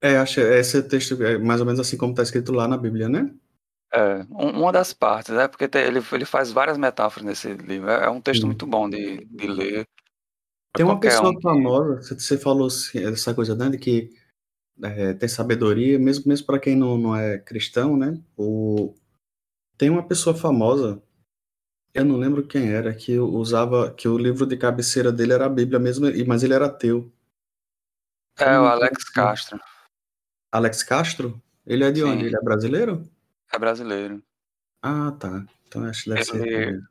É, acho esse texto é mais ou menos assim como está escrito lá na Bíblia, né? É, um- uma das partes, né? Porque ele, ele faz várias metáforas nesse livro. É, é um texto muito bom de, de ler. Tem uma pessoa um famosa, você- você falou assim, essa coisa, né, de que é, tem sabedoria, mesmo, mesmo para quem não, não é cristão, né? O, tem uma pessoa famosa, eu não lembro quem era, que usava, que o livro de cabeceira dele era a Bíblia mesmo, mas ele era ateu. É, o Alex Castro. Alex Castro? Ele é de Sim. onde? Ele é brasileiro? É brasileiro. Ah, tá. Então acho que deve ser. Ele...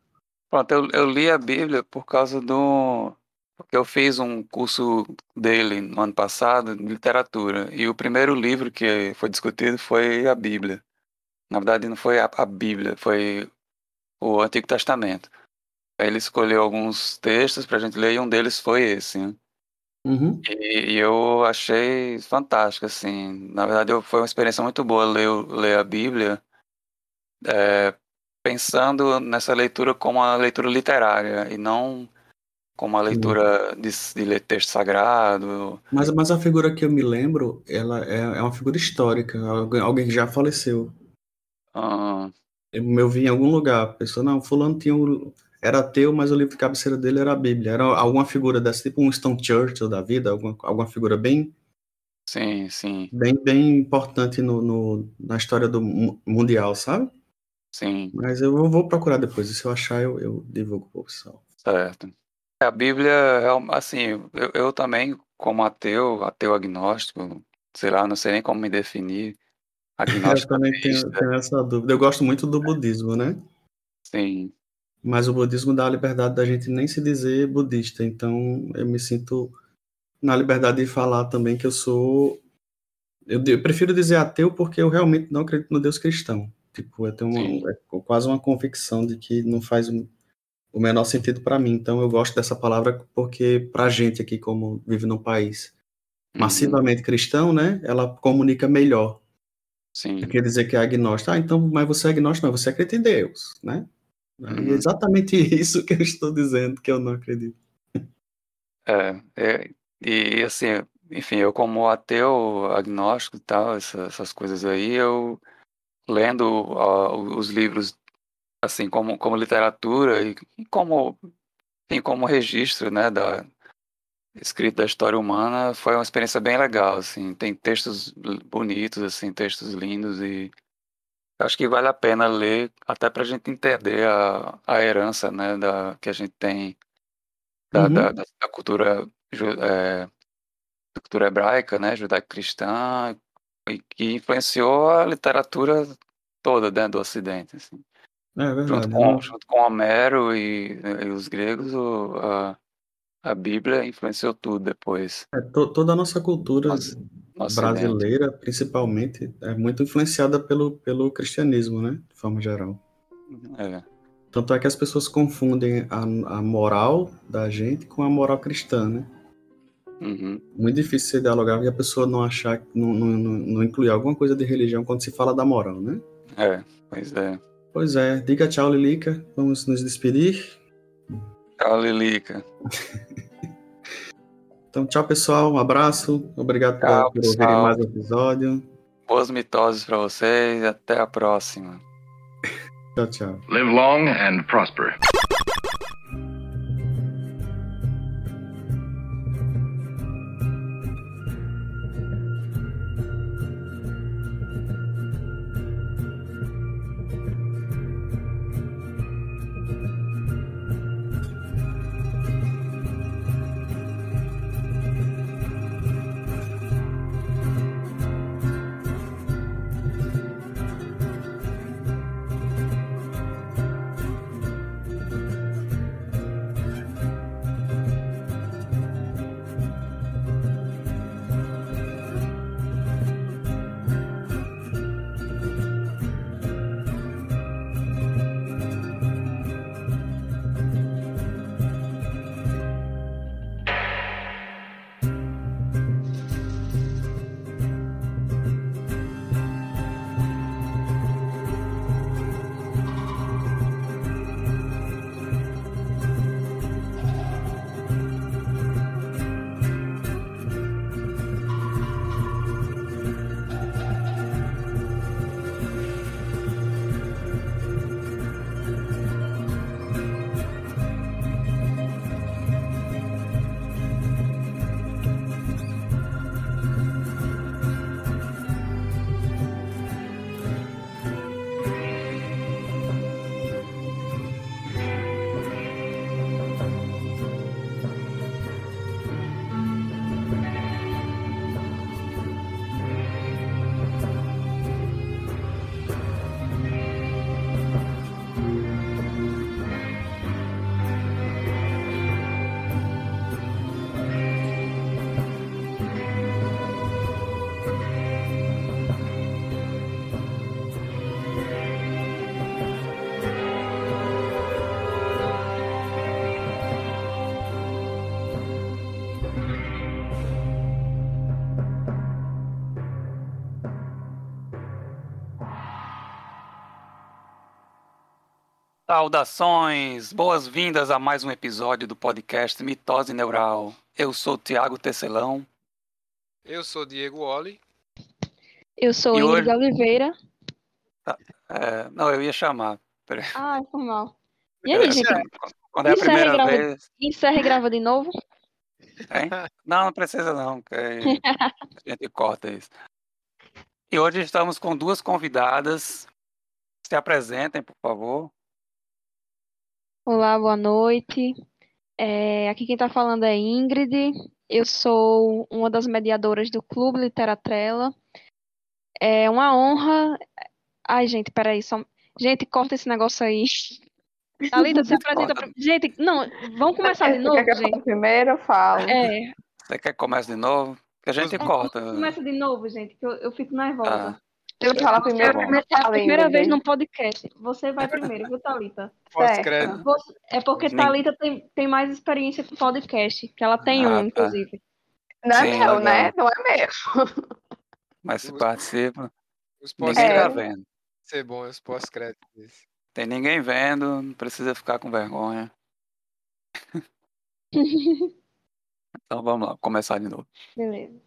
Pronto, eu, eu li a Bíblia por causa do. Porque eu fiz um curso dele no ano passado de literatura. E o primeiro livro que foi discutido foi a Bíblia. Na verdade, não foi a, a Bíblia, foi o Antigo Testamento. Aí ele escolheu alguns textos pra gente ler e um deles foi esse. né? Uhum. E, e eu achei fantástico, assim. Na verdade, eu- foi uma experiência muito boa ler, ler a Bíblia, é, pensando nessa leitura como uma leitura literária e não como uma leitura de, de ler texto sagrado. Mas, mas a figura que eu me lembro, ela é, é uma figura histórica, alguém, alguém que já faleceu. Ah, Eu, vi em algum lugar, a pessoa, não, fulano tinha um, era ateu, mas o livro de cabeceira dele era a Bíblia. Era alguma figura dessa, tipo um Winston Churchill da vida, alguma, alguma figura bem, sim, sim, bem, bem importante no, no- na história do mu- mundial, sabe? sim, Mas eu vou, procurar depois, e se eu achar, eu, eu divulgo pro pessoal. certo. A Bíblia, é assim, eu, eu também, como ateu, ateu agnóstico, sei lá, não sei nem como me definir, Eu agnóstico também tenho, ateísta, tenho essa dúvida. Eu gosto muito do budismo, né? sim, Mas o budismo dá a liberdade da gente nem se dizer budista, então eu me sinto na liberdade de falar também que eu sou. Eu, eu prefiro dizer ateu porque eu realmente não acredito no Deus cristão. Tipo, eu tenho uma, é quase uma convicção de que não faz o, menor sentido para mim. Então eu gosto dessa palavra porque pra gente aqui, como vive num país massivamente cristão, né? Ela comunica melhor. Sim. Quer dizer que é agnóstico. Ah, então, mas você é agnóstico, mas você acredita em Deus, né? E é Uhum. exatamente isso que eu estou dizendo, que eu não acredito. É, é, e assim, enfim, eu como ateu, agnóstico e tal, essa- essas coisas aí, eu lendo ó, os livros, assim, como, como literatura e, e como, enfim, como registro, né, da escrito da história humana, foi uma experiência bem legal, assim, tem textos bonitos, assim, textos lindos e acho que vale a pena ler até para a gente entender a, a herança, né, da, que a gente tem da, Uhum. da, da- da cultura, é, da cultura hebraica, né, judaico-cristã, e que influenciou a literatura toda né, do Ocidente. Assim. É Junto verdade. com, né? junto com Homero e, e os gregos, o- a, a Bíblia influenciou tudo depois. É, to- toda a nossa cultura no Ocidente. brasileira, principalmente, é muito influenciada pelo, pelo cristianismo, né? De forma geral. É, Tanto é que as pessoas confundem a, a moral da gente com a moral cristã, né? uhum, Muito difícil você dialogar e a pessoa não achar, não, não, não, não incluir alguma coisa de religião quando se fala da moral, né? é, pois é. Pois é, diga tchau, Lilica. Vamos nos despedir. Tchau, Lilica. Então, tchau, pessoal. Um abraço. Obrigado por- Tchau, por, ouvirem pessoal. mais um episódio. Boas mitoses para vocês e até a próxima. Tchau, tchau. Live long and prosper. Saudações, boas-vindas a mais um episódio do podcast Mitose Neural. Eu sou Tiago Tecelão. Eu sou Diego Oli. Eu sou Ingrid hoje- Oliveira. É, não, eu ia chamar. Peraí. Ah, foi mal. E aí, gente? Quando é a e primeira grava, vez. encerra e grava de novo? Hein? Não, não precisa não, que a gente corta isso. E hoje estamos com duas convidadas. Se apresentem, por favor. Olá, boa noite. É, aqui quem tá falando é Ingrid. Eu sou uma das mediadoras do Clube Literatrela. É uma honra. Ai, gente, peraí, só. Gente, corta esse negócio aí. Thalita, se apresenta. pra- Gente, não, vamos começar de Você novo, quer gente. primeiro? Eu falo. É, Você quer que comece de novo? Que a gente corta. começa de novo, gente, que eu, eu fico nervosa. Ah, Eu primeiro, Tá bom. primeiro É a primeira vez Ingrid. num podcast. Você vai primeiro, viu, Thalita? Pós-crédito. É porque Nem- Thalita tem, tem mais experiência com podcast, que ela tem Ah, um, tá. inclusive. Não é Sim, meu, legal. né? Não é meu. mas se participa, Os ninguém É. tá pós-créditos. vendo. Ser bom, os pós-créditos. Tem ninguém vendo, não precisa ficar com vergonha. Então vamos lá, começar de novo. Beleza.